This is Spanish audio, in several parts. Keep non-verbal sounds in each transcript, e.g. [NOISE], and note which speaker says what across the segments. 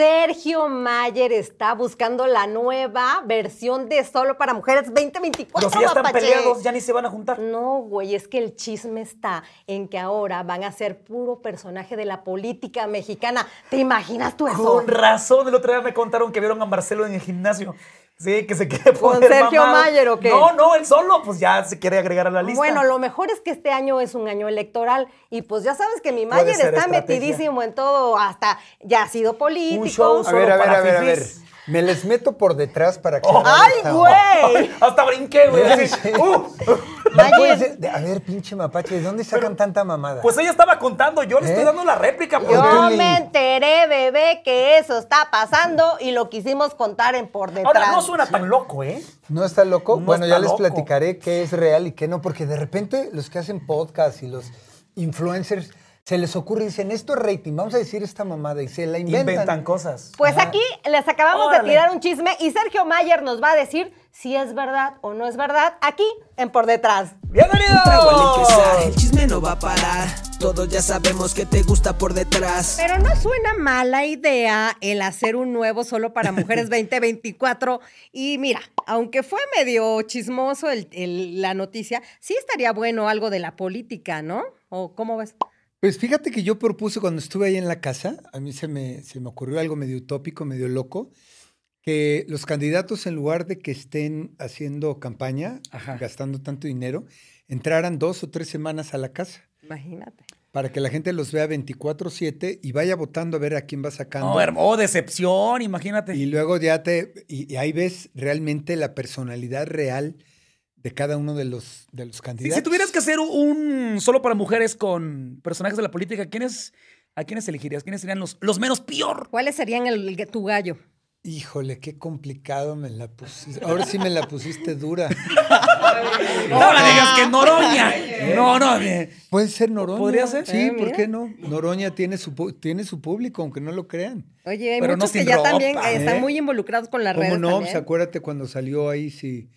Speaker 1: Sergio Mayer está buscando la nueva versión de Solo para Mujeres 2024.
Speaker 2: Los ya están
Speaker 1: mapache.
Speaker 2: peleados, ya ni se van a juntar.
Speaker 1: No, güey, es que el chisme está en que ahora van a ser puro personaje de la política mexicana. ¿Te imaginas tú eso?
Speaker 2: Con razón, el otro día me contaron que vieron a Marcelo en el gimnasio. Sí, que se quiere poner
Speaker 1: Sergio
Speaker 2: mamado.
Speaker 1: Mayer o qué?
Speaker 2: No, no, él solo, pues ya se quiere agregar a la lista.
Speaker 1: Bueno, lo mejor es que este año es un año electoral y pues ya sabes que mi
Speaker 2: Puede
Speaker 1: Mayer está
Speaker 2: estrategia.
Speaker 1: metidísimo en todo, hasta ya ha sido político.
Speaker 2: Un show
Speaker 3: A
Speaker 2: solo
Speaker 3: ver, a ver,
Speaker 2: para
Speaker 3: a ver, a ver. Me les meto por detrás para que.
Speaker 2: Oh.
Speaker 1: ¡Ay, güey!
Speaker 2: Hasta brinqué, güey. así. Uh.
Speaker 3: No A ver, pinche mapache, ¿de dónde sacan tanta mamada?
Speaker 2: Pues ella estaba contando, yo le estoy
Speaker 3: ¿Eh?
Speaker 2: dando la réplica. pues.
Speaker 1: Yo me enteré, bebé, que eso está pasando y lo quisimos contar en por detrás.
Speaker 2: Ahora, no suena tan loco, ¿eh?
Speaker 3: ¿No está loco?
Speaker 2: No
Speaker 3: bueno,
Speaker 2: está
Speaker 3: ya les
Speaker 2: loco.
Speaker 3: platicaré qué es real y qué no, porque de repente los que hacen podcast y los influencers se les ocurre y dicen, esto es rating, vamos a decir esta mamada y se la inventan.
Speaker 2: Inventan cosas.
Speaker 1: Pues
Speaker 3: Ajá.
Speaker 1: aquí les acabamos
Speaker 2: Órale.
Speaker 1: de tirar un chisme y Sergio Mayer nos va a decir si es verdad o no es verdad aquí en Por Detrás.
Speaker 2: ¡Bienvenidos!
Speaker 4: Trago al empezar, el chisme no va a parar. Todos ya sabemos que te gusta por detrás.
Speaker 1: Pero no suena mala idea el hacer un nuevo solo para mujeres [LAUGHS] 2024. Y mira, aunque fue medio chismoso el- el- la noticia, sí estaría bueno algo de la política, ¿no? ¿O cómo ves?
Speaker 3: Pues fíjate que yo propuse cuando estuve ahí en la casa, a mí se me, se me ocurrió algo medio utópico, medio loco, que los candidatos en lugar de que estén haciendo campaña,
Speaker 2: Ajá.
Speaker 3: gastando tanto dinero, entraran dos o tres semanas a la casa
Speaker 1: Imagínate.
Speaker 3: para que la gente los vea 24/7 y vaya votando a ver a quién va sacando.
Speaker 2: No, hermoso, oh, decepción, imagínate.
Speaker 3: Y luego ya te, y, y ahí ves realmente la personalidad real de cada uno de los, de los
Speaker 2: Sí,
Speaker 3: candidatos.
Speaker 2: si tuvieras que hacer un solo para mujeres con personajes de la política, ¿quiénes, ¿a quiénes elegirías? ¿Quiénes serían los, los menos peor?
Speaker 1: ¿Cuáles serían el, el- tu gallo?
Speaker 3: Híjole, qué complicado me la pusiste. Ahora sí me la pusiste dura. [LAUGHS]
Speaker 2: No me digas que Noroña. No, no.
Speaker 3: Puede ser Noroña.
Speaker 2: ¿Podría ser?
Speaker 3: Sí,
Speaker 1: Eh,
Speaker 3: ¿por qué no? Noroña tiene su, tiene su público, aunque no lo crean.
Speaker 1: Oye, hay
Speaker 2: Pero no
Speaker 1: muchos que
Speaker 2: sin
Speaker 1: ya
Speaker 2: ropa,
Speaker 1: también eh, están muy involucrados con las
Speaker 3: ¿Cómo
Speaker 1: redes
Speaker 3: no?
Speaker 1: también.
Speaker 3: Pues acuérdate cuando salió ahí, sí,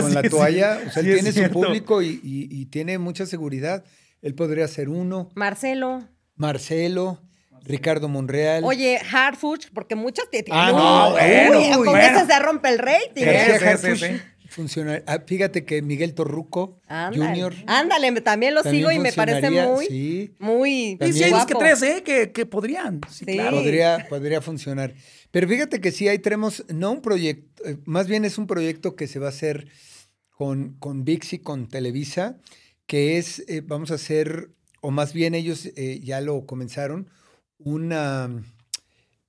Speaker 3: con la toalla.
Speaker 2: sí.
Speaker 3: O sea, él tiene su público y, y- y tiene mucha seguridad. Él podría ser uno.
Speaker 1: Marcelo.
Speaker 3: Marcelo, Ricardo Monreal.
Speaker 1: Oye, Harfuch, porque muchos te
Speaker 3: Ah, no, bueno,
Speaker 1: uy, con
Speaker 2: bueno.
Speaker 1: ese se rompe el rating.
Speaker 3: García
Speaker 1: ¿eh?
Speaker 2: sí, sí,
Speaker 3: Harfuch
Speaker 2: sí.
Speaker 3: funciona- ah, fíjate que Miguel Torruco
Speaker 1: Ándale.
Speaker 3: Junior.
Speaker 1: Ándale, también lo
Speaker 3: También
Speaker 1: sigo y me parece muy,
Speaker 3: sí.
Speaker 1: muy
Speaker 2: Sí, sí, hay dos que tres, ¿eh? Que, que podrían. Sí,
Speaker 1: Sí.
Speaker 2: claro.
Speaker 3: Podría, podría funcionar. Pero fíjate que sí, ahí tenemos, no un proyecto, eh, más bien es un proyecto que se va a hacer con, con VIX y con Televisa, que es, eh, vamos a hacer, o más bien ellos eh, ya lo comenzaron, una,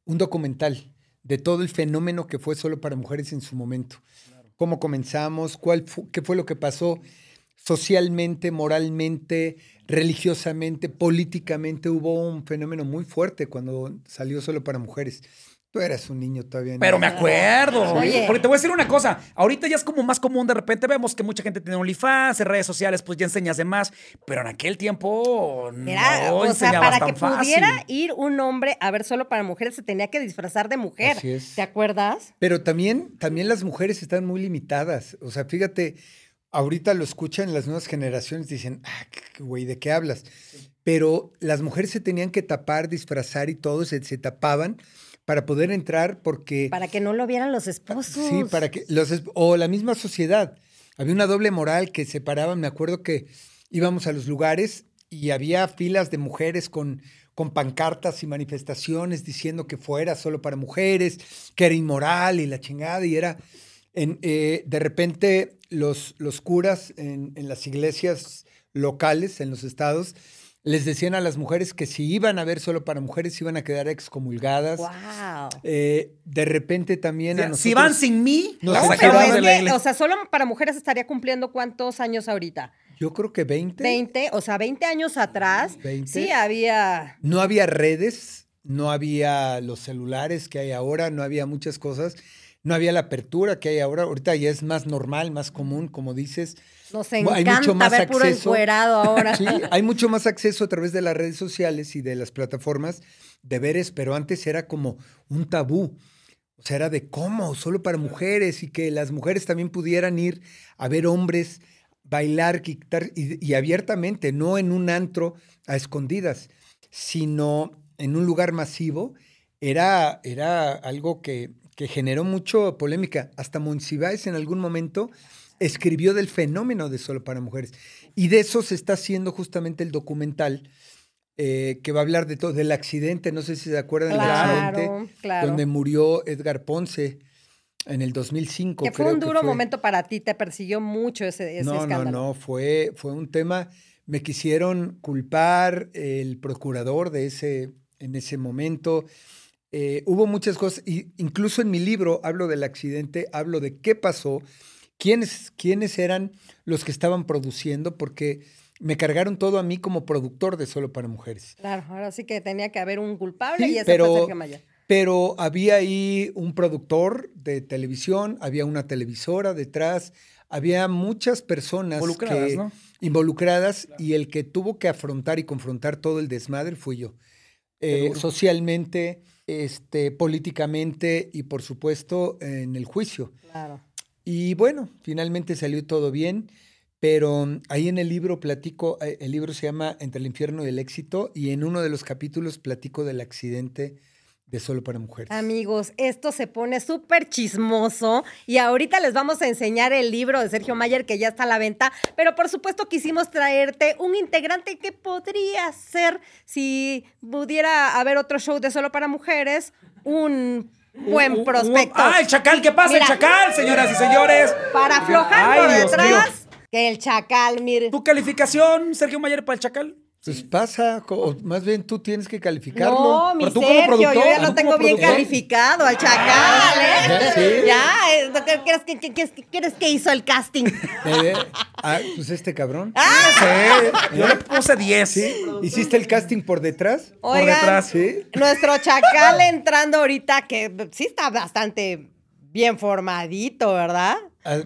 Speaker 3: un documental de todo el fenómeno que fue solo para mujeres en su momento. Cómo comenzamos, cuál qué fue lo que pasó socialmente, moralmente, religiosamente, políticamente. Hubo un fenómeno muy fuerte cuando salió solo para mujeres. Tú eras un niño todavía. ¿no?
Speaker 2: Pero me acuerdo.
Speaker 1: Oye.
Speaker 2: Porque te voy a decir una cosa. Ahorita ya es como más común. De repente vemos que mucha gente tiene OnlyFans, en redes sociales, pues ya enseñas de más. Pero en aquel tiempo
Speaker 1: Mira,
Speaker 2: no
Speaker 1: o sea, para
Speaker 2: tan
Speaker 1: que
Speaker 2: fácil.
Speaker 1: pudiera ir un hombre a ver solo para mujeres se tenía que disfrazar de mujer.
Speaker 3: Así es.
Speaker 1: ¿Te acuerdas?
Speaker 3: Pero también, también las mujeres están muy limitadas. O sea, fíjate, ahorita lo escuchan las nuevas generaciones, dicen, ah, güey, ¿de qué hablas? Pero las mujeres se tenían que tapar, disfrazar y todo, se, se tapaban para poder entrar porque...
Speaker 1: Para que no lo vieran los esposos.
Speaker 3: Sí, para que los o la misma sociedad. Había una doble moral que separaban. Me acuerdo que íbamos a los lugares y había filas de mujeres con, con pancartas y manifestaciones diciendo que fuera solo para mujeres, que era inmoral y la chingada. Y era, en, eh, de repente, los, los curas en, en las iglesias locales, en los estados, les decían a las mujeres que si iban a ver solo para mujeres iban a quedar excomulgadas.
Speaker 1: Wow.
Speaker 3: Eh, de repente también
Speaker 2: O
Speaker 3: a nosotros...
Speaker 2: si van sin mí,
Speaker 3: Nos
Speaker 1: No, pero es que, o sea, solo para mujeres estaría cumpliendo cuántos años ahorita?
Speaker 3: Yo creo que 20.
Speaker 1: 20, o sea, 20 años atrás.
Speaker 3: 20.
Speaker 1: Sí, había.
Speaker 3: No había redes, no había los celulares que hay ahora, no había muchas cosas, no había la apertura que hay ahora. Ahorita ya es más normal, más común, como dices.
Speaker 1: Nos
Speaker 3: Hay
Speaker 1: encanta
Speaker 3: mucho más
Speaker 1: ver puro
Speaker 3: acceso.
Speaker 1: encuerado ahora.
Speaker 3: Sí, hay mucho más acceso a través de las redes sociales y de las plataformas de veres, pero antes era como un tabú. O sea, era de cómo, solo para mujeres y que las mujeres también pudieran ir a ver hombres bailar, quitar y, y abiertamente, no en un antro a escondidas, sino en un lugar masivo era, era algo que, que generó mucho polémica. Hasta Monsiváis en algún momento escribió del fenómeno de Solo para Mujeres. Y de eso se está haciendo justamente el documental eh, que va a hablar de todo, del accidente, no sé si se acuerdan del accidente,
Speaker 1: claro.
Speaker 3: donde murió Edgar Ponce en el 2005.
Speaker 1: Que fue
Speaker 3: creo
Speaker 1: un duro
Speaker 3: fue.
Speaker 1: momento para ti, te persiguió mucho ese, ese
Speaker 3: No, no, no, fue, fue un tema, me quisieron culpar el procurador de ese, en ese momento. Eh, hubo muchas cosas, y incluso en mi libro hablo del accidente, hablo de qué pasó, quiénes, quiénes eran los que estaban produciendo, porque me cargaron todo a mí como productor de Solo para Mujeres.
Speaker 1: Claro, ahora sí que tenía que haber un culpable
Speaker 3: Sí,
Speaker 1: y ese
Speaker 3: pero-
Speaker 1: fue Sergio Maya.
Speaker 3: Pero había ahí un productor de televisión, había una televisora detrás, había muchas personas
Speaker 2: Involucradas,
Speaker 3: que-
Speaker 2: ¿no?
Speaker 3: involucradas y el que tuvo que afrontar y confrontar todo el desmadre fui yo. Eh, socialmente, este, políticamente y por supuesto en el juicio.
Speaker 1: Claro.
Speaker 3: Y bueno, finalmente salió todo bien, pero mm, ahí en el libro platico, eh, el libro se llama Entre el infierno y el éxito y en uno de los capítulos platico del accidente de Solo para Mujeres.
Speaker 1: Amigos, esto se pone súper chismoso y ahorita les vamos a enseñar el libro de Sergio Mayer que ya está a la venta, pero por supuesto quisimos traerte un integrante que podría ser, si pudiera haber otro show de solo para mujeres, un buen prospecto.
Speaker 2: ¡Ah, el chacal! ¿Qué pasa,
Speaker 1: Mira.
Speaker 2: el chacal, señoras y señores?
Speaker 1: Para aflojar
Speaker 2: Ay,
Speaker 1: por
Speaker 2: Dios
Speaker 1: detrás, que el chacal, mire.
Speaker 2: ¿Tu calificación, Sergio Mayer, para el chacal?
Speaker 3: Pues pasa, o más bien tú tienes que calificarlo.
Speaker 1: No, mi
Speaker 2: tú como
Speaker 1: yo ya lo tengo bien
Speaker 2: productor.
Speaker 1: calificado al chacal, ¿eh?
Speaker 3: Ya, sí.
Speaker 1: Ya, eh, ¿qué crees que, que- que- crees que hizo el casting?
Speaker 3: Eh, ah, pues este cabrón.
Speaker 1: Ah.
Speaker 2: Yo le puse 10.
Speaker 3: ¿Sí? ¿Hiciste el casting por detrás?
Speaker 1: Oigan,
Speaker 2: detrás,
Speaker 3: ¿sí?
Speaker 1: nuestro chacal entrando ahorita, que sí está bastante bien formadito, ¿verdad?
Speaker 3: Ah,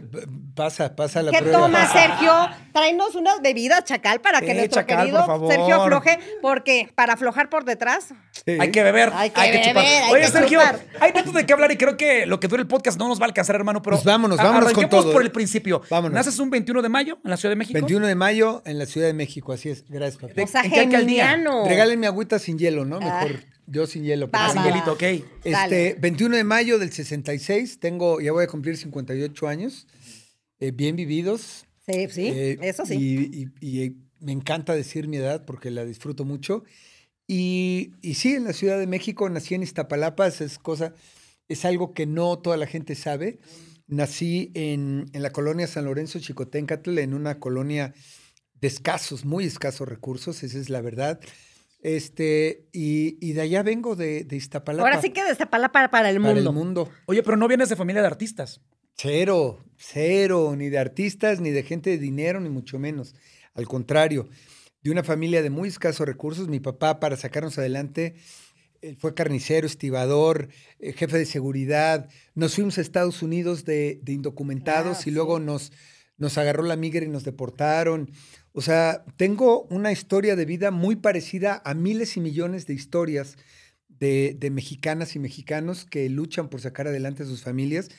Speaker 3: pasa, pasa la
Speaker 1: ¿Qué
Speaker 3: prueba.
Speaker 1: toma, [LAUGHS] Sergio? Tráenos unas bebidas, chacal, para que nuestro
Speaker 2: Chacal,
Speaker 1: querido
Speaker 2: por favor.
Speaker 1: Sergio afloje, porque para aflojar por detrás,
Speaker 3: Sí.
Speaker 2: Hay que beber.
Speaker 1: Hay que beber,
Speaker 2: chupar.
Speaker 1: hay
Speaker 2: Oye,
Speaker 1: que
Speaker 2: Sergio,
Speaker 1: chupar.
Speaker 2: hay tanto de qué hablar y creo que lo que dura el podcast no nos va a alcanzar, hermano. Pero
Speaker 3: Pues vámonos, vámonos con todo.
Speaker 2: por el principio.
Speaker 3: Vámonos.
Speaker 2: Naces un 21 de mayo en la Ciudad de México.
Speaker 3: 21 de mayo en la Ciudad de México, así es. Gracias, papá.
Speaker 2: ¿De-
Speaker 1: o sea,
Speaker 2: ¿En qué.
Speaker 3: Regálenme agüita sin hielo, ¿no?
Speaker 1: Ah.
Speaker 3: Yo sin hielo.
Speaker 1: Va,
Speaker 2: Así,
Speaker 1: va,
Speaker 3: sí.
Speaker 1: va.
Speaker 2: hielito, ok.
Speaker 1: Dale.
Speaker 3: Este, 21 de mayo del 66, tengo, ya voy a cumplir 58 años, eh, bien vividos.
Speaker 1: Sí, sí,
Speaker 3: Eh,
Speaker 1: eso sí.
Speaker 3: Y, y- y me encanta decir mi edad porque la disfruto mucho. Y, y sí, en la Ciudad de México nací en Iztapalapa, esa es cosa, es algo que no toda la gente sabe. Nací en, en la colonia San Lorenzo Chicoténcatl, en una colonia de escasos, muy escasos recursos, esa es la verdad. Este, y, y de allá vengo de, de Iztapalapa.
Speaker 1: Ahora sí que de Zapalapa para el
Speaker 3: para
Speaker 1: mundo.
Speaker 3: el mundo.
Speaker 2: Oye, pero no vienes de familia de artistas.
Speaker 3: Cero, cero, ni de artistas, ni de gente de dinero, ni mucho menos. Al contrario, de una familia de muy escasos recursos. Mi papá, para sacarnos adelante, él fue carnicero, estibador, eh, jefe de seguridad. Nos fuimos a Estados Unidos de, de indocumentados
Speaker 1: Ah,
Speaker 3: y luego nos, nos agarró la migra y nos deportaron. O sea, tengo una historia de vida muy parecida a miles y millones de historias de, de mexicanas y mexicanos que luchan por sacar adelante a sus familias.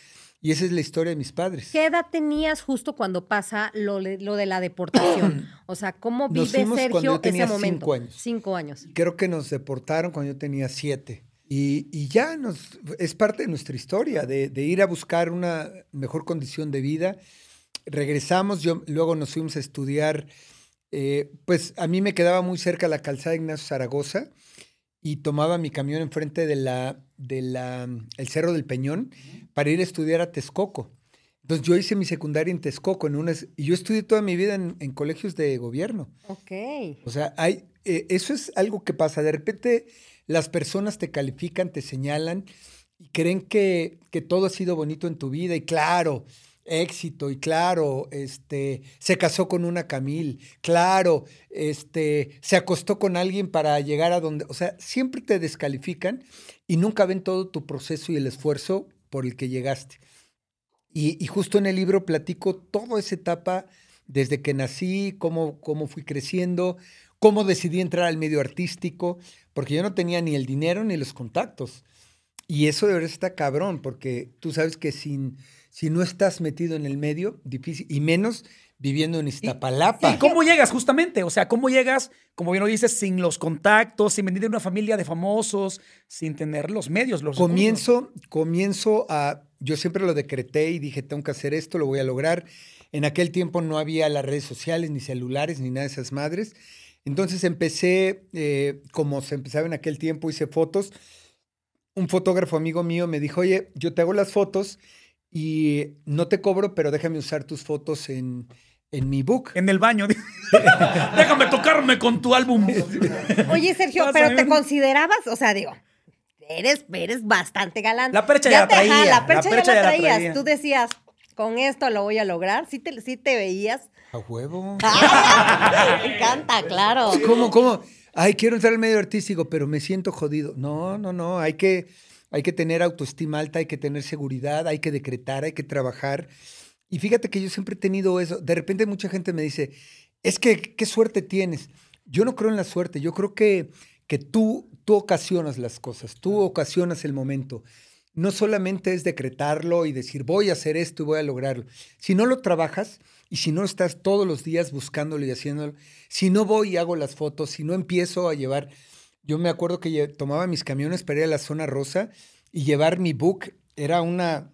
Speaker 3: Y esa es la historia de mis padres.
Speaker 1: ¿Qué edad tenías justo cuando pasa lo, lo de la deportación? [CLEARS THROAT] O sea, ¿cómo vive
Speaker 3: fuimos cuando
Speaker 1: Sergio
Speaker 3: yo tenía
Speaker 1: ese momento?
Speaker 3: cinco años.
Speaker 1: Cinco años.
Speaker 3: Creo que nos deportaron cuando yo tenía siete. Y, y ya nos, es parte de nuestra historia, de, de ir a buscar una mejor condición de vida. Regresamos, yo, luego nos fuimos a estudiar, eh, pues a mí me quedaba muy cerca la calzada Ignacio Zaragoza y tomaba mi camión enfrente de la, de la, el Cerro del Peñón para ir a estudiar a Texcoco. Entonces yo hice mi secundaria en Texcoco, en unas, y yo estudié toda mi vida en, en colegios de gobierno.
Speaker 1: Ok.
Speaker 3: O sea, hay, eh, eso es algo que pasa. De repente las personas te califican, te señalan y creen que, que todo ha sido bonito en tu vida. Y claro, éxito, y claro, este, se casó con una Camil, claro, este, se acostó con alguien para llegar a donde. O sea, siempre te descalifican y nunca ven todo tu proceso y el esfuerzo por el que llegaste. Y, justo en el libro platico toda esa etapa desde que nací, cómo, cómo fui creciendo, cómo decidí entrar al medio artístico, porque yo no tenía ni el dinero ni los contactos. Y eso de verdad está cabrón, porque tú sabes que sin, si no estás metido en el medio, difícil, y menos viviendo en Iztapalapa.
Speaker 2: ¿Y cómo llegas justamente? O sea, ¿cómo llegas, como bien lo dices, sin los contactos, sin venir de una familia de famosos, sin tener los medios, los recursos?
Speaker 3: Comienzo, comienzo a, yo siempre lo decreté y dije, tengo que hacer esto, lo voy a lograr. En aquel tiempo no había las redes sociales, ni celulares, ni nada de esas madres. Entonces empecé, eh, como se empezaba en aquel tiempo, hice fotos. Un fotógrafo amigo mío me dijo, oye, yo te hago las fotos y no te cobro, pero déjame usar tus fotos en, en mi book.
Speaker 2: En el baño. [LAUGHS] Déjame tocarme con tu álbum.
Speaker 1: Oye, Sergio, pero te
Speaker 2: ¿eh?
Speaker 1: considerabas, o sea, digo, eres, eres bastante galán.
Speaker 2: La percha ya la
Speaker 1: te- ajá,
Speaker 2: traía,
Speaker 1: la percha,
Speaker 2: la percha
Speaker 1: ya
Speaker 2: ya
Speaker 1: la
Speaker 2: la
Speaker 1: traías.
Speaker 2: traía.
Speaker 1: Tú decías, con esto lo voy a lograr. Sí te, sí te veías.
Speaker 3: A huevo. [LAUGHS]
Speaker 1: Me encanta, claro.
Speaker 3: ¿Cómo, cómo? Ay, quiero entrar al medio artístico, pero me siento jodido. No, no, no. Hay que, hay que tener autoestima alta, hay que tener seguridad, hay que decretar, hay que trabajar. Y fíjate que yo siempre he tenido eso. De repente mucha gente me dice, es que qué suerte tienes. Yo no creo en la suerte, yo creo que, que tú, tú ocasionas las cosas, tú ocasionas el momento. No solamente es decretarlo y decir, voy a hacer esto y voy a lograrlo. Si no lo trabajas y si no estás todos los días buscándolo y haciéndolo, si no voy y hago las fotos, si no empiezo a llevar, yo me acuerdo que tomaba mis camiones para ir a la zona rosa y llevar mi book era una...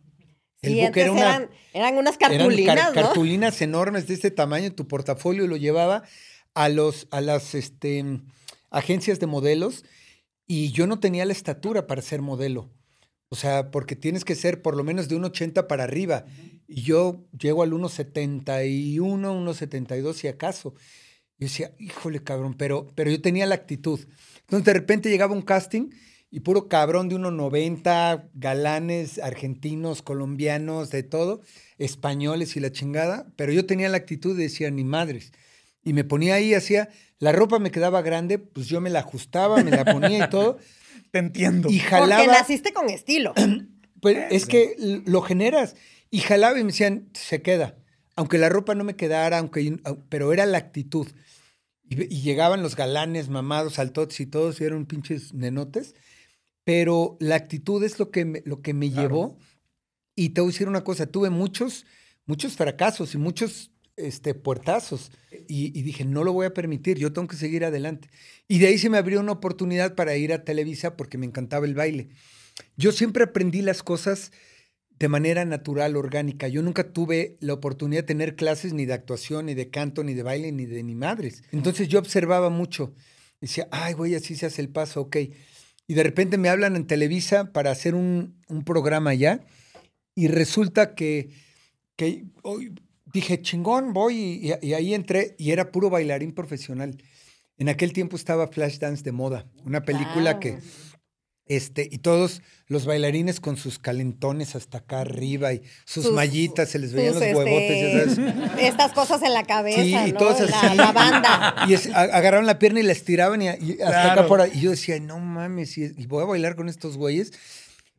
Speaker 3: El
Speaker 1: Sí,
Speaker 3: book
Speaker 1: antes
Speaker 3: era una,
Speaker 1: eran, eran unas
Speaker 3: eran
Speaker 1: cartulinas,
Speaker 3: car-
Speaker 1: ¿no?
Speaker 3: cartulinas enormes de este tamaño, tu portafolio lo llevaba a, los, a las este, agencias de modelos y yo no tenía la estatura para ser modelo. O sea, porque tienes que ser por lo menos de 1,80 para arriba. Y yo llego al 1,71, 1,72 si acaso. Yo decía, híjole, cabrón, pero, pero yo tenía la actitud. Entonces de repente llegaba un casting y puro cabrón de 1,90, galanes argentinos, colombianos, de todo, españoles y la chingada. Pero yo tenía la actitud de decir, ni madres. Y me ponía ahí, hacía, la ropa me quedaba grande, pues yo me la ajustaba, me la ponía y todo. [LAUGHS]
Speaker 2: Te entiendo.
Speaker 3: Y
Speaker 1: Porque
Speaker 3: jalaba.
Speaker 1: naciste con estilo. [CLEARS THROAT]
Speaker 3: Pues es que lo generas. Y jalaba y me decían, se queda. Aunque la ropa no me quedara, aunque, au- pero era la actitud. Y, llegaban los galanes, mamados, altotes y todos, y eran pinches nenotes. Pero la actitud es lo que me, lo que me
Speaker 2: Claro.
Speaker 3: llevó. Y te voy a decir una cosa, tuve muchos, muchos fracasos y muchos este, puertazos. Y, y dije, no lo voy a permitir, yo tengo que seguir adelante. Y de ahí se me abrió una oportunidad para ir a Televisa porque me encantaba el baile. Yo siempre aprendí las cosas de manera natural, orgánica. Yo nunca tuve la oportunidad de tener clases ni de actuación, ni de canto, ni de baile, ni de ni madres. Entonces yo observaba mucho. Decía, ay, güey, así se hace el paso, ok. Y de repente me hablan en Televisa para hacer un, un programa allá. Y resulta que, que dije, chingón, voy. Y, ahí entré y era puro bailarín profesional. En aquel tiempo estaba Flashdance de moda, una película que este, y todos los bailarines con sus calentones hasta acá arriba y sus,
Speaker 1: Sus-
Speaker 3: mallitas, se les veían
Speaker 1: sus,
Speaker 3: los huevotes, ya
Speaker 1: este,
Speaker 3: sabes. [LAUGHS]
Speaker 1: Estas cosas en la cabeza,
Speaker 3: Sí, y todos
Speaker 1: la,
Speaker 3: así.
Speaker 1: la banda. [LAUGHS]
Speaker 3: Y es- agarraron la pierna y la estiraban y, y hasta
Speaker 2: Claro.
Speaker 3: acá por ahí. Y yo decía, no mames, y, y voy a bailar con estos güeyes.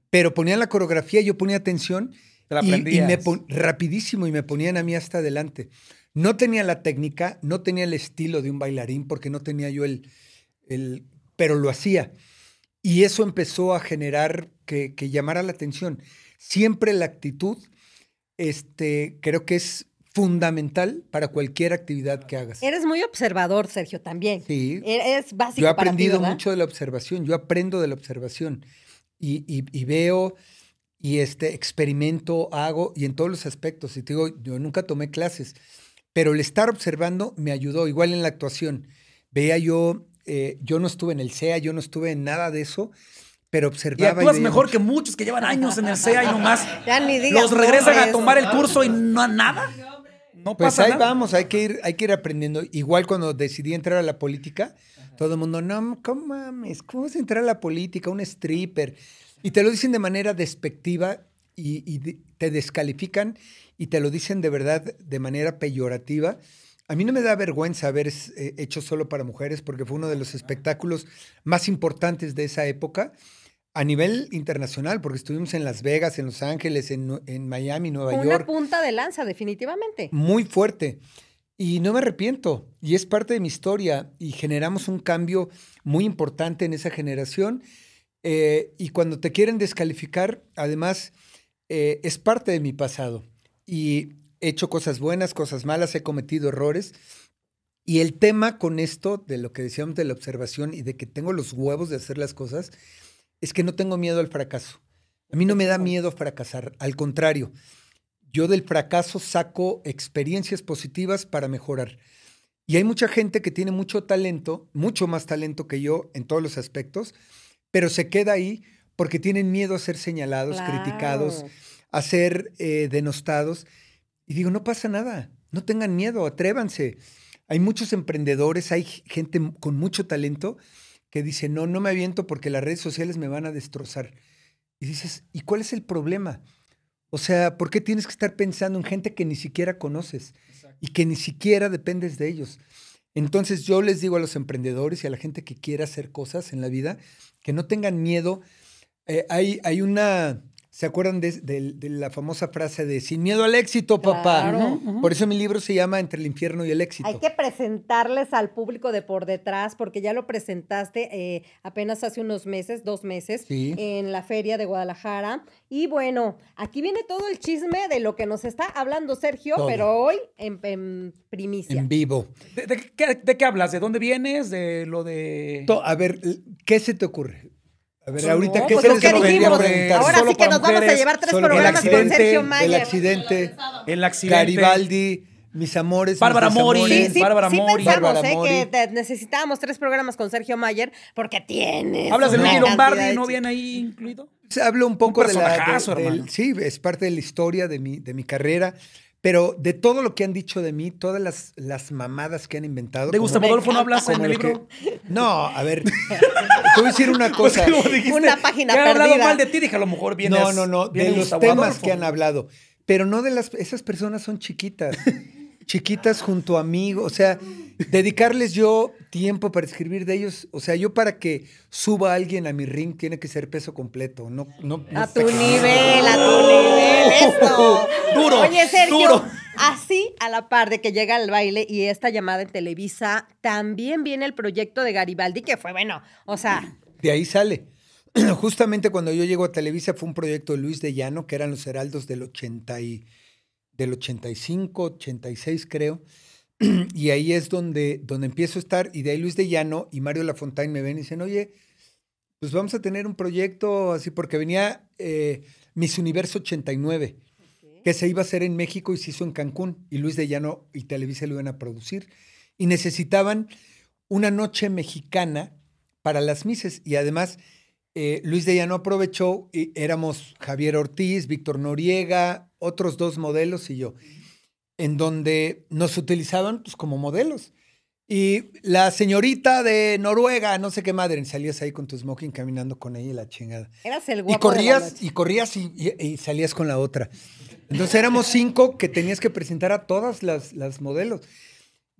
Speaker 3: Pero ponían la coreografía, yo ponía atención
Speaker 2: Te la
Speaker 3: y, y me rapidísimo y me ponían a mí hasta adelante. No tenía la técnica, no tenía el estilo de un bailarín porque no tenía yo el, el pero lo hacía. Y eso empezó a generar que, que llamara la atención. Siempre la actitud, este, creo que es fundamental para cualquier actividad que hagas.
Speaker 1: Eres muy observador, Sergio, también.
Speaker 3: Sí.
Speaker 1: Es básico
Speaker 3: Yo he
Speaker 1: para ti,
Speaker 3: aprendido mucho de la observación, yo aprendo de la observación y, y- y veo y este, experimento, hago y en todos los aspectos. Y te digo, yo nunca tomé clases, pero el estar observando me ayudó, igual en la actuación. Veía yo, eh, yo no estuve en el CEA, yo no estuve en nada de eso, pero
Speaker 2: Y
Speaker 3: observaba.
Speaker 2: actúas
Speaker 3: veía
Speaker 2: mejor
Speaker 3: mucho.
Speaker 2: que muchos que llevan años en el CEA y nomás [LAUGHS]
Speaker 1: Ya ni digas
Speaker 2: los regresan a tomar el curso y no nada. No
Speaker 3: Pues
Speaker 2: pasa
Speaker 3: ahí
Speaker 2: nada.
Speaker 3: vamos, hay que, ir, hay que ir aprendiendo. Igual cuando decidí entrar a la política, todo el mundo, no, ¿cómo mames? ¿Cómo vas a entrar a la política? Un stripper. Y te lo dicen de manera despectiva y, y te descalifican y te lo dicen de verdad de manera peyorativa. A mí no me da vergüenza haber eh, hecho solo para mujeres porque fue uno de los espectáculos más importantes de esa época a nivel internacional, porque estuvimos en Las Vegas, en Los Ángeles, en, en Miami, Nueva
Speaker 1: Una
Speaker 3: York
Speaker 1: punta de lanza, definitivamente.
Speaker 3: muy fuerte. Y no me arrepiento. Y es parte de mi historia. Y generamos un cambio muy importante en esa generación. Eh, y cuando te quieren descalificar, además, eh, es parte de mi pasado. Y he hecho cosas buenas, cosas malas, he cometido errores. Y el tema con esto, de lo que decíamos de la observación y de que tengo los huevos de hacer las cosas, es que no tengo miedo al fracaso. A mí no me da miedo fracasar, al contrario, yo del fracaso saco experiencias positivas para mejorar. Y hay mucha gente que tiene mucho talento, mucho más talento que yo en todos los aspectos, pero se queda ahí porque tienen miedo a ser señalados, criticados, a ser eh, denostados. Y digo, no pasa nada, no tengan miedo, atrévanse. Hay muchos emprendedores, hay gente con mucho talento que dice, no, no me aviento porque las redes sociales me van a destrozar. Y dices, ¿y cuál es el problema? O sea, ¿por qué tienes que estar pensando en gente que ni siquiera conoces y que ni siquiera dependes de ellos? Entonces yo les digo a los emprendedores y a la gente que quiera hacer cosas en la vida, que no tengan miedo. Eh, hay, hay una, ¿se acuerdan de, de- de la famosa frase de sin miedo al éxito, papá?
Speaker 1: Claro.
Speaker 3: Por eso mi libro se llama Entre el infierno y el éxito.
Speaker 1: Hay que presentarles al público de por detrás, porque ya lo presentaste eh, apenas hace unos meses, dos meses,
Speaker 3: Sí.
Speaker 1: en la feria de Guadalajara. Y bueno, aquí viene todo el chisme de lo que nos está hablando Sergio,
Speaker 3: Todo.
Speaker 1: pero hoy en, en primicia.
Speaker 3: En vivo.
Speaker 2: ¿De, de qué, de qué hablas? ¿De dónde vienes? ¿De lo de...?
Speaker 3: To- A ver, ¿qué se te ocurre? A ver,
Speaker 2: Pues
Speaker 3: ahorita,
Speaker 2: no,
Speaker 3: ¿qué
Speaker 2: pues
Speaker 3: se
Speaker 2: lo
Speaker 3: les
Speaker 2: dijimos,
Speaker 3: preguntar?
Speaker 1: Ahora
Speaker 2: solo
Speaker 1: sí que nos vamos a
Speaker 2: mujeres,
Speaker 1: llevar tres
Speaker 3: Solo el
Speaker 1: programas con Sergio
Speaker 3: el
Speaker 1: Mayer.
Speaker 3: accidente,
Speaker 2: El accidente.
Speaker 3: Garibaldi, mis amores, mis
Speaker 2: Bárbara Mori.
Speaker 1: Sí, sí,
Speaker 2: Bárbara
Speaker 1: sí
Speaker 2: Mori.
Speaker 1: pensamos
Speaker 3: Bárbara
Speaker 1: eh,
Speaker 3: Mori.
Speaker 1: que necesitábamos tres programas con Sergio Mayer porque tiene.
Speaker 2: ¿Hablas de Luigi Lombardi?
Speaker 1: de
Speaker 2: ¿No viene ahí incluido?
Speaker 3: Se Hablo un poco de la... de- del-
Speaker 2: hermano.
Speaker 3: sí, es parte de la historia de mi, de mi carrera, pero de todo lo que han dicho de mí, todas las, las mamadas que han inventado.
Speaker 2: ¿De Gustavo Adolfo no hablas en el
Speaker 3: que-
Speaker 2: libro?
Speaker 3: No, a ver, te voy a decir una [LAUGHS] cosa.
Speaker 2: Dijiste,
Speaker 1: Una página
Speaker 2: que han hablado mal de ti, dije, a lo mejor vienes...
Speaker 3: No, no, no, de los
Speaker 2: Gustavo
Speaker 3: temas
Speaker 2: Adolfo.
Speaker 3: que han hablado, pero no de las, esas personas son chiquitas, [LAUGHS] chiquitas junto a amigos, o sea, dedicarles yo tiempo para escribir de ellos, o sea, yo para que suba alguien a mi ring tiene que ser peso completo, no, no, no
Speaker 1: A tu nivel, a tu nivel, esto.
Speaker 2: Duro,
Speaker 1: Oye, Sergio,
Speaker 2: duro.
Speaker 1: así a la par de que llega el baile y esta llamada en Televisa, también viene el proyecto de Garibaldi, que fue bueno, o sea,
Speaker 3: De ahí sale. [CLEARS THROAT] Justamente cuando yo llego a Televisa fue un proyecto de Luis de Llano, que eran los Heraldos del 80 y, del 85, 86 creo. [CLEARS THROAT] Y ahí es donde, donde empiezo a estar. Y de ahí Luis de Llano y Mario Lafontaine me ven y dicen, oye, pues vamos a tener un proyecto así, porque venía eh, Miss Universo 89, que se iba a hacer en México y se hizo en Cancún. Y Luis de Llano y Televisa lo iban a producir. Y necesitaban una noche mexicana para las mises. Y además, eh, Luis de Llano aprovechó, y éramos Javier Ortiz, Víctor Noriega, otros dos modelos y yo, en donde nos utilizaban pues, como modelos. Y la señorita de Noruega, no sé qué madre, salías ahí con tu smoking caminando con ella y la chingada.
Speaker 1: eras el
Speaker 3: Y
Speaker 1: guapo de la
Speaker 3: corrías,
Speaker 1: noche.
Speaker 3: y corrías y, y- y salías con la otra. Entonces éramos cinco que tenías que presentar a todas las, las modelos.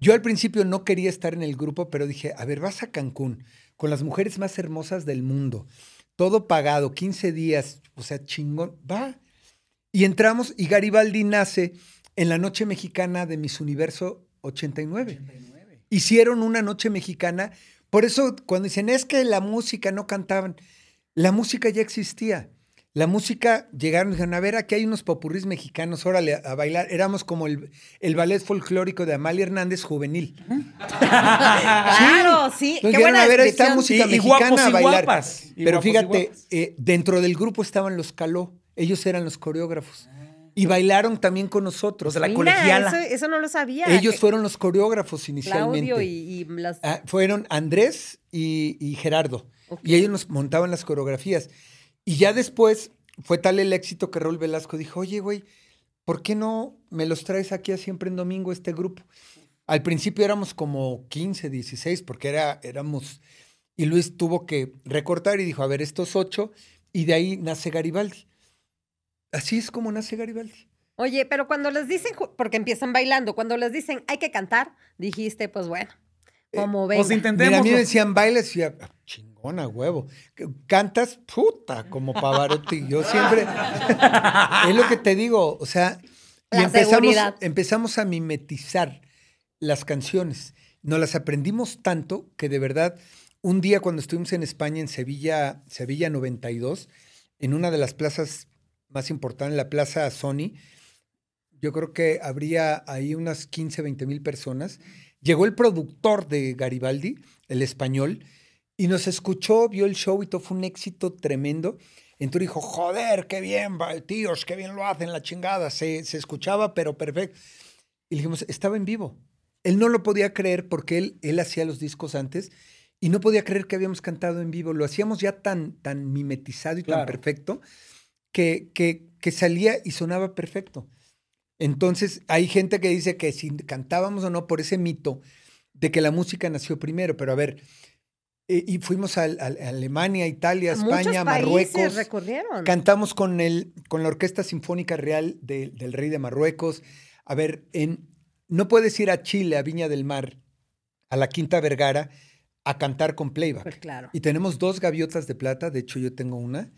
Speaker 3: Yo al principio no quería estar en el grupo, pero dije, a ver, vas a Cancún con las mujeres más hermosas del mundo, todo pagado, 15 días, o sea, chingón, va. Y entramos y Garibaldi nace en la noche mexicana de Miss Universo 89. Hicieron una noche mexicana, por eso cuando dicen, es que la música no cantaban, la música ya existía. La música llegaron y dijeron, a ver, aquí hay unos popurrís mexicanos, órale, a, a bailar. Éramos como el, el ballet folclórico de Amalia Hernández juvenil. [LAUGHS]
Speaker 1: Claro, sí,
Speaker 3: Entonces
Speaker 1: qué
Speaker 3: dijeron,
Speaker 1: buena
Speaker 3: a ver,
Speaker 1: descripción.
Speaker 3: música
Speaker 2: Y- y
Speaker 3: mexicana
Speaker 2: guapos
Speaker 3: a
Speaker 2: y
Speaker 3: bailar.
Speaker 2: guapas.
Speaker 3: Pero fíjate, eh, dentro del grupo estaban los Caló. Ellos eran los coreógrafos. Y bailaron también con nosotros.
Speaker 2: De la
Speaker 1: Mira,
Speaker 2: colegiala.
Speaker 1: Eso, eso no lo sabía.
Speaker 3: Ellos
Speaker 1: que
Speaker 3: fueron los coreógrafos inicialmente.
Speaker 1: Claudio y, y las...
Speaker 3: Ah, fueron Andrés y, y Gerardo.
Speaker 1: Ok.
Speaker 3: Y ellos nos montaban las coreografías. Y ya después fue tal el éxito que Raúl Velasco dijo, oye, güey, ¿por qué no me los traes aquí a siempre en domingo este grupo? Al principio éramos como 15, 16, porque era, éramos... Y Luis tuvo que recortar y dijo, a ver, estos ocho, y de ahí nace Garibaldi. Así es como nace Garibaldi.
Speaker 1: Oye, pero cuando les dicen, porque empiezan bailando, cuando les dicen hay que cantar, dijiste, pues bueno, como
Speaker 2: Pues
Speaker 1: venga.
Speaker 2: intentemos.
Speaker 3: Mira, a mí me decían, bailes, y decía, "Ah, chingona, huevo. Cantas, puta, como Pavarotti. Yo siempre, [LAUGHS] es lo que te digo, o sea, y
Speaker 1: La
Speaker 3: empezamos,
Speaker 1: seguridad.
Speaker 3: empezamos a mimetizar las canciones. Nos las aprendimos tanto que de verdad un día cuando estuvimos en España, en Sevilla, Sevilla 92, en una de las plazas más importantes, la Plaza Sony, yo creo que habría ahí unas 15, 20 mil personas. Llegó el productor de Garibaldi, el español, y nos escuchó, vio el show y todo fue un éxito tremendo. Entonces dijo, joder, qué bien, tíos, qué bien lo hacen, la chingada. Se, se escuchaba, pero perfecto. Y dijimos, estaba en vivo. Él no lo podía creer porque él, él hacía los discos antes y no podía creer que habíamos cantado en vivo. Lo hacíamos ya tan, tan mimetizado y tan perfecto que, que, que salía y sonaba perfecto. Entonces, hay gente que dice que si cantábamos o no por ese mito de que la música nació primero, pero a ver, eh, y fuimos a, a- a Alemania, Italia, España, Marruecos.
Speaker 1: recurrieron.
Speaker 3: Cantamos con, el, con la Orquesta Sinfónica Real de- del Rey de Marruecos. A ver, en, no puedes ir a Chile, a Viña del Mar, a la Quinta Vergara, a cantar con playback.
Speaker 1: Pues claro.
Speaker 3: Y tenemos dos gaviotas de plata, de hecho yo tengo una.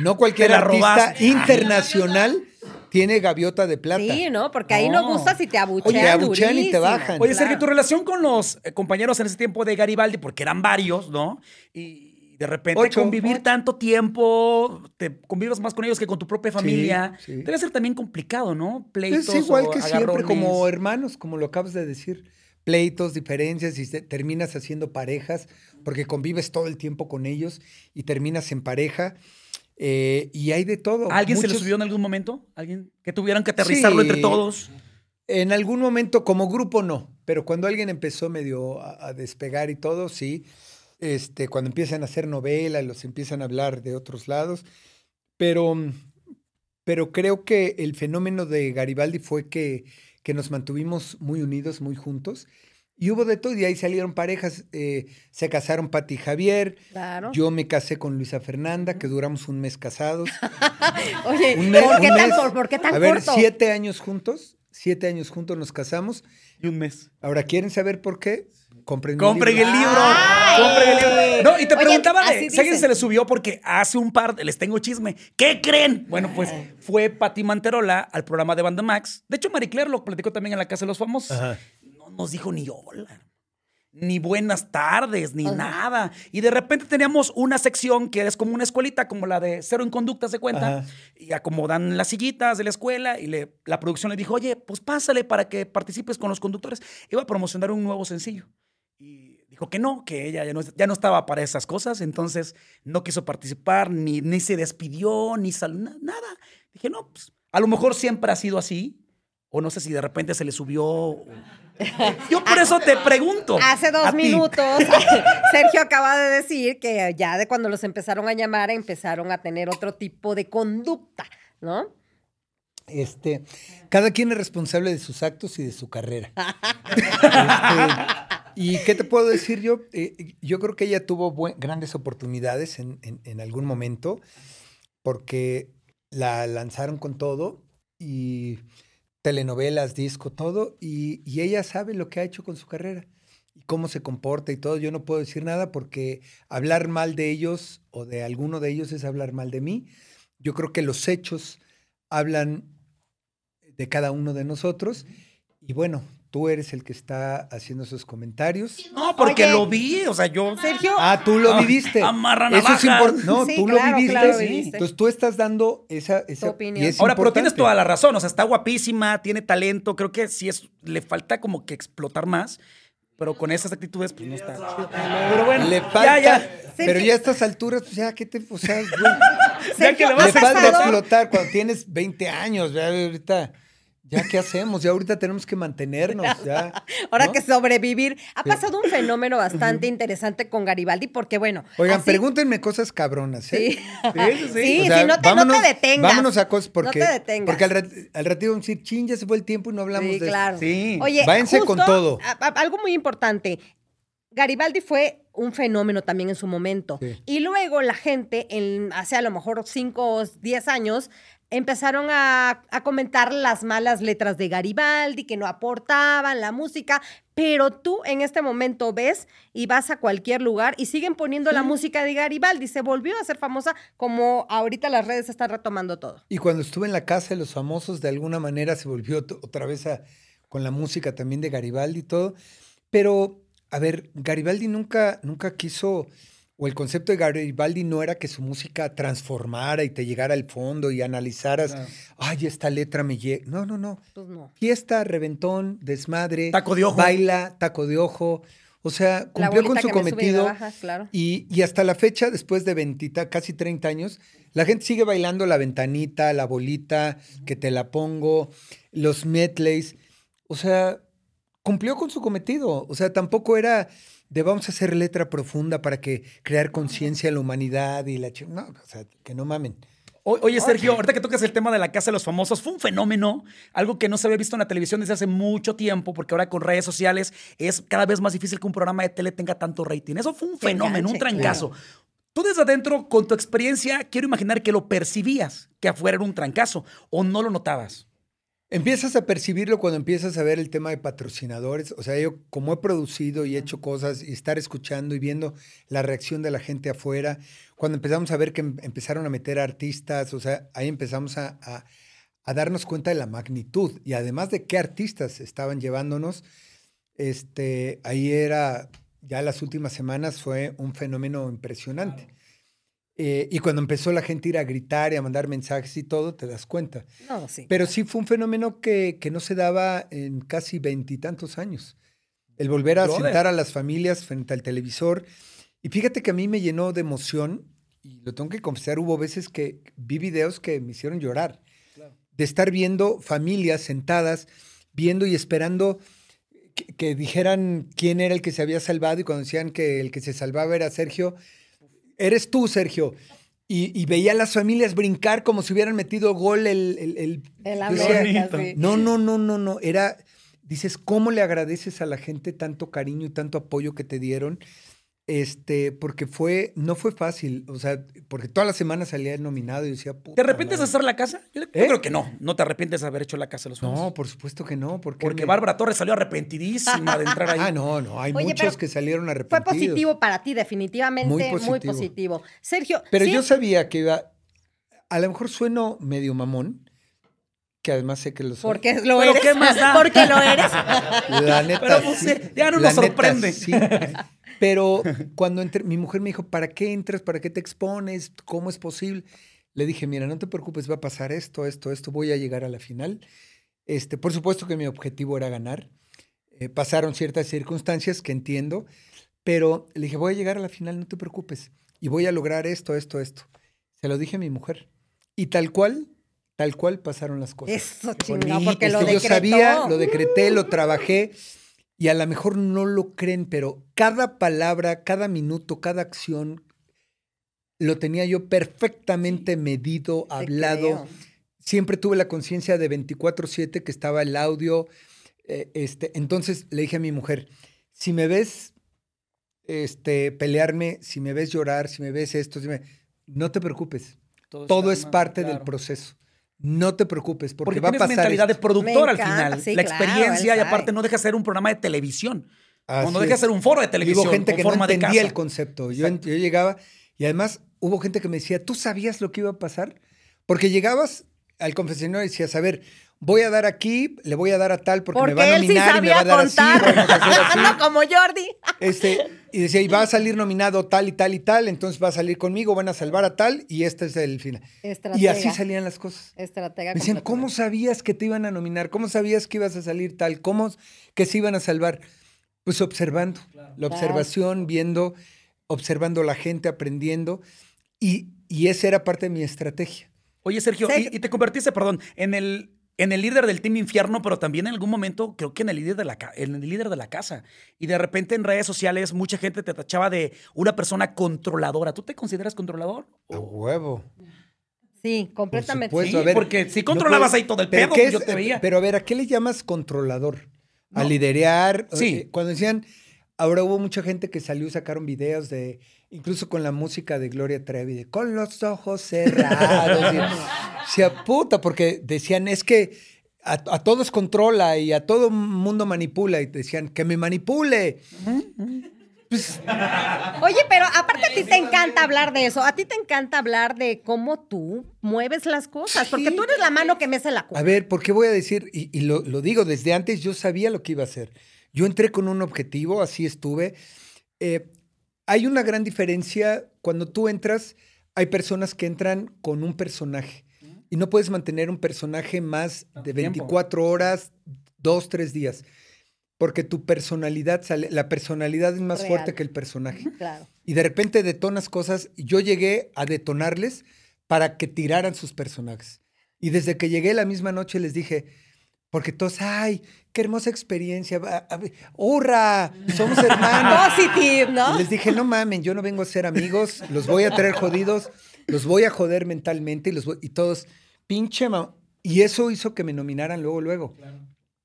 Speaker 3: No cualquier artista internacional tiene gaviota de plata.
Speaker 1: Sí, ¿no? Porque ahí no
Speaker 2: No.
Speaker 1: gustas y te abuchean
Speaker 3: Oye, te abuchean y te bajan.
Speaker 2: Oye, Sergio,
Speaker 1: Claro.
Speaker 2: tu relación con los eh, compañeros en ese tiempo de Garibaldi, porque eran varios, ¿no? Y de repente
Speaker 3: Ocho.
Speaker 2: convivir
Speaker 3: Ocho.
Speaker 2: tanto tiempo, te convives más con ellos que con tu propia familia.
Speaker 3: sí.
Speaker 2: Debe ser también complicado, ¿no? Pleitos
Speaker 3: Es igual
Speaker 2: o
Speaker 3: que siempre,
Speaker 2: agarrones.
Speaker 3: como hermanos, como lo acabas de decir. Pleitos, diferencias, y te- terminas haciendo parejas, porque convives todo el tiempo con ellos y terminas en pareja. eh, y hay de todo.
Speaker 2: ¿A ¿Alguien se le subió en algún momento? ¿Alguien que tuvieran que aterrizarlo
Speaker 3: Sí.
Speaker 2: entre todos?
Speaker 3: En algún momento, como grupo, no. Pero cuando alguien empezó medio a, a despegar y todo, sí. Este, cuando empiezan a hacer novela y los empiezan a hablar de otros lados. Pero, pero creo que el fenómeno de Garibaldi fue que, que nos mantuvimos muy unidos, muy juntos. Y hubo de todo, y de ahí salieron parejas. eh, se casaron Pati y Javier.
Speaker 1: Claro.
Speaker 3: Yo me casé con Luisa Fernanda, que duramos un mes casados. [LAUGHS]
Speaker 1: Oye,
Speaker 3: Un mes-
Speaker 1: ¿por, qué
Speaker 3: un
Speaker 1: tan,
Speaker 3: mes.
Speaker 1: por, por qué tan
Speaker 3: A ver,
Speaker 1: corto?
Speaker 3: siete años juntos. Siete años juntos nos casamos.
Speaker 2: Y un mes.
Speaker 3: Ahora, ¿quieren saber por qué? Compren,
Speaker 2: Compren el
Speaker 3: libro.
Speaker 2: libro.
Speaker 1: ¡Ay!
Speaker 2: Compren el libro. No, y te
Speaker 1: Oye,
Speaker 2: preguntaba de si alguien se le subió porque hace un par, les tengo chisme. ¿Qué creen? Bueno, pues fue Pati Manterola al programa de Banda Max. De hecho, Marie Claire lo platicó también en la Casa de los Famosos.
Speaker 3: Ajá.
Speaker 2: No nos dijo ni hola. Ni buenas tardes, ni nada. Y de repente teníamos una sección que es como una escuelita, como la de Cero en Conducta, se cuenta.
Speaker 3: Ajá.
Speaker 2: Y acomodan las sillitas de la escuela y le, la producción le dijo, oye, pues pásale para que participes con los conductores. Iba a promocionar un nuevo sencillo. Y dijo que no, que ella ya no, ya no estaba para esas cosas, entonces no quiso participar, ni, ni se despidió, ni sal, na- nada. Dije, no, pues a lo mejor siempre ha sido así, o no sé si de repente se le subió. o- [LAUGHS] Yo por eso te pregunto.
Speaker 1: Hace dos minutos, [LAUGHS] Sergio acaba de decir que ya de cuando los empezaron a llamar, empezaron a tener otro tipo de conducta, ¿no?
Speaker 3: Este, cada quien es responsable de sus actos y de su carrera. [LAUGHS] Este, ¿Y qué te puedo decir yo? Eh, yo creo que ella tuvo buen- grandes oportunidades en, en- en algún momento porque la lanzaron con todo y telenovelas, disco, todo, y, y ella sabe lo que ha hecho con su carrera y cómo se comporta y todo. Yo no puedo decir nada porque hablar mal de ellos o de alguno de ellos es hablar mal de mí. Yo creo que los hechos hablan de cada uno de nosotros y bueno, tú eres el que está haciendo esos comentarios.
Speaker 2: No, porque
Speaker 1: Oye.
Speaker 2: lo vi, o sea, yo.
Speaker 1: Sergio,
Speaker 3: Ah, tú lo viviste.
Speaker 2: amarra
Speaker 3: Eso es importante. No,
Speaker 1: Sí,
Speaker 3: tú
Speaker 1: claro,
Speaker 3: lo viviste.
Speaker 1: claro,
Speaker 2: Sí.
Speaker 1: viviste.
Speaker 3: Entonces tú estás dando esa, esa
Speaker 1: Tu opinión.
Speaker 3: y es
Speaker 2: Ahora, pero tienes
Speaker 3: importante.
Speaker 2: toda la razón, o sea, está guapísima, tiene talento, creo que sí es, le falta como que explotar más, pero con esas actitudes, pues no está chido. Pero bueno,
Speaker 3: Le
Speaker 2: ya,
Speaker 3: falta,
Speaker 2: ya.
Speaker 3: pero ya a estas alturas, pues ya, ¿qué te, o sea, güey, [LAUGHS]
Speaker 2: Ya que le vas
Speaker 3: le
Speaker 1: ¿has
Speaker 3: falta
Speaker 1: estado-
Speaker 3: explotar cuando tienes 20 años, ya ahorita, ya qué hacemos, ya ahorita tenemos que mantenernos, [LAUGHS] ya.
Speaker 1: Ahora
Speaker 3: ¿no?
Speaker 1: que sobrevivir. Ha pasado un fenómeno bastante interesante con Garibaldi, porque bueno.
Speaker 3: Oigan,
Speaker 1: así-
Speaker 3: pregúntenme cosas cabronas, ¿eh?
Speaker 1: Sí.
Speaker 2: Sí, sí, sí. [LAUGHS]
Speaker 1: Sí,
Speaker 3: O sea,
Speaker 1: sí, no te, no
Speaker 3: vámonos-
Speaker 1: te detengas.
Speaker 3: Vámonos a cosas porque,
Speaker 1: No te detengas.
Speaker 3: porque al, rat- al ratito vamos a decir, chin, ya se fue el tiempo y no hablamos
Speaker 1: Sí,
Speaker 3: de
Speaker 1: claro.
Speaker 2: Sí.
Speaker 1: Oye,
Speaker 3: Váyanse con todo.
Speaker 1: a- a- algo muy importante. Garibaldi fue un fenómeno también en su momento.
Speaker 3: Sí.
Speaker 1: Y luego la gente, en, hace a lo mejor 5 o 10 años, empezaron a, a comentar las malas letras de Garibaldi, que no aportaban la música. Pero tú en este momento ves y vas a cualquier lugar y siguen poniendo la música de Garibaldi. Se volvió a ser famosa como ahorita las redes están retomando todo.
Speaker 3: Y cuando estuve en la casa de los famosos, de alguna manera se volvió otra vez a- con la música también de Garibaldi y todo. Pero a ver, Garibaldi nunca, nunca quiso, o el concepto de Garibaldi no era que su música transformara y te llegara al fondo y analizaras,
Speaker 2: Claro.
Speaker 3: ay, esta letra me llega. No, no, no.
Speaker 1: Pues no.
Speaker 3: Fiesta, reventón, desmadre.
Speaker 2: Taco de ojo.
Speaker 3: Baila, taco de ojo. O sea, cumplió con su
Speaker 1: y
Speaker 3: cometido.
Speaker 1: baja, claro.
Speaker 3: Y, y hasta la fecha, después de 20, casi 30 años, la gente sigue bailando la ventanita, la bolita, que te la pongo, los medleys. O sea, cumplió con su cometido. O sea, tampoco era de vamos a hacer letra profunda para que crear conciencia en la humanidad y la... No, o sea, que no mamen.
Speaker 2: O- Oye, Sergio, ahorita que tocas el tema de la Casa de los Famosos, fue un fenómeno, algo que no se había visto en la televisión desde hace mucho tiempo, porque ahora con redes sociales es cada vez más difícil que un programa de tele tenga tanto rating. Eso fue un fenómeno, un trancazo. Tú desde adentro, con tu experiencia, quiero imaginar que lo percibías, que afuera era un trancazo, o no lo notabas.
Speaker 3: Empiezas a percibirlo cuando empiezas a ver el tema de patrocinadores. O sea, yo como he producido y he hecho cosas y estar escuchando y viendo la reacción de la gente afuera, cuando empezamos a ver que em- empezaron a meter artistas, o sea, ahí empezamos a, a- a darnos cuenta de la magnitud y además de qué artistas estaban llevándonos, este, ahí era, ya las últimas semanas fue un fenómeno impresionante. Eh, y cuando empezó la gente a ir a gritar y a mandar mensajes y todo, te das cuenta.
Speaker 1: No, sí.
Speaker 3: Pero sí fue un fenómeno que, que no se daba en casi veintitantos años. El volver a
Speaker 2: Brother.
Speaker 3: sentar a las familias frente al televisor. Y fíjate que a mí me llenó de emoción, y lo tengo que confesar, hubo veces que vi videos que me hicieron llorar. De estar viendo familias sentadas, viendo y esperando que, que dijeran quién era el que se había salvado, y cuando decían que el que se salvaba era Sergio, eres tú, Sergio. Y, y veía a las familias brincar como si hubieran metido gol el... el, el-
Speaker 1: El
Speaker 3: yo decía,
Speaker 1: América,
Speaker 2: bonito.
Speaker 1: sí.
Speaker 3: no, no, no, no, no. Era, dices, ¿cómo le agradeces a la gente tanto cariño y tanto apoyo que te dieron? Este, porque fue, no fue fácil, o sea, porque todas las semanas salía nominado y decía,
Speaker 2: ¿Te arrepientes de
Speaker 3: madre".
Speaker 2: hacer la casa? Yo, yo
Speaker 3: ¿Eh?
Speaker 2: creo que no. No te arrepientes de haber hecho la Casa de los Famosos.
Speaker 3: No, por supuesto que no, porque
Speaker 2: porque
Speaker 3: me-
Speaker 2: Bárbara Torres salió arrepentidísima de entrar ahí. [LAUGHS]
Speaker 3: Ah, no, no, hay
Speaker 1: Oye,
Speaker 3: muchos que salieron
Speaker 1: Fue
Speaker 3: arrepentidos.
Speaker 1: positivo para ti, definitivamente.
Speaker 3: Muy
Speaker 1: Muy positivo. Sergio,
Speaker 3: Pero
Speaker 1: sí,
Speaker 3: yo sabía que iba, a lo mejor sueno medio mamón, que además sé que lo soy.
Speaker 1: porque lo
Speaker 2: ¿Pero
Speaker 1: eres.
Speaker 2: qué más da? [LAUGHS]
Speaker 1: Porque lo eres.
Speaker 3: La neta.
Speaker 2: Pero, pues,
Speaker 3: sí.
Speaker 2: eh, ya no
Speaker 3: La
Speaker 2: nos sorprende.
Speaker 3: sí. Pero [LAUGHS] cuando entré, mi mujer me dijo, ¿para qué entras? ¿Para qué te expones? ¿Cómo es posible? Le dije, mira, no te preocupes, va a pasar esto, esto, esto, voy a llegar a la final. Este, por supuesto que mi objetivo era ganar. Eh, pasaron ciertas circunstancias que entiendo, pero le dije, voy a llegar a la final, no te preocupes. Y voy a lograr esto, esto, esto. Se lo dije a mi mujer. Y tal cual, tal cual pasaron las cosas.
Speaker 1: Eso chingado, porque lo decretó.
Speaker 3: Yo sabía, lo decreté, lo trabajé y a lo mejor no lo creen, pero cada palabra, cada minuto, cada acción lo tenía yo perfectamente medido,
Speaker 1: Te
Speaker 3: hablado.
Speaker 1: creo.
Speaker 3: Siempre tuve la conciencia de 24/7 que estaba el audio. eh, este, entonces le dije a mi mujer, si me ves este, pelearme, si me ves llorar, si me ves esto, si me- no te preocupes. Todo es parte del proceso. No te preocupes, porque,
Speaker 2: Porque
Speaker 3: va a pasar.
Speaker 2: mentalidad de productor
Speaker 1: Me
Speaker 2: al
Speaker 1: encanta,
Speaker 2: final.
Speaker 1: sí,
Speaker 2: la
Speaker 1: claro,
Speaker 2: experiencia y aparte no deja de ser un programa de televisión.
Speaker 3: Así
Speaker 2: Cuando deja de
Speaker 3: es.
Speaker 2: ser un foro de
Speaker 3: Y
Speaker 2: televisión.
Speaker 3: hubo gente que no
Speaker 2: forma
Speaker 3: entendía el concepto. Yo llegaba y además hubo gente que me decía, ¿tú sabías lo que iba a pasar? Porque llegabas al confesionario y decías, a ver, voy a dar aquí, le voy a dar a tal porque,
Speaker 1: Porque
Speaker 3: me va a
Speaker 1: él sí
Speaker 3: nominar y me va a dar así,
Speaker 1: contar.
Speaker 3: vamos a hacer así. [LAUGHS]
Speaker 1: no como Jordi.
Speaker 3: Este, y decía, y va a salir nominado tal y tal y tal, entonces va a salir conmigo, van a salvar a tal y este es el final. Y así salían las cosas.
Speaker 1: Estratega.
Speaker 3: Me decían, ¿cómo sabías que te iban a nominar? ¿Cómo sabías que ibas a salir tal? ¿Cómo que se iban a salvar? Pues observando, la observación, viendo, observando la gente, aprendiendo. Y, y esa era parte de mi estrategia.
Speaker 2: Oye, Sergio, y te convertiste, perdón, en el, en el líder del Team Infierno, pero también en algún momento creo que en el líder de la, en el líder de la casa. Y de repente en redes sociales mucha gente te tachaba de una persona controladora. ¿Tú te consideras controlador?
Speaker 3: A huevo.
Speaker 1: Sí, completamente.
Speaker 3: Por supuesto.
Speaker 2: Sí,
Speaker 3: ver,
Speaker 2: porque si controlabas
Speaker 3: puedes-
Speaker 2: ahí todo el
Speaker 3: pero
Speaker 2: pedo,
Speaker 3: ¿qué
Speaker 2: pues yo
Speaker 3: es-
Speaker 2: te veía.
Speaker 3: Pero a ver, ¿a qué le llamas controlador? ¿A
Speaker 2: No.
Speaker 3: liderear?
Speaker 2: Sí.
Speaker 3: Eh, Cuando decían, ahora hubo mucha gente que salió y sacaron videos de, incluso con la música de Gloria Trevi, de con los ojos cerrados. [LAUGHS] y, decía, puta, porque decían, es que a, a todos controla y a todo mundo manipula. Y decían, que me manipule.
Speaker 1: Oye, pero aparte a ti te encanta hablar de eso. A ti te encanta hablar de cómo tú mueves las cosas. Porque tú eres la mano que mece la
Speaker 3: A
Speaker 1: cola.
Speaker 3: ver, ¿por qué voy a decir? Y, y lo, lo digo, desde antes yo sabía lo que iba a hacer. Yo entré con un objetivo, así estuve. Eh, hay una gran diferencia cuando tú entras, hay personas que entran con un personaje y no puedes mantener un personaje más de
Speaker 2: Tanto tiempo.
Speaker 3: 24 horas, dos, tres días, porque tu personalidad sale, la personalidad es más
Speaker 1: Real.
Speaker 3: fuerte que el personaje.
Speaker 1: Claro.
Speaker 3: Y de repente detonas cosas. y Yo llegué a detonarles para que tiraran sus personajes. Y desde que llegué la misma noche les dije, porque todos, ay, qué hermosa experiencia. ¡Hurra! Somos hermanos. [LAUGHS]
Speaker 1: Positive,
Speaker 3: Y
Speaker 1: ¿no?
Speaker 3: les dije, no mamen, yo no vengo a ser amigos, los voy a traer jodidos, los voy a joder mentalmente y, los voy- y todos, pinche ma-". Y eso hizo que me nominaran luego, luego.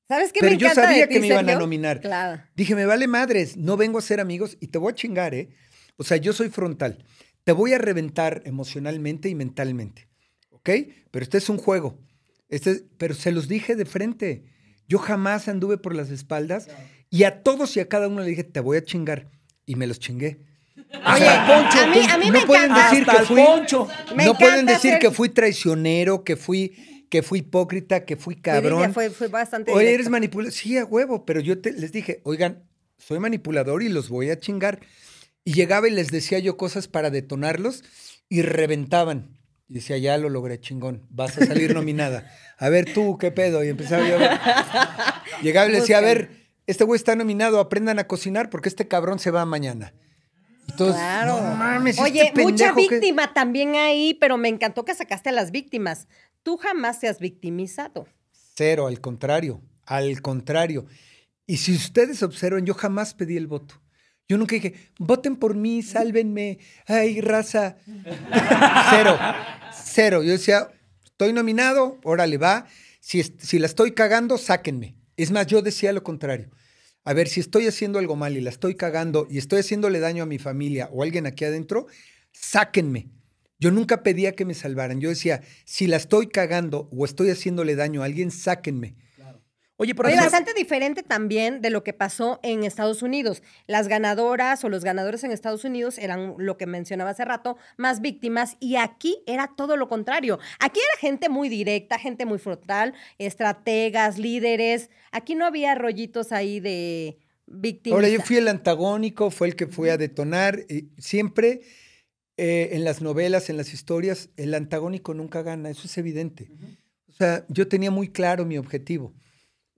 Speaker 1: ¿Sabes qué
Speaker 3: Pero
Speaker 1: me
Speaker 3: yo
Speaker 1: encanta
Speaker 3: sabía
Speaker 1: de ti,
Speaker 3: que me iban a nominar.
Speaker 1: Claro.
Speaker 3: Dije, me vale madres, no vengo a ser amigos y te voy a chingar, ¿eh? O sea, yo soy frontal. Te voy a reventar emocionalmente y mentalmente, ¿ok? Pero este es un juego. Este es- pero se los dije de frente. Yo jamás anduve por las espaldas y a todos y a cada uno le dije, te voy a chingar. Y me los chingué.
Speaker 1: Oye, a mí, a mí
Speaker 3: no
Speaker 1: me
Speaker 3: pueden
Speaker 1: encanta.
Speaker 3: decir que fui,
Speaker 2: poncho.
Speaker 1: Me
Speaker 3: no pueden decir
Speaker 1: ser-
Speaker 3: que fui traicionero, que fui, que fui hipócrita, que fui cabrón.
Speaker 1: Lidia fue, fue bastante
Speaker 3: Oye, eres manipulador. Sí, a huevo, pero yo te- les dije, oigan, soy manipulador y los voy a chingar. Y llegaba y les decía yo cosas para detonarlos y reventaban. Y decía, ya lo logré, chingón, vas a salir nominada. A ver tú, ¿qué pedo? Y empezaba yo a ver. Llegaba y les decía, a ver, este güey está nominado, aprendan a cocinar porque este cabrón se va mañana.
Speaker 1: Claro.
Speaker 3: no mames, este
Speaker 1: Oye, mucha
Speaker 3: pendejo que-".
Speaker 1: víctima también ahí, pero me encantó que sacaste a las víctimas. Tú jamás te has victimizado.
Speaker 3: Cero, al contrario, al contrario. Y si ustedes observan, yo jamás pedí el voto. Yo nunca dije, voten por mí, sálvenme, ay, raza. Cero, cero. Yo decía, estoy nominado, órale, va. Si, si la estoy cagando, sáquenme. Es más, yo decía lo contrario. A ver, si estoy haciendo algo mal y la estoy cagando y estoy haciéndole daño a mi familia o a alguien aquí adentro, sáquenme. Yo nunca pedía que me salvaran. Yo decía, si la estoy cagando o estoy haciéndole daño a alguien, sáquenme.
Speaker 2: Oye, además-
Speaker 1: bastante diferente también de lo que pasó en Estados Unidos. Las ganadoras o los ganadores en Estados Unidos eran lo que mencionaba hace rato, más víctimas, y aquí era todo lo contrario. Aquí era gente muy directa, gente muy frontal, estrategas, líderes. Aquí no había rollitos ahí de víctimas.
Speaker 3: Ahora yo fui el antagónico, fue el que fue a detonar. y siempre eh, en las novelas, en las historias, el antagónico nunca gana, eso es evidente. O sea, yo tenía muy claro mi objetivo.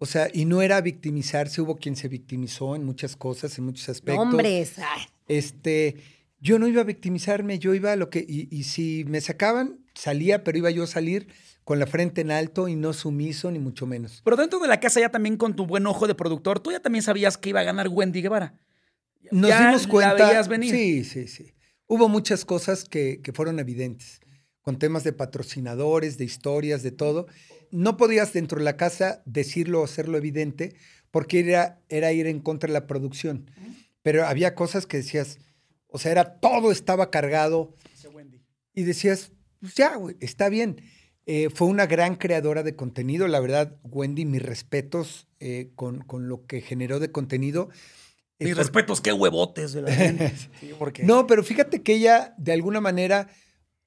Speaker 3: O sea, y no era victimizarse, hubo quien se victimizó en muchas cosas, en muchos aspectos.
Speaker 1: Hombres. ay.
Speaker 3: Este, yo no iba a victimizarme, yo iba a lo que, y, y si me sacaban, salía, pero iba yo a salir con la frente en alto y no sumiso, ni mucho menos.
Speaker 2: Pero dentro de la casa ya también con tu buen ojo de productor, tú ya también sabías que iba a ganar Wendy Guevara.
Speaker 3: Nos
Speaker 2: Ya
Speaker 3: dimos
Speaker 2: la
Speaker 3: cuenta.
Speaker 2: veías venir.
Speaker 3: Sí, sí, sí. Hubo muchas cosas que, que fueron evidentes, con temas de patrocinadores, de historias, de todo. No podías dentro de la casa decirlo o hacerlo evidente, porque era, era ir en contra de la producción. Pero había cosas que decías, o sea, era todo estaba cargado y decías, pues ya, güey, está bien. Eh, fue una gran creadora de contenido, la verdad, Wendy, mis respetos eh, con, con lo que generó de contenido. Eh,
Speaker 2: Mis
Speaker 3: por-
Speaker 2: respetos, qué huevotes de la [LAUGHS] gente. Sí, porque
Speaker 3: No, pero fíjate que ella, de alguna manera,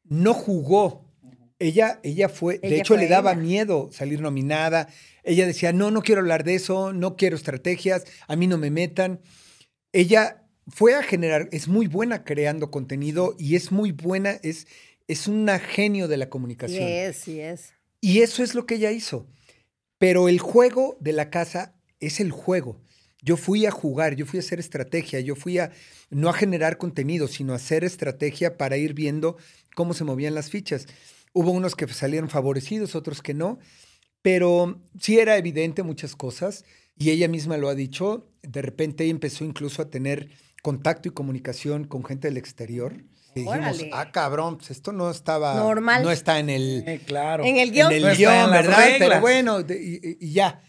Speaker 3: no jugó. Ella, ella fue, de
Speaker 1: Ella
Speaker 3: hecho,
Speaker 1: fue
Speaker 3: le daba
Speaker 1: ella.
Speaker 3: miedo salir nominada. Ella decía, no, no quiero hablar de eso, no quiero estrategias, a mí no me metan. Ella fue a generar, es muy buena creando contenido y es muy buena, es, es una genio de la comunicación.
Speaker 1: es, sí es.
Speaker 3: Y eso es lo que ella hizo. Pero el juego de la casa es el juego. Yo fui a jugar, yo fui a hacer estrategia, yo fui a no a generar contenido, sino a hacer estrategia para ir viendo cómo se movían las fichas. Hubo unos que salieron favorecidos, otros que no, pero sí era evidente muchas cosas y ella misma lo ha dicho. De repente ella empezó incluso a tener contacto y comunicación con gente del exterior. Y dijimos,
Speaker 1: Órale.
Speaker 3: ah, cabrón, pues esto no estaba.
Speaker 1: Normal.
Speaker 3: No está en el,
Speaker 2: Eh, claro.
Speaker 1: En el guion.
Speaker 3: en
Speaker 2: No
Speaker 3: el
Speaker 2: en
Speaker 3: guion,
Speaker 2: las
Speaker 3: ¿verdad? Pero
Speaker 2: reglas.
Speaker 3: bueno, de- y, y ya.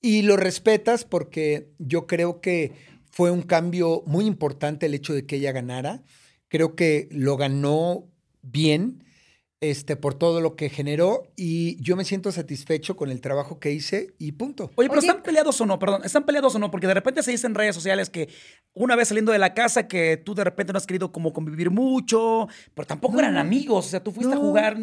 Speaker 3: Y lo respetas porque yo creo que fue un cambio muy importante el hecho de que ella ganara. Creo que lo ganó bien este, por todo lo que generó y yo me siento satisfecho con el trabajo que hice y punto.
Speaker 2: Oye, pero
Speaker 1: Oye.
Speaker 2: están peleados o no, perdón, están peleados o no, porque de repente se dice en redes sociales que una vez saliendo de la casa que tú de repente no has querido como convivir mucho, pero tampoco eran amigos, o sea, tú fuiste a jugar.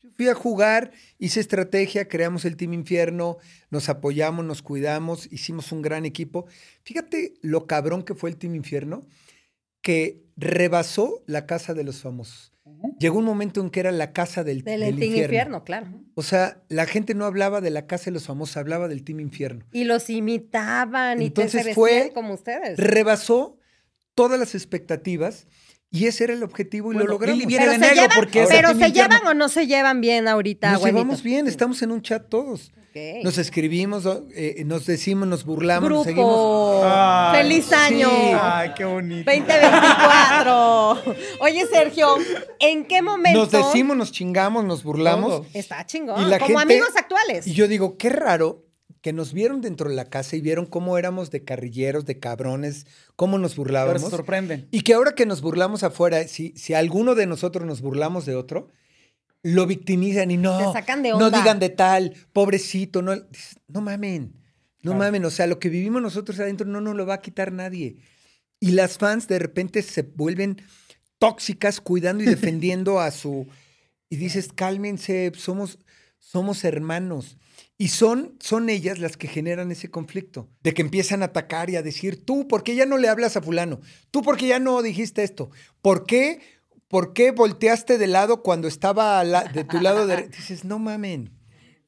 Speaker 3: Yo fui a jugar, hice estrategia, creamos el Team Infierno, nos apoyamos, nos cuidamos, hicimos un gran equipo. Fíjate lo cabrón que fue el Team Infierno, que rebasó la casa de los famosos. Llegó un momento en que era la casa del,
Speaker 1: Del,
Speaker 3: del
Speaker 1: Team
Speaker 3: infierno.
Speaker 1: Infierno, claro.
Speaker 3: O sea, la gente no hablaba de la casa de los famosos, hablaba del Team Infierno.
Speaker 1: Y los imitaban y te- se
Speaker 3: Entonces fue-
Speaker 1: como ustedes.
Speaker 3: Rebasó todas las expectativas y ese era el objetivo y
Speaker 2: Bueno,
Speaker 3: lo logramos.
Speaker 1: Pero,
Speaker 2: de
Speaker 1: se,
Speaker 2: negro
Speaker 1: llevan,
Speaker 2: porque
Speaker 1: pero ¿se llevan o no se llevan bien ahorita,
Speaker 3: Nos llevamos bien, estamos en un chat todos. Nos escribimos, eh, nos decimos, nos burlamos, nos seguimos.
Speaker 2: Ay,
Speaker 1: ¡Feliz año!
Speaker 2: Ay, qué bonito.
Speaker 1: 2024. Oye, Sergio, ¿en qué momento?
Speaker 3: Nos decimos, nos chingamos, nos burlamos.
Speaker 2: Todo.
Speaker 1: Está chingón.
Speaker 3: Y la
Speaker 1: como
Speaker 3: gente-
Speaker 1: amigos actuales.
Speaker 3: Y yo digo, qué raro que nos vieron dentro de la casa y vieron cómo éramos de carrilleros, de cabrones, cómo nos burlábamos.
Speaker 2: se sorprenden.
Speaker 3: Y que ahora que nos burlamos afuera, si, si alguno de nosotros nos burlamos de otro, lo victimizan y no,
Speaker 1: Te sacan de
Speaker 3: no
Speaker 1: onda.
Speaker 3: digan de tal, pobrecito, no, no mamen, no
Speaker 2: Claro.
Speaker 3: mamen, o sea, lo que vivimos nosotros adentro no nos lo va a quitar nadie. Y las fans de repente se vuelven tóxicas cuidando y [LAUGHS] defendiendo a su... Y dices, cálmense, somos, somos hermanos. Y son, son ellas las que generan ese conflicto, de que empiezan a atacar y a decir, tú, ¿por qué ya no le hablas a fulano? Tú, ¿por qué ya no dijiste esto? ¿Por qué, por qué volteaste de lado cuando estaba la- de tu lado derecho? [LAUGHS] Dices, no mamen.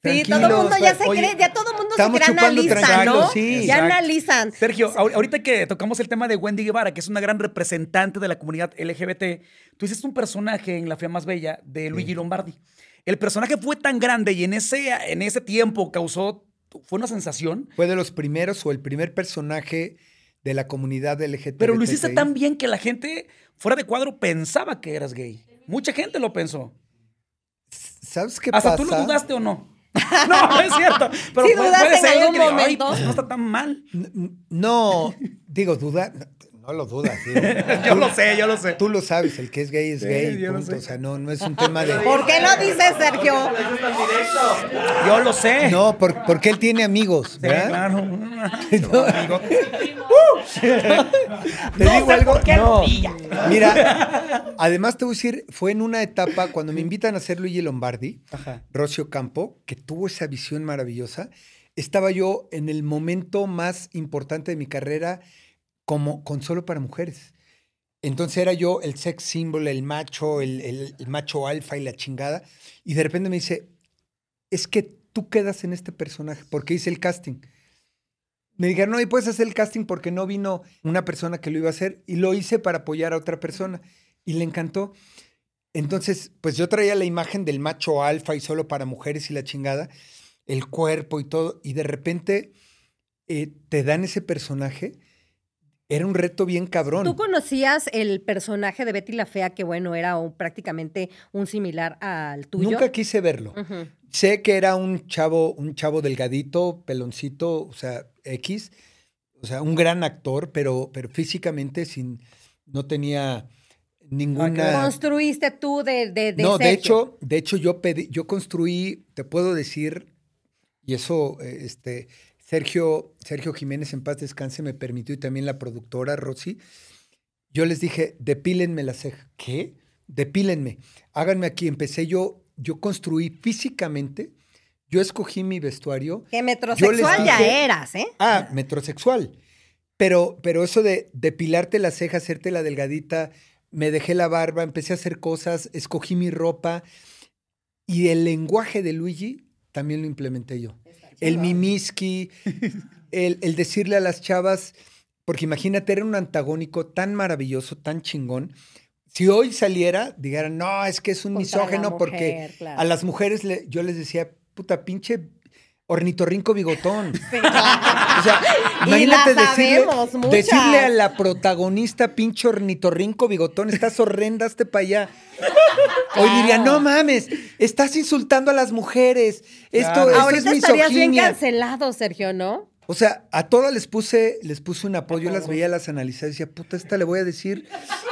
Speaker 1: Sí, todo el mundo ya se
Speaker 3: Oye,
Speaker 1: cree, ya todo el mundo se cree analiza, ¿no?
Speaker 3: sí.
Speaker 1: ya
Speaker 2: Exacto.
Speaker 1: analizan.
Speaker 2: Sergio, ahor- ahorita que tocamos el tema de Wendy Guevara, que es una gran representante de la comunidad LGBT, tú hiciste un personaje en La Fea Más Bella de Luigi Lombardi. El personaje fue tan grande y en ese, en ese tiempo causó, fue una sensación,
Speaker 3: Fue de los primeros o el primer personaje de la comunidad LGBT.
Speaker 2: pero lo hiciste tan bien que la gente fuera de cuadro pensaba que eras gay. Mucha gente lo pensó.
Speaker 3: ¿Sabes qué
Speaker 2: Hasta
Speaker 3: pasa?
Speaker 2: tú lo dudaste o [LAUGHS] no. no, es cierto. Pero
Speaker 1: Sí
Speaker 2: puede,
Speaker 1: dudaste
Speaker 2: puede
Speaker 1: en
Speaker 2: ser
Speaker 1: algún
Speaker 2: que diga, "Ay,
Speaker 1: momento".
Speaker 2: pues no está tan mal.
Speaker 3: No, digo, duda, no lo dudas. digo. [LAUGHS]
Speaker 2: yo lo sé, yo lo sé.
Speaker 3: Tú lo sabes, el que es gay es
Speaker 2: Sí,
Speaker 3: gay.
Speaker 2: yo lo
Speaker 3: punto.
Speaker 2: sé.
Speaker 3: O sea, no, no es un tema de.
Speaker 1: ¿Por qué lo dices, Sergio?
Speaker 2: Yo lo sé.
Speaker 3: No, por- porque él tiene amigos,
Speaker 2: claro. [LAUGHS]
Speaker 3: No.
Speaker 2: Amigo. [LAUGHS]
Speaker 3: ¿Te
Speaker 2: No
Speaker 3: digo
Speaker 2: sé
Speaker 3: algo?
Speaker 2: por qué
Speaker 3: no.
Speaker 2: lo.
Speaker 3: Mira, además te voy a decir, fue en una etapa cuando me invitan a hacer Luigi Lombardi,
Speaker 2: Ajá.
Speaker 3: Rocio Campo, que tuvo esa visión maravillosa. Estaba yo en el momento más importante de mi carrera como con solo para mujeres. Entonces era yo el sex symbol, el macho, el, el- el macho alfa y la chingada. Y de repente me dice, es que tú quedas en este personaje porque hice el casting. Me dijeron, no, y puedes hacer el casting porque no vino una persona que lo iba a hacer. Y lo hice para apoyar a otra persona. Y le encantó. Entonces, pues yo traía la imagen del macho alfa y solo para mujeres y la chingada, el cuerpo y todo. Y de repente eh, te dan ese personaje. Era un reto bien cabrón.
Speaker 1: ¿Tú conocías el personaje de Betty la Fea, que bueno, era un- prácticamente un similar al tuyo?
Speaker 3: Nunca quise verlo. Sé que era un chavo, un chavo delgadito, peloncito, o sea, X, o sea, un gran actor, pero, pero físicamente sin, no tenía ninguna.
Speaker 1: Construiste tú de, de, de
Speaker 3: no, de hecho, de hecho yo pedí, yo construí, te puedo decir, y eso, eh, este, Sergio, Sergio Jiménez en paz descanse me permitió y también la productora Rosy. Yo les dije, depílenme la ceja. ¿Qué? Depílenme. Háganme aquí. Empecé yo, yo construí físicamente, yo escogí mi vestuario.
Speaker 1: Que metrosexual ya eras, ¿eh?
Speaker 3: Ah, metrosexual. Pero, pero eso de depilarte la ceja, hacerte la delgadita, me dejé la barba, empecé a hacer cosas, escogí mi ropa. Y el lenguaje de Luigi también lo implementé yo. El mimiski, el, el decirle a las chavas, porque imagínate, era un antagónico tan maravilloso, tan chingón. Si hoy saliera, dijeran, no, es que es un
Speaker 1: Contra
Speaker 3: misógeno porque
Speaker 1: claro.
Speaker 3: a las mujeres le- yo les decía, puta, pinche ornitorrinco bigotón. [LAUGHS]
Speaker 1: Sí.
Speaker 3: O sea,
Speaker 1: Y
Speaker 3: imagínate
Speaker 1: la
Speaker 3: decirle,
Speaker 1: sabemos, muchas.
Speaker 3: decirle a la protagonista, pinche ornitorrinco bigotón, estás horrenda, hazte para allá. Hoy
Speaker 1: Claro.
Speaker 3: diría, no mames, estás insultando a las mujeres. Esto,
Speaker 2: Claro.
Speaker 3: esto
Speaker 1: Ahorita
Speaker 3: es
Speaker 1: estarías bien cancelado, Sergio, ¿no?
Speaker 3: O sea, a todas les puse, les puse un apoyo, las veía, las analizaba y decía, puta, esta le voy a decir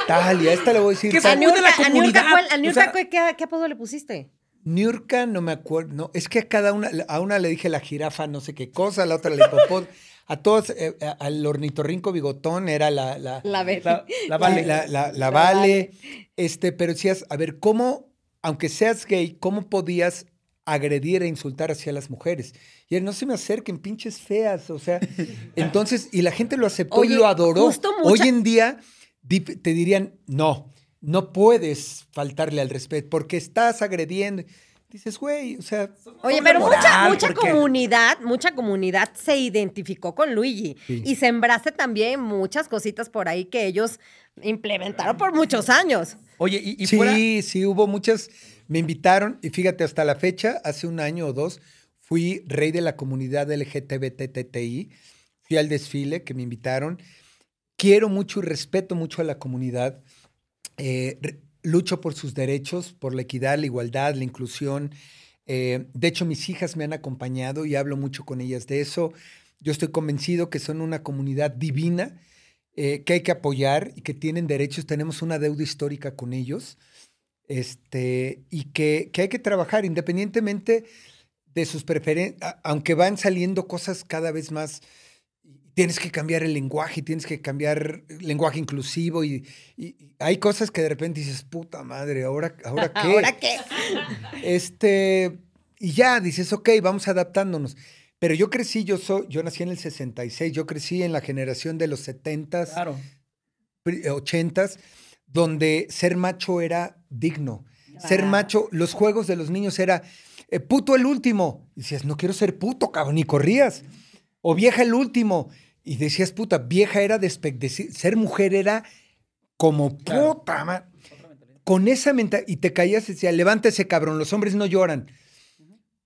Speaker 3: tal y a esta le voy a decir
Speaker 2: ¿Qué
Speaker 3: tal.
Speaker 2: Muy de la
Speaker 1: Niurka- a Niurka,
Speaker 2: comunidad,
Speaker 1: ¿cuál- a
Speaker 2: o
Speaker 1: Niurka,
Speaker 2: sea-
Speaker 1: ¿qué, qué- qué apodo le pusiste?
Speaker 3: Niurka, no me acuerdo, no, es que a cada una, a una le dije la jirafa, no sé qué cosa, a la otra la hipopótamo, a todos, eh, a- al ornitorrinco bigotón era la, la,
Speaker 1: La Betty.
Speaker 2: La, la vale.
Speaker 3: la, vale, este, pero decías, a ver, ¿cómo, aunque seas gay, ¿cómo podías agredir e insultar hacia las mujeres? Y él, no se me acerquen, pinches feas, o sea, [LAUGHS] entonces, y la gente lo aceptó
Speaker 1: Oye,
Speaker 3: y lo adoró.
Speaker 1: mucha-
Speaker 3: Hoy en día te dirían, no, no puedes faltarle al respeto porque estás agrediendo. Dices, güey, o sea,
Speaker 1: Oye, pero mucha, mucha
Speaker 2: porque-
Speaker 1: comunidad, mucha comunidad se identificó con Luigi.
Speaker 3: Sí.
Speaker 1: Y sembraste también muchas cositas por ahí que ellos implementaron por muchos años.
Speaker 2: Oye, y, y
Speaker 3: sí,
Speaker 2: fuera.
Speaker 3: sí, hubo muchas. Me invitaron y fíjate, hasta la fecha, hace un año o dos, fui rey de la comunidad LGTBTTI. Fui al desfile que me invitaron. Quiero mucho y respeto mucho a la comunidad. Eh, lucho por sus derechos, por la equidad, la igualdad, la inclusión. Eh, de hecho, mis hijas me han acompañado y hablo mucho con ellas de eso. Yo estoy convencido que son una comunidad divina, eh, que hay que apoyar y que tienen derechos. Tenemos una deuda histórica con ellos este, y que, que hay que trabajar independientemente de sus preferencias, aunque van saliendo cosas cada vez más. Tienes que cambiar el lenguaje, tienes que cambiar el lenguaje inclusivo y, y- y hay cosas que de repente dices, puta madre, ¿ahora, ahora [LAUGHS] qué?
Speaker 1: ¿Ahora qué? [LAUGHS]
Speaker 3: Este, y ya dices, ok, vamos adaptándonos. Pero yo crecí, yo soy, yo nací en el 66, yo crecí en la generación de los 70s,
Speaker 2: Claro.
Speaker 3: pri- 80s, donde ser macho era digno. Ser macho, los juegos de los niños era eh, puto el último. Y decías, no quiero ser puto, cabrón, y corrías. O vieja el último. Y decías, puta, vieja era despe- deci- ser mujer era como
Speaker 2: Claro.
Speaker 3: puta ma- Con esa mentalidad, y te caías y decía, levántese, cabrón, los hombres no lloran.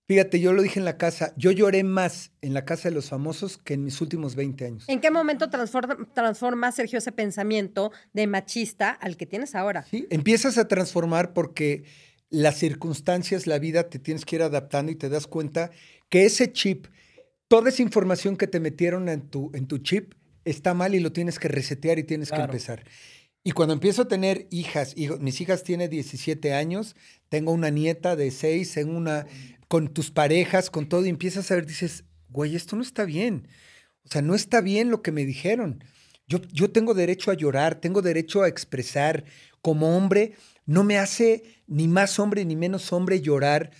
Speaker 3: Fíjate, yo lo dije en la casa, yo lloré más en la casa de los famosos que en mis últimos 20 años.
Speaker 1: ¿En qué momento transforma, transforma, Sergio, ese pensamiento de machista al que tienes ahora?
Speaker 3: Sí, empiezas a transformar porque las circunstancias, la vida, te tienes que ir adaptando y te das cuenta que ese chip, toda esa información que te metieron en tu, en tu chip está mal y lo tienes que resetear y tienes
Speaker 2: Claro.
Speaker 3: que empezar. Y cuando empiezo a tener hijas, mis hijas tienen 17 años, tengo una nieta de 6, tengo una con tus parejas, con todo, y empiezas a ver, dices, güey, esto no está bien. O sea, no está bien lo que me dijeron. Yo, yo tengo derecho a llorar, tengo derecho a expresar. Como hombre, no me hace ni más hombre ni menos hombre llorar.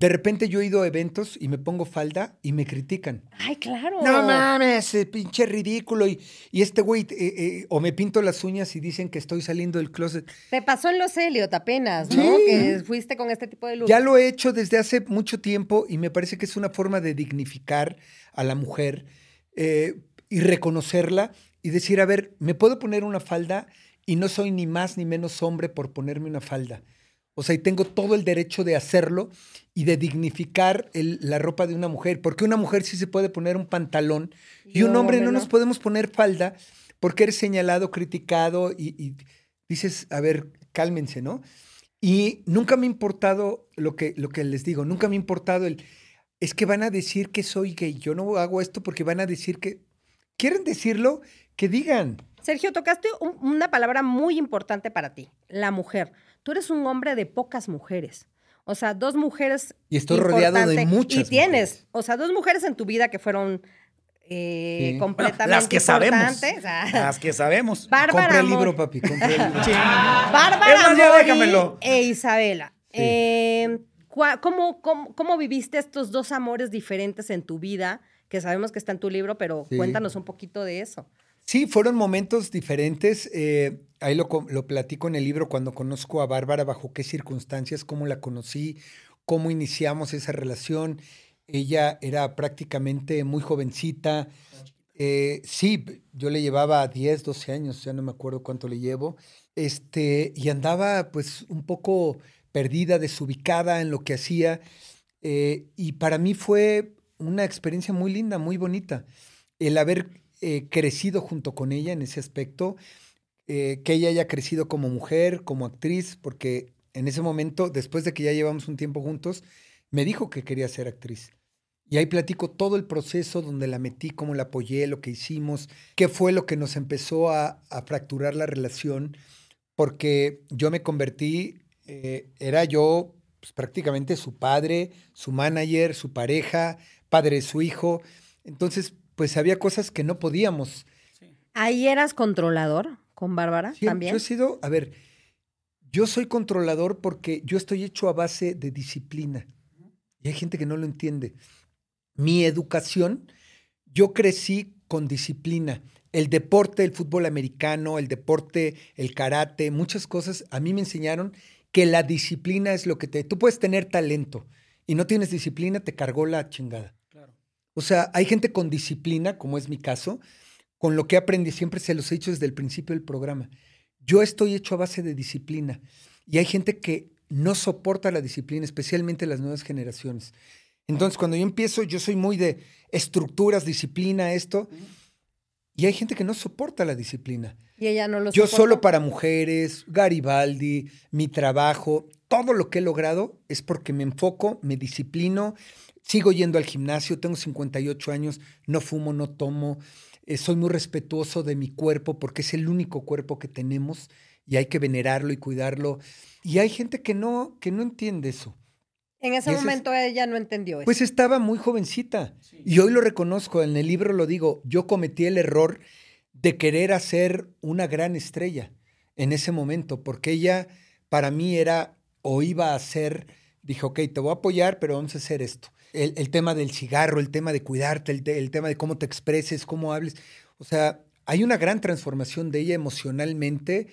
Speaker 3: De repente yo he ido a eventos y me pongo falda y me critican.
Speaker 1: Ay, claro.
Speaker 3: No mames, eh, pinche ridículo. Y, y este güey, eh, eh, o me pinto las uñas y dicen que estoy saliendo del closet.
Speaker 1: Te pasó en los Elliot apenas, ¿no?
Speaker 3: Sí.
Speaker 1: Que fuiste con este tipo de look.
Speaker 3: Ya lo he hecho desde hace mucho tiempo y me parece que es una forma de dignificar a la mujer eh, y reconocerla y decir, a ver, me puedo poner una falda y no soy ni más ni menos hombre por ponerme una falda. O sea, y tengo todo el derecho de hacerlo y de dignificar el- la ropa de una mujer, porque una mujer sí se puede poner un pantalón y
Speaker 1: Y
Speaker 3: un hombre no
Speaker 1: no.
Speaker 3: nos podemos poner falda porque eres señalado, criticado y, y dices, a ver, cálmense, ¿no? Y nunca me ha importado lo que, lo que les digo, nunca me ha importado el, es que van a decir que soy gay, yo no hago esto porque van a decir que, ¿quieren decirlo? Que digan.
Speaker 1: Sergio, tocaste un- una palabra muy importante para ti, la mujer. Tú eres un hombre de pocas mujeres. O sea, dos mujeres.
Speaker 3: Y estoy rodeado de muchas
Speaker 1: Y tienes,
Speaker 3: mujeres.
Speaker 1: o sea, dos mujeres en tu vida que fueron eh,
Speaker 3: Sí.
Speaker 1: completamente
Speaker 2: las que sabemos.
Speaker 1: importantes. Ah.
Speaker 2: Las que sabemos.
Speaker 1: Bárbara
Speaker 3: Compra el libro, papi, compra el libro. [LAUGHS]
Speaker 1: Bárbara
Speaker 2: Es más, ya
Speaker 1: Mori
Speaker 2: déjamelo.
Speaker 1: e Isabela. Eh, cua- ¿cómo, cómo, cómo viviste estos dos amores diferentes en tu vida? Que sabemos que está en tu libro, pero
Speaker 3: Sí.
Speaker 1: cuéntanos un poquito de eso.
Speaker 3: Sí, fueron momentos diferentes. eh, ahí lo, lo platico en el libro cuando conozco a Bárbara, bajo qué circunstancias, cómo la conocí, cómo iniciamos esa relación. Ella era prácticamente muy jovencita. Eh, sí, yo le llevaba 10, 12 años, ya no me acuerdo cuánto le llevo. Este, y andaba pues un poco perdida, desubicada en lo que hacía. eh, y para mí fue una experiencia muy linda, muy bonita. El haber eh, crecido junto con ella en ese aspecto, eh, que ella haya crecido como mujer, como actriz, porque en ese momento, después de que ya llevamos un tiempo juntos, me dijo que quería ser actriz. Y ahí platico todo el proceso donde la metí, cómo la apoyé, lo que hicimos, qué fue lo que nos empezó a, a fracturar la relación, porque yo me convertí, eh, era yo pues, prácticamente su padre, su manager, su pareja, padre de su hijo. Entonces, pues había cosas que no podíamos.
Speaker 1: ¿Ahí eras controlador con Bárbara también?
Speaker 3: Yo he sido, a ver, Yo soy controlador porque yo estoy hecho a base de disciplina. Y hay gente que no lo entiende. Mi educación, yo crecí con disciplina. El deporte, el fútbol americano, el deporte, el karate, muchas cosas, a mí me enseñaron que la disciplina es lo que te... Tú puedes tener talento y no tienes disciplina, te cargó la chingada. O sea, hay gente con disciplina, como es mi caso, con lo que aprendí, siempre se los he dicho desde el principio del programa. Yo estoy hecho a base de disciplina y hay gente que no soporta la disciplina, especialmente las nuevas generaciones. Entonces, cuando yo empiezo, yo soy muy de estructuras, disciplina, esto, y hay gente que no soporta la disciplina.
Speaker 1: Y ella no lo
Speaker 3: Yo
Speaker 1: soporta.
Speaker 3: solo para mujeres, Garibaldi, mi trabajo, todo lo que he logrado es porque me enfoco, me disciplino, sigo yendo al gimnasio, tengo 58 años, no fumo, no tomo, eh, soy muy respetuoso de mi cuerpo porque es el único cuerpo que tenemos y hay que venerarlo y cuidarlo. Y hay gente que no, que no entiende eso.
Speaker 1: En ese
Speaker 3: es-
Speaker 1: momento ella no entendió eso.
Speaker 3: Pues estaba muy jovencita. Y hoy lo reconozco, en el libro lo digo, yo cometí el error de querer hacer una gran estrella en ese momento, porque ella para mí era o iba a ser, dije, ok, te voy a apoyar, pero vamos a hacer esto. El, el tema del cigarro, el tema de cuidarte, el, el tema de cómo te expreses, cómo hables. O sea, hay una gran transformación de ella emocionalmente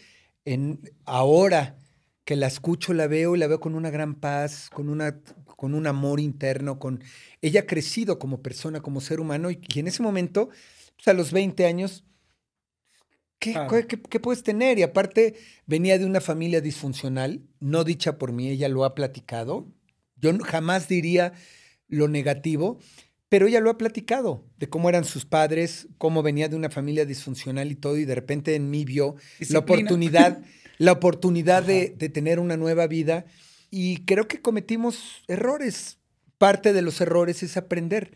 Speaker 3: en ahora que la escucho, la veo y la veo con una gran paz, con, una, con un amor interno, con ella ha crecido como persona, como ser humano y, y en ese momento, pues a los 20 años, ¿qué,
Speaker 2: Claro.
Speaker 3: qué- qué- qué puedes tener? Y aparte venía de una familia disfuncional, no dicha por mí, ella lo ha platicado. Yo jamás diría lo negativo, pero ella lo ha platicado de cómo eran sus padres, cómo venía de una familia disfuncional y todo, y de repente en mí vio la
Speaker 2: Disciplina.
Speaker 3: oportunidad, [LAUGHS] la oportunidad de, de tener una nueva vida. Y creo que cometimos errores. Parte de los errores es aprender.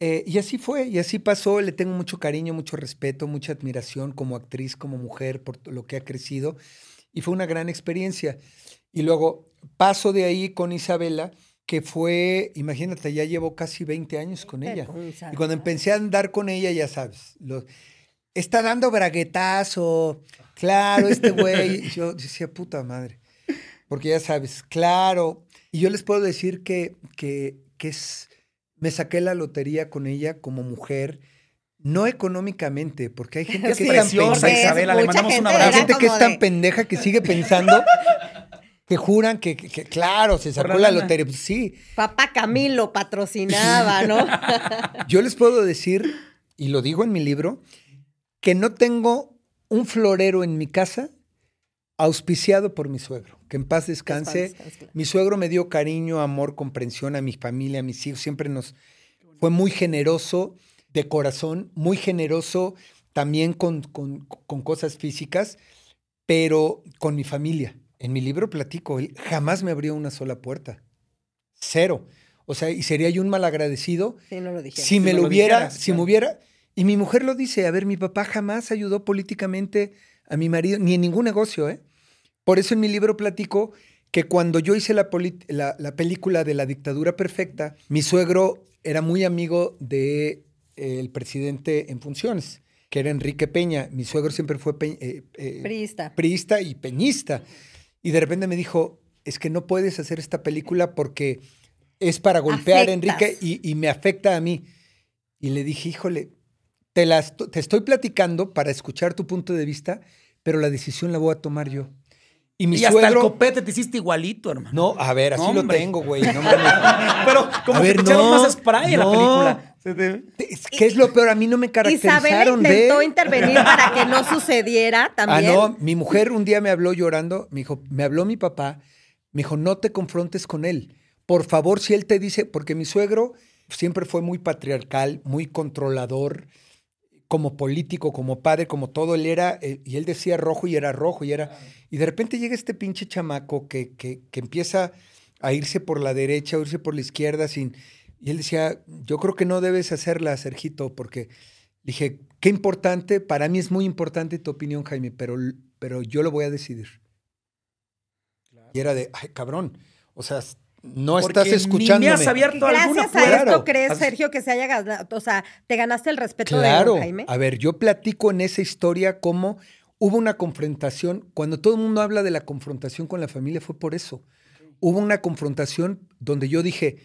Speaker 3: Eh, y así fue, y así pasó. Le tengo mucho cariño, mucho respeto, mucha admiración como actriz, como mujer, por lo que ha crecido. Y fue una gran experiencia. Y luego paso de ahí con Isabela, que fue, imagínate, ya llevo casi 20 años con ella. Y cuando empecé a andar con ella, ya sabes, lo- está dando braguetazo, claro, este güey. Yo decía, puta madre. Porque ya sabes, claro. Y yo les puedo decir que, que, que es, me saqué la lotería con ella como mujer, no económicamente, porque hay gente [LAUGHS] que
Speaker 1: Sí,
Speaker 3: es tan pendeja.
Speaker 2: Isabela, le mandamos un
Speaker 1: gente
Speaker 3: Hay
Speaker 2: abrazo.
Speaker 1: era
Speaker 3: gente que es tan
Speaker 1: de-
Speaker 3: pendeja que sigue pensando que juran que, que- que, claro, se sacó
Speaker 2: la
Speaker 3: lotería. Pues sí,
Speaker 1: Papá Camilo patrocinaba, ¿no? [LAUGHS]
Speaker 3: Yo les puedo decir, y lo digo en mi libro, que no tengo un florero en mi casa auspiciado por mi suegro. Que en paz descanse.
Speaker 1: Descanse, claro.
Speaker 3: Mi suegro me dio cariño, amor, comprensión a mi familia, a mis hijos. Siempre nos fue muy generoso de corazón, muy generoso también con, con- con cosas físicas, pero con mi familia. En mi libro platico, él jamás me abrió una sola puerta. Cero. O sea, y sería yo un malagradecido
Speaker 1: Sí, no lo dije.
Speaker 3: si me lo
Speaker 2: lo
Speaker 3: hubiera,
Speaker 2: dijeras,
Speaker 3: si me hubiera. Y mi mujer lo dice, a ver, mi papá jamás ayudó políticamente a mi marido, ni en ningún negocio, ¿eh? Por eso en mi libro platico que cuando yo hice la, la, la película de la dictadura perfecta, mi suegro era muy amigo del presidente en funciones, que era Enrique Peña. Mi suegro siempre fue pe- eh, eh,
Speaker 1: Priista.
Speaker 3: priista y peñista. Y de repente me dijo, es que no puedes hacer esta película porque es para golpear a. Enrique y, y me afecta a mí. Y le dije, híjole, te, la te estoy platicando para escuchar tu punto de vista, pero la decisión la voy a tomar yo. Y mi
Speaker 2: y hasta el
Speaker 3: suegro...
Speaker 2: copete te hiciste igualito, hermano.
Speaker 3: No, a ver, así lo tengo, güey. No [LAUGHS] mames.
Speaker 2: Pero como
Speaker 3: A
Speaker 2: que
Speaker 3: ver,
Speaker 2: te echaron
Speaker 3: no,
Speaker 2: más spray en la película.
Speaker 3: ¿Qué es lo peor? A mí no me caracterizaron
Speaker 1: intentó
Speaker 3: de...
Speaker 1: intervenir [LAUGHS] para que no sucediera
Speaker 3: Ah,
Speaker 1: también.
Speaker 3: no, mi mujer un día me habló llorando, me dijo, me habló mi papá, me dijo, no te confrontes con él. Por favor, si él te dice, porque mi suegro siempre fue muy patriarcal, muy controlador, como político, como padre, como todo, él era, eh, y él decía rojo y era rojo, y era, y de repente llega este pinche chamaco que, que, que empieza a irse por la derecha, a irse por la izquierda, sin, y él decía, yo creo que no debes hacerla, Sergito, porque dije, qué importante, para mí es muy importante tu opinión, Jaime, pero, pero yo lo voy a decidir. Y era de, ay, cabrón, o sea, no
Speaker 2: Porque
Speaker 3: estás
Speaker 2: ni me
Speaker 3: escuchándome.
Speaker 2: has abierto alguna
Speaker 1: Gracias a esto
Speaker 3: Claro.
Speaker 1: crees, Sergio, que se haya ganado, o sea, te ganaste el respeto de
Speaker 3: Claro.
Speaker 1: don Jaime.
Speaker 3: A ver, yo platico en esa historia como hubo una confrontación. Cuando todo el mundo habla de la confrontación con la familia, fue por eso. Hubo una confrontación donde yo dije,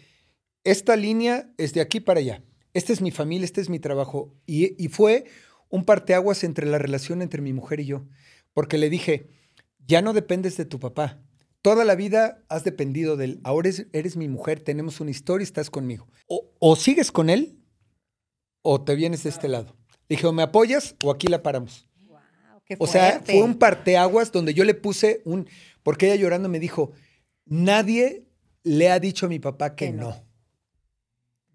Speaker 3: esta línea es de aquí para allá. Esta es mi familia, este es mi trabajo. Y, y fue un parteaguas entre la relación entre mi mujer y yo. Porque le dije, ya no dependes de tu papá. Toda la vida has dependido de él. Ahora eres, eres mi mujer, tenemos una historia, estás conmigo. O, o sigues con él o te vienes de este lado. Le dije, o me apoyas o aquí la paramos.
Speaker 1: Wow, qué
Speaker 3: O sea, fue un parteaguas donde yo le puse un. Porque ella llorando me dijo: Nadie le ha dicho a mi papá que,
Speaker 1: Que
Speaker 3: no.
Speaker 1: no.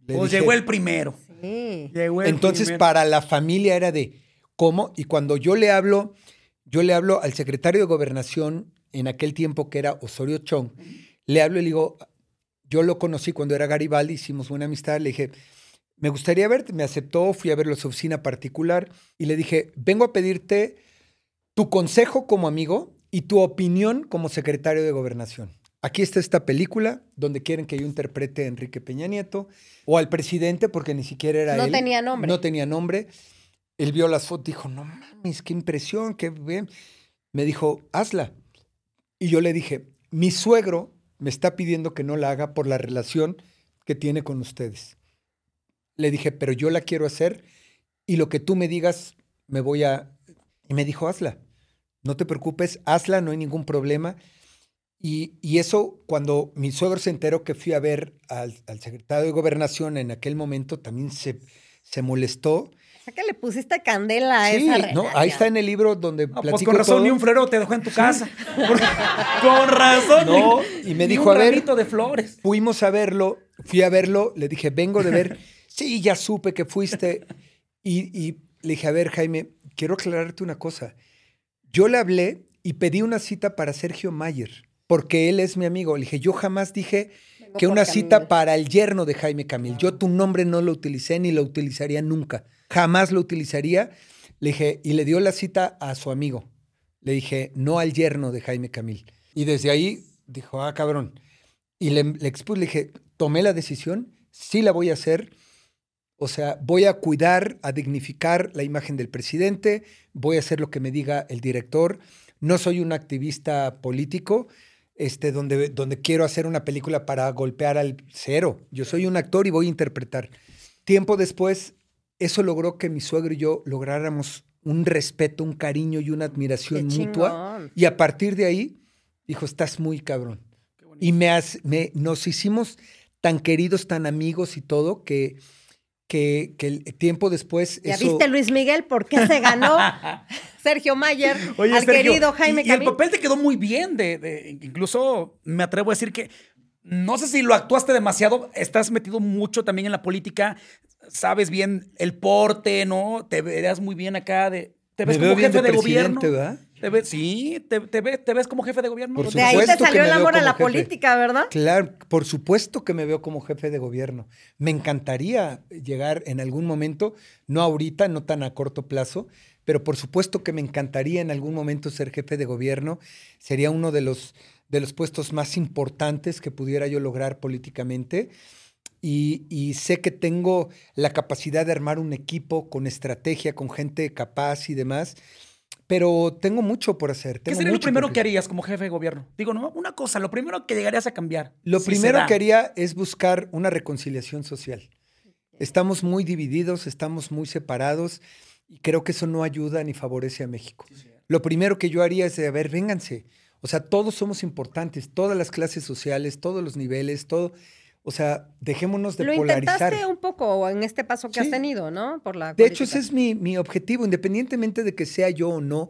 Speaker 3: Le
Speaker 2: Pues
Speaker 3: dije,
Speaker 2: llegó el primero.
Speaker 1: Sí.
Speaker 2: Llegó el
Speaker 3: Entonces,
Speaker 2: primero.
Speaker 3: para la familia era de cómo. Y cuando yo le hablo, yo le hablo al secretario de gobernación en aquel tiempo que era Osorio Chong, le hablo y le digo: Yo lo conocí cuando era Garibaldi, hicimos buena amistad. Le dije: Me gustaría verte. Me aceptó, fui a verlo a su oficina particular y le dije: Vengo a pedirte tu consejo como amigo y tu opinión como secretario de gobernación. Aquí está esta película donde quieren que yo interprete a Enrique Peña Nieto o al presidente porque ni siquiera era
Speaker 1: No
Speaker 3: él.
Speaker 1: tenía nombre.
Speaker 3: No tenía nombre. Él vio las fotos dijo, no mames, qué impresión, qué bien. Me dijo, hazla. Y yo le dije, mi suegro me está pidiendo que no la haga por la relación que tiene con ustedes. Le dije, pero yo la quiero hacer y lo que tú me digas, me voy a... Y me dijo, hazla. No te preocupes, hazla, no hay ningún problema. Y, y eso, cuando mi suegro se enteró que fui a ver al, al secretario de Gobernación en aquel momento, también se, se molestó.
Speaker 1: O sea que le pusiste candela a
Speaker 3: Sí,
Speaker 1: esa
Speaker 3: no, ahí está en el libro donde
Speaker 2: No,
Speaker 3: platico
Speaker 2: pues con razón,
Speaker 3: todo.
Speaker 2: ni un florero te dejó en tu casa. [LAUGHS] Por- con razón.
Speaker 3: No,
Speaker 2: ni-
Speaker 3: y me
Speaker 2: ni
Speaker 3: dijo,
Speaker 2: un
Speaker 3: a ver.
Speaker 2: de flores.
Speaker 3: Fuimos a verlo, fui a verlo, le dije, vengo de ver. [LAUGHS] Sí, ya supe que fuiste. Y, y le dije, a ver, Jaime, quiero aclararte una cosa. Yo le hablé y pedí una cita para Sergio Mayer, porque él es mi amigo. Le dije, yo jamás dije
Speaker 1: Vengo
Speaker 3: que una cita
Speaker 1: Camil.
Speaker 3: para el yerno de Jaime Camil. Yo tu nombre no lo utilicé ni lo utilizaría nunca. Jamás lo utilizaría. Le dije, y le dio la cita a su amigo. Le dije, no al yerno de Jaime Camil. Y desde ahí dijo, ah, cabrón. Y le, le expuse, le dije, tomé la decisión, sí la voy a hacer. O sea, voy a cuidar, a dignificar la imagen del presidente, voy a hacer lo que me diga el director. No soy un activista político, este, donde, donde quiero hacer una película para golpear al cero. Yo soy un actor y voy a interpretar. Tiempo después, eso logró que mi suegro y yo lográramos un respeto, un cariño y una admiración mutua. Y a partir de ahí, dijo, estás muy cabrón. Y me, has- me- nos hicimos tan queridos, tan amigos y todo, que, que, que el tiempo después...
Speaker 1: ¿Ya
Speaker 3: eso-
Speaker 1: viste Luis Miguel por qué se ganó [LAUGHS] Sergio Mayer [LAUGHS]
Speaker 2: Oye,
Speaker 1: al
Speaker 2: Sergio,
Speaker 1: querido Jaime
Speaker 2: y, y el papel te quedó muy bien. De, de- incluso me atrevo a decir que no sé si lo actuaste demasiado. Estás metido mucho también en la política. Sabes bien el porte, ¿no? Te verás muy bien acá. De, te ves
Speaker 3: Me
Speaker 2: como
Speaker 3: veo bien
Speaker 2: jefe
Speaker 3: de
Speaker 2: de, gobierno.
Speaker 3: ¿verdad?
Speaker 2: Te ves, sí, te, te ves, te ves como jefe de gobierno.
Speaker 3: Por
Speaker 1: de ahí te salió el amor a la
Speaker 3: jefe.
Speaker 1: política, ¿verdad?
Speaker 3: Claro, por supuesto que me veo como jefe de gobierno. Me encantaría llegar en algún momento, no ahorita, no tan a corto plazo, pero por supuesto que me encantaría en algún momento ser jefe de gobierno. Sería uno de los, de los puestos más importantes que pudiera yo lograr políticamente. Y, y sé que tengo la capacidad de armar un equipo con estrategia, con gente capaz y demás, pero tengo mucho por hacer.
Speaker 2: ¿Qué
Speaker 3: tengo
Speaker 2: sería lo
Speaker 3: mucho
Speaker 2: primero que harías como jefe de gobierno? Digo, no, una cosa, lo primero que llegarías a cambiar.
Speaker 3: Lo
Speaker 2: si
Speaker 3: primero que haría es buscar una reconciliación social. Estamos muy divididos, estamos muy separados y creo que eso no ayuda ni favorece a México. Lo primero que yo haría es de, a ver, vénganse. O sea, todos somos importantes, todas las clases sociales, todos los niveles, todo. O sea, dejémonos de
Speaker 1: Lo
Speaker 3: polarizar.
Speaker 1: intentaste un poco en este paso que has
Speaker 3: Sí.
Speaker 1: tenido, ¿no? Por la
Speaker 3: De hecho, ese es mi, mi objetivo, independientemente de que sea yo o no,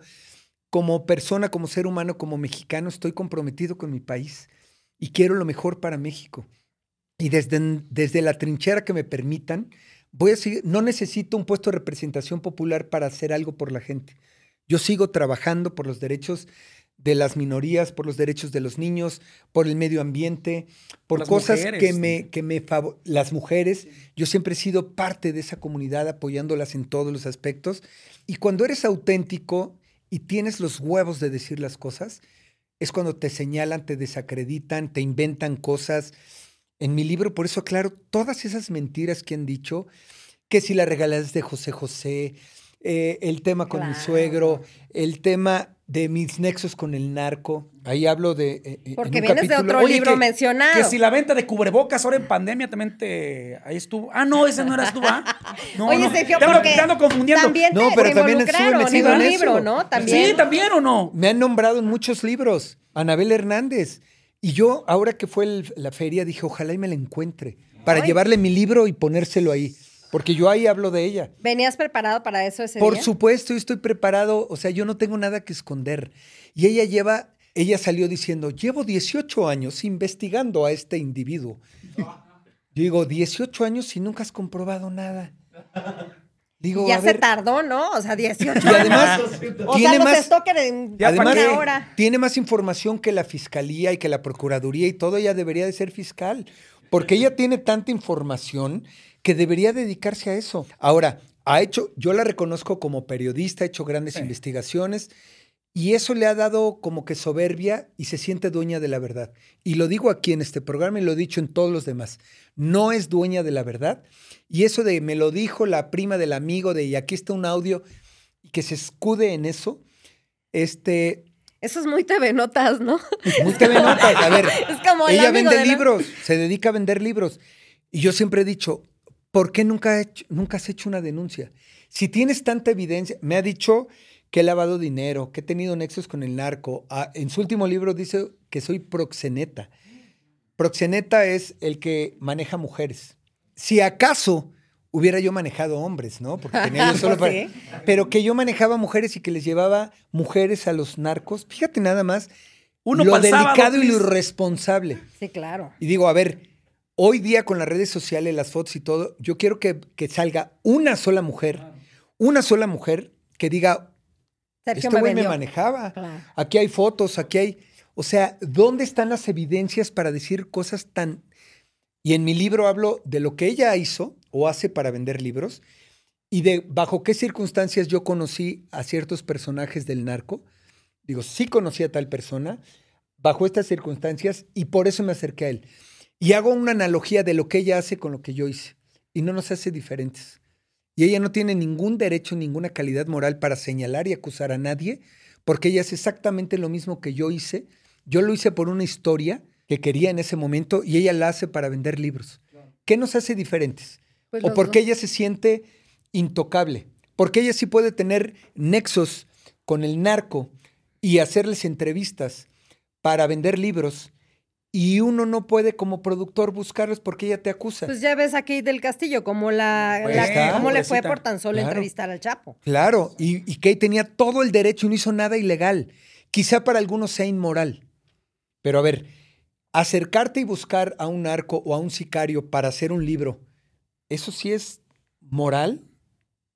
Speaker 3: como persona, como ser humano, como mexicano, estoy comprometido con mi país y quiero lo mejor para México. Y desde, desde la trinchera que me permitan, voy a seguir, no necesito un puesto de representación popular para hacer algo por la gente. Yo sigo trabajando por los derechos de las minorías, por los derechos de los niños, por el medio ambiente, por
Speaker 2: Las
Speaker 3: cosas
Speaker 2: mujeres,
Speaker 3: que me, que me las mujeres. Yo siempre he sido parte de esa comunidad apoyándolas en todos los aspectos. Y cuando eres auténtico y tienes los huevos de decir las cosas, es cuando te señalan, te desacreditan, te inventan cosas. En mi libro, por eso aclaro todas esas mentiras que han dicho, que si la regalada es de José José, eh, el tema con mi
Speaker 1: Claro.
Speaker 3: suegro, el tema de mis nexos con el narco. Ahí hablo de... eh, eh, en
Speaker 1: Porque
Speaker 3: un
Speaker 1: vienes de otro libro mencionado.
Speaker 2: Que si la venta de cubrebocas ahora en pandemia también te. Ahí estuvo. Ah, no, ese no eras tú, ¿ah? [LAUGHS] No,
Speaker 1: Oye,
Speaker 2: no.
Speaker 1: Sergio,
Speaker 2: te
Speaker 1: porque
Speaker 2: ando confundiendo.
Speaker 1: también te,
Speaker 3: No, pero
Speaker 1: te
Speaker 3: también estuve
Speaker 1: en
Speaker 3: en
Speaker 1: libro,
Speaker 3: eso.
Speaker 1: ¿no? También.
Speaker 2: Sí, también o no.
Speaker 3: Me han nombrado en muchos libros. Anabel Hernández. Y yo, ahora que fue el- la feria, dije, ojalá y me la encuentre. Para
Speaker 1: Ay.
Speaker 3: llevarle mi libro y ponérselo ahí. Porque yo ahí hablo de ella.
Speaker 1: ¿Venías preparado para eso ese
Speaker 3: Por
Speaker 1: día?
Speaker 3: supuesto, yo estoy preparado. O sea, yo no tengo nada que esconder. Y ella lleva, ella salió diciendo, llevo 18 años investigando a este individuo. Yo digo, 18 años y nunca has comprobado nada. Digo,
Speaker 1: ya
Speaker 3: a
Speaker 1: se
Speaker 3: ver,
Speaker 1: tardó, ¿no? O sea, 18
Speaker 3: y además
Speaker 1: O
Speaker 3: tiene
Speaker 1: sea,
Speaker 3: más,
Speaker 1: en
Speaker 3: además
Speaker 1: hora.
Speaker 3: tiene más información que la fiscalía y que la procuraduría y todo. Ella debería de ser fiscal. Porque ella tiene tanta información que debería dedicarse a eso. Ahora, ha hecho, yo la reconozco como periodista, ha hecho grandes
Speaker 2: Sí.
Speaker 3: investigaciones y eso le ha dado como que soberbia y se siente dueña de la verdad. Y lo digo aquí en este programa y lo he dicho en todos los demás. No es dueña de la verdad. Y eso de me lo dijo la prima del amigo de y aquí está un audio y que se escude en eso, este,
Speaker 1: Eso es muy TV Notas, ¿no?
Speaker 3: muy TV Notas. A ver, [LAUGHS]
Speaker 1: Es como el
Speaker 3: ella vende
Speaker 1: la-
Speaker 3: libros, se dedica a vender libros. Y yo siempre he dicho, ¿por qué nunca, hecho- nunca has hecho una denuncia? Si tienes tanta evidencia, me ha dicho que he lavado dinero, que he tenido nexos con el narco. Ah, en su último libro dice que soy proxeneta. Proxeneta es el que maneja mujeres. Si acaso hubiera yo manejado hombres, ¿no? Porque tenía yo [LAUGHS] solo para-
Speaker 1: sí.
Speaker 3: Pero que yo manejaba mujeres y que les llevaba mujeres a los narcos. Fíjate nada más
Speaker 2: Uno
Speaker 3: lo
Speaker 2: sábado,
Speaker 3: delicado y lo irresponsable.
Speaker 1: Sí, claro.
Speaker 3: Y digo, a ver, hoy día con las redes sociales, las fotos y todo, yo quiero que, que salga una sola mujer, una sola mujer que diga,
Speaker 1: Sergio
Speaker 3: este güey me manejaba.
Speaker 1: Claro.
Speaker 3: Aquí hay fotos, aquí hay... O sea, ¿dónde están las evidencias para decir cosas tan... Y en mi libro hablo de lo que ella hizo o hace para vender libros y de bajo qué circunstancias yo conocí a ciertos personajes del narco. Digo, sí conocí a tal persona bajo estas circunstancias y por eso me acerqué a él. Y hago una analogía de lo que ella hace con lo que yo hice y no nos hace diferentes. Y ella no tiene ningún derecho, ninguna calidad moral para señalar y acusar a nadie, porque ella hace exactamente lo mismo que yo hice. Yo lo hice por una historia que quería en ese momento y ella la hace para vender libros. ¿Qué nos hace diferentes?
Speaker 1: Pues
Speaker 3: ¿O por qué ella se siente intocable? Porque ella sí puede tener nexos con el narco y hacerles entrevistas para vender libros y uno no puede como productor buscarlos porque ella te acusa.
Speaker 1: Pues ya ves aquí del Castillo, cómo, la,
Speaker 3: Pues
Speaker 1: la-
Speaker 3: está,
Speaker 1: cómo le fue
Speaker 2: pobrecita.
Speaker 1: por tan solo
Speaker 3: Claro.
Speaker 1: entrevistar al Chapo.
Speaker 3: Claro, y, y Kay tenía todo el derecho y no hizo nada ilegal. Quizá para algunos sea inmoral. Pero a ver, acercarte y buscar a un narco o a un sicario para hacer un libro, ¿eso sí es moral?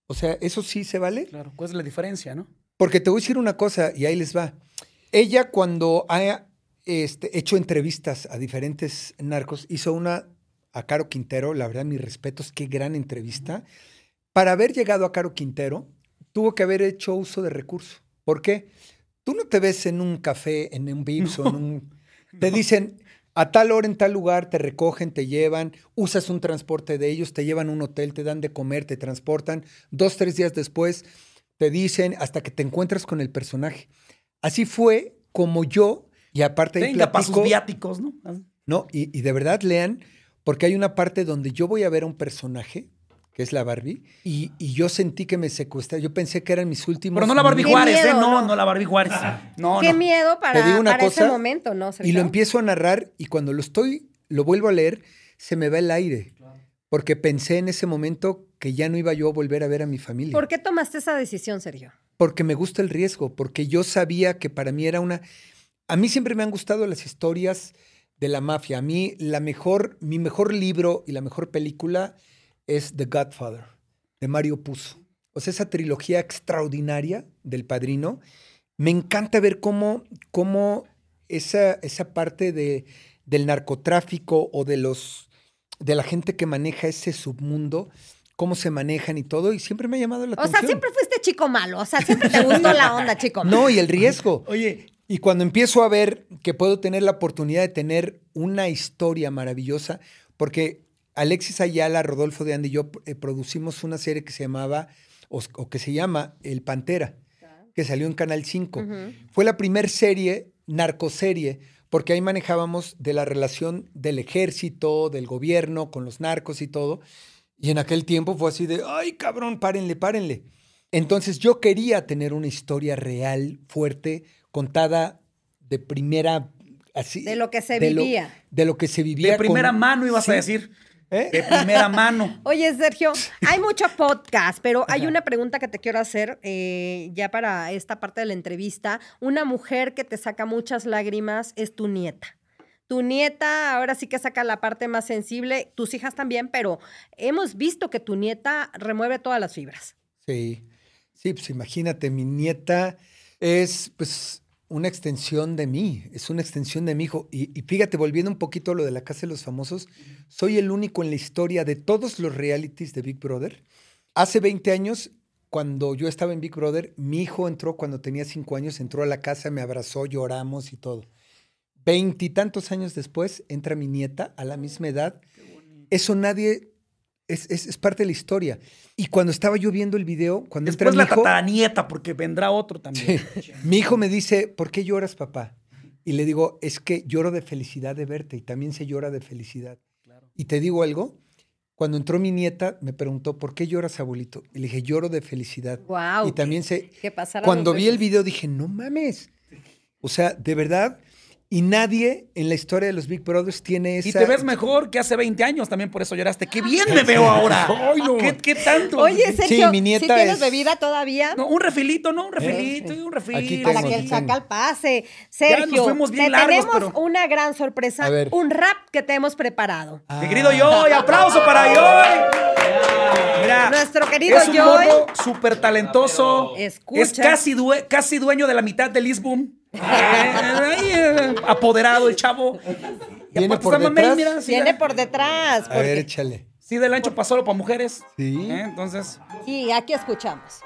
Speaker 3: O sea, ¿eso sí se vale?
Speaker 2: Claro, ¿cuál es la diferencia, no?
Speaker 3: Porque te voy a decir una cosa y ahí les va. Ella cuando ha este, hecho entrevistas a diferentes narcos, hizo una a Caro Quintero, la verdad mis respetos, qué gran entrevista. Para haber llegado a Caro Quintero, tuvo que haber hecho uso de recurso. ¿Por qué? Tú no te ves en un café, en un Vips o en un... [LAUGHS] Te dicen, a tal hora en tal lugar te recogen, te llevan, usas un transporte de ellos, te llevan a un hotel, te dan de comer, te transportan. Dos, tres días después te dicen hasta que te encuentras con el personaje. Así fue como yo, y aparte ahí
Speaker 2: Venga, para sus
Speaker 3: platico-
Speaker 2: viáticos, ¿no?
Speaker 3: no, y, y de verdad lean, porque hay una parte donde yo voy a ver a un personaje, que es la Barbie, y, y yo sentí que me secuestraba. Yo pensé que eran mis últimos.
Speaker 2: Pero no la Barbie Juárez, ¿eh? No,
Speaker 1: ¿no?
Speaker 2: no la Barbie Juárez. No,
Speaker 1: Qué
Speaker 2: no.
Speaker 1: miedo para,
Speaker 3: digo una
Speaker 1: para ese momento, ¿no?
Speaker 3: Y
Speaker 1: Sergio?
Speaker 3: lo empiezo a narrar, y cuando lo estoy, lo vuelvo a leer, se me va el aire. Porque pensé en ese momento que ya no iba yo a volver a ver a mi familia.
Speaker 1: ¿Por qué tomaste esa decisión, Sergio?
Speaker 3: Porque me gusta el riesgo, porque yo sabía que para mí era una... A mí siempre me han gustado las historias de la mafia. A mí la mejor, mi mejor libro y la mejor película es The Godfather, de Mario Puzo. O sea, esa trilogía extraordinaria del Padrino. Me encanta ver cómo, cómo esa, esa parte de, del narcotráfico o de los de la gente que maneja ese submundo, cómo se manejan y todo, y siempre me ha llamado la
Speaker 1: O
Speaker 3: atención.
Speaker 1: sea, siempre fuiste chico malo. O sea, siempre te gustó la onda, chico [LAUGHS] malo.
Speaker 3: No, y el riesgo.
Speaker 2: Oye,
Speaker 3: Y cuando empiezo a ver que puedo tener la oportunidad de tener una historia maravillosa, porque Alexis Ayala, Rodolfo de Andy y yo eh, producimos una serie que se llamaba o, o que se llama El Pantera, que salió en Canal 5. Fue la primer serie, narcoserie, porque ahí manejábamos de la relación del ejército, del gobierno, con los narcos y todo. Y en aquel tiempo fue así de, ay cabrón, párenle, párenle. Entonces yo quería tener una historia real, fuerte, contada de primera... Así,
Speaker 1: De lo que se
Speaker 3: de lo-
Speaker 1: vivía.
Speaker 3: de lo que se vivía.
Speaker 2: De primera
Speaker 3: con-
Speaker 2: mano ibas a decir.
Speaker 3: ¿Eh?
Speaker 2: De primera mano. [LAUGHS]
Speaker 1: Oye, Sergio, hay mucho podcast, pero hay una pregunta que te quiero hacer eh, ya para esta parte de la entrevista. Una mujer que te saca muchas lágrimas es tu nieta. Tu nieta ahora sí que saca la parte más sensible, tus hijas también, pero hemos visto que tu nieta remueve todas las fibras.
Speaker 3: Sí, sí, pues imagínate, mi nieta es pues una extensión de mí, es una extensión de mi hijo. Y, y fíjate, volviendo un poquito a lo de la Casa de los Famosos, soy el único en la historia de todos los realities de Big Brother. Hace 20 años, cuando yo estaba en Big Brother, mi hijo entró cuando tenía 5 años, entró a la casa, me abrazó, lloramos y todo. Veintitantos años después, entra mi nieta a la misma edad. Eso nadie... Es, es- es parte de la historia. Y cuando estaba yo viendo el video, cuando entra
Speaker 2: Después
Speaker 3: mi
Speaker 2: la
Speaker 3: hijo,
Speaker 2: tataranieta, porque vendrá otro también.
Speaker 3: mi hijo me dice, ¿por qué lloras, papá? Y le digo, es que lloro de felicidad de verte y también se llora de felicidad. Y te digo algo, cuando entró mi nieta me preguntó, ¿por qué lloras, abuelito? Y le dije, lloro de felicidad.
Speaker 1: Guau,
Speaker 3: y también se...
Speaker 1: que
Speaker 3: Cuando vi el video dije, no mames. O sea, de verdad, y nadie en la historia de los Big Brothers tiene esa...
Speaker 2: Y te ves mejor que hace 20 años, también por eso lloraste. ¡Qué bien me veo ahora! [LAUGHS]
Speaker 3: Ay, no.
Speaker 2: ¿Qué, qué tanto?
Speaker 1: Oye, Sergio,
Speaker 3: mi nieta
Speaker 1: ¿sí tienes
Speaker 3: es-
Speaker 1: bebida todavía?
Speaker 2: No, un refilito, ¿no? Un refilito, y un refil.
Speaker 3: Aquí
Speaker 1: Para que el chacal pase. Sergio,
Speaker 2: fuimos bien
Speaker 1: te
Speaker 2: largos,
Speaker 1: tenemos
Speaker 2: pero-
Speaker 1: una gran sorpresa,
Speaker 3: A ver.
Speaker 1: un rap que te hemos preparado.
Speaker 3: Ah.
Speaker 2: Mi querido Yoy, aplauso para Yoy. Mira,
Speaker 1: Nuestro querido
Speaker 2: es un morro súper talentoso.
Speaker 1: Escucha.
Speaker 2: Es casi, due- casi dueño de la mitad de Lisboom. [LAUGHS] Apoderado el chavo. Y
Speaker 3: Viene por
Speaker 2: mamey,
Speaker 3: detrás.
Speaker 2: mira, sí,
Speaker 1: Viene por detrás.
Speaker 3: A ver, échale.
Speaker 2: Sí, del ancho pasó solo para mujeres.
Speaker 3: Sí.
Speaker 2: Eh, Entonces,
Speaker 1: Sí, aquí escuchamos.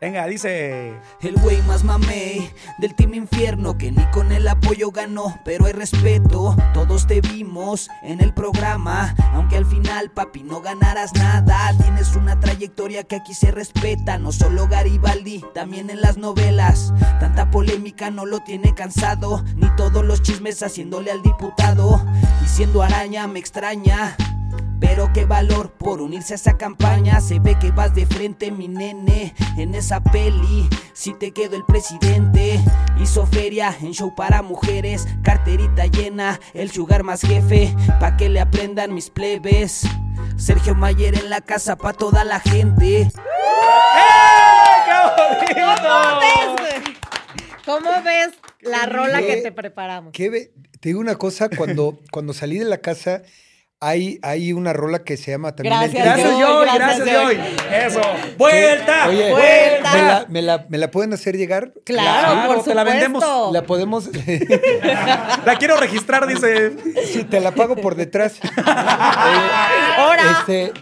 Speaker 2: Venga, dice.
Speaker 4: El güey más mamey del Team Infierno que ni con el apoyo ganó, pero hay respeto. Todos te vimos en el programa, aunque al final, papi, no ganarás nada. Tienes una trayectoria que aquí se respeta, no solo Garibaldi, también en las novelas. Tanta polémica no lo tiene cansado, ni todos los chismes haciéndole al diputado. Y siendo araña me extraña. Pero qué valor por unirse a esa campaña. Se ve que vas de frente, mi nene. En esa peli, si te quedó el presidente. Hizo feria en show para mujeres. Carterita llena, el sugar más jefe. Pa' que le aprendan mis plebes. Sergio Mayer en la casa pa' toda la gente.
Speaker 1: ¿Cómo ves, güey? ¿Cómo ves la rola que te preparamos?
Speaker 3: ¿Qué ve- Te digo una cosa, cuando, cuando salí de la casa, hay, hay una rola que se llama también El
Speaker 1: Gracias,
Speaker 3: Tigre.
Speaker 2: Gracias,
Speaker 1: Yoy, gracias,
Speaker 2: Yoy. Eso. ¡Vuelta!
Speaker 3: Oye,
Speaker 1: Vuelta.
Speaker 3: ¿me la, me la- me la pueden hacer llegar?
Speaker 1: Claro,
Speaker 2: Claro,
Speaker 1: por
Speaker 2: te
Speaker 1: supuesto.
Speaker 2: la vendemos.
Speaker 3: La podemos. [LAUGHS]
Speaker 2: La quiero registrar, dice.
Speaker 3: sí, te la pago por detrás. [LAUGHS]
Speaker 1: Ahora.
Speaker 3: Este,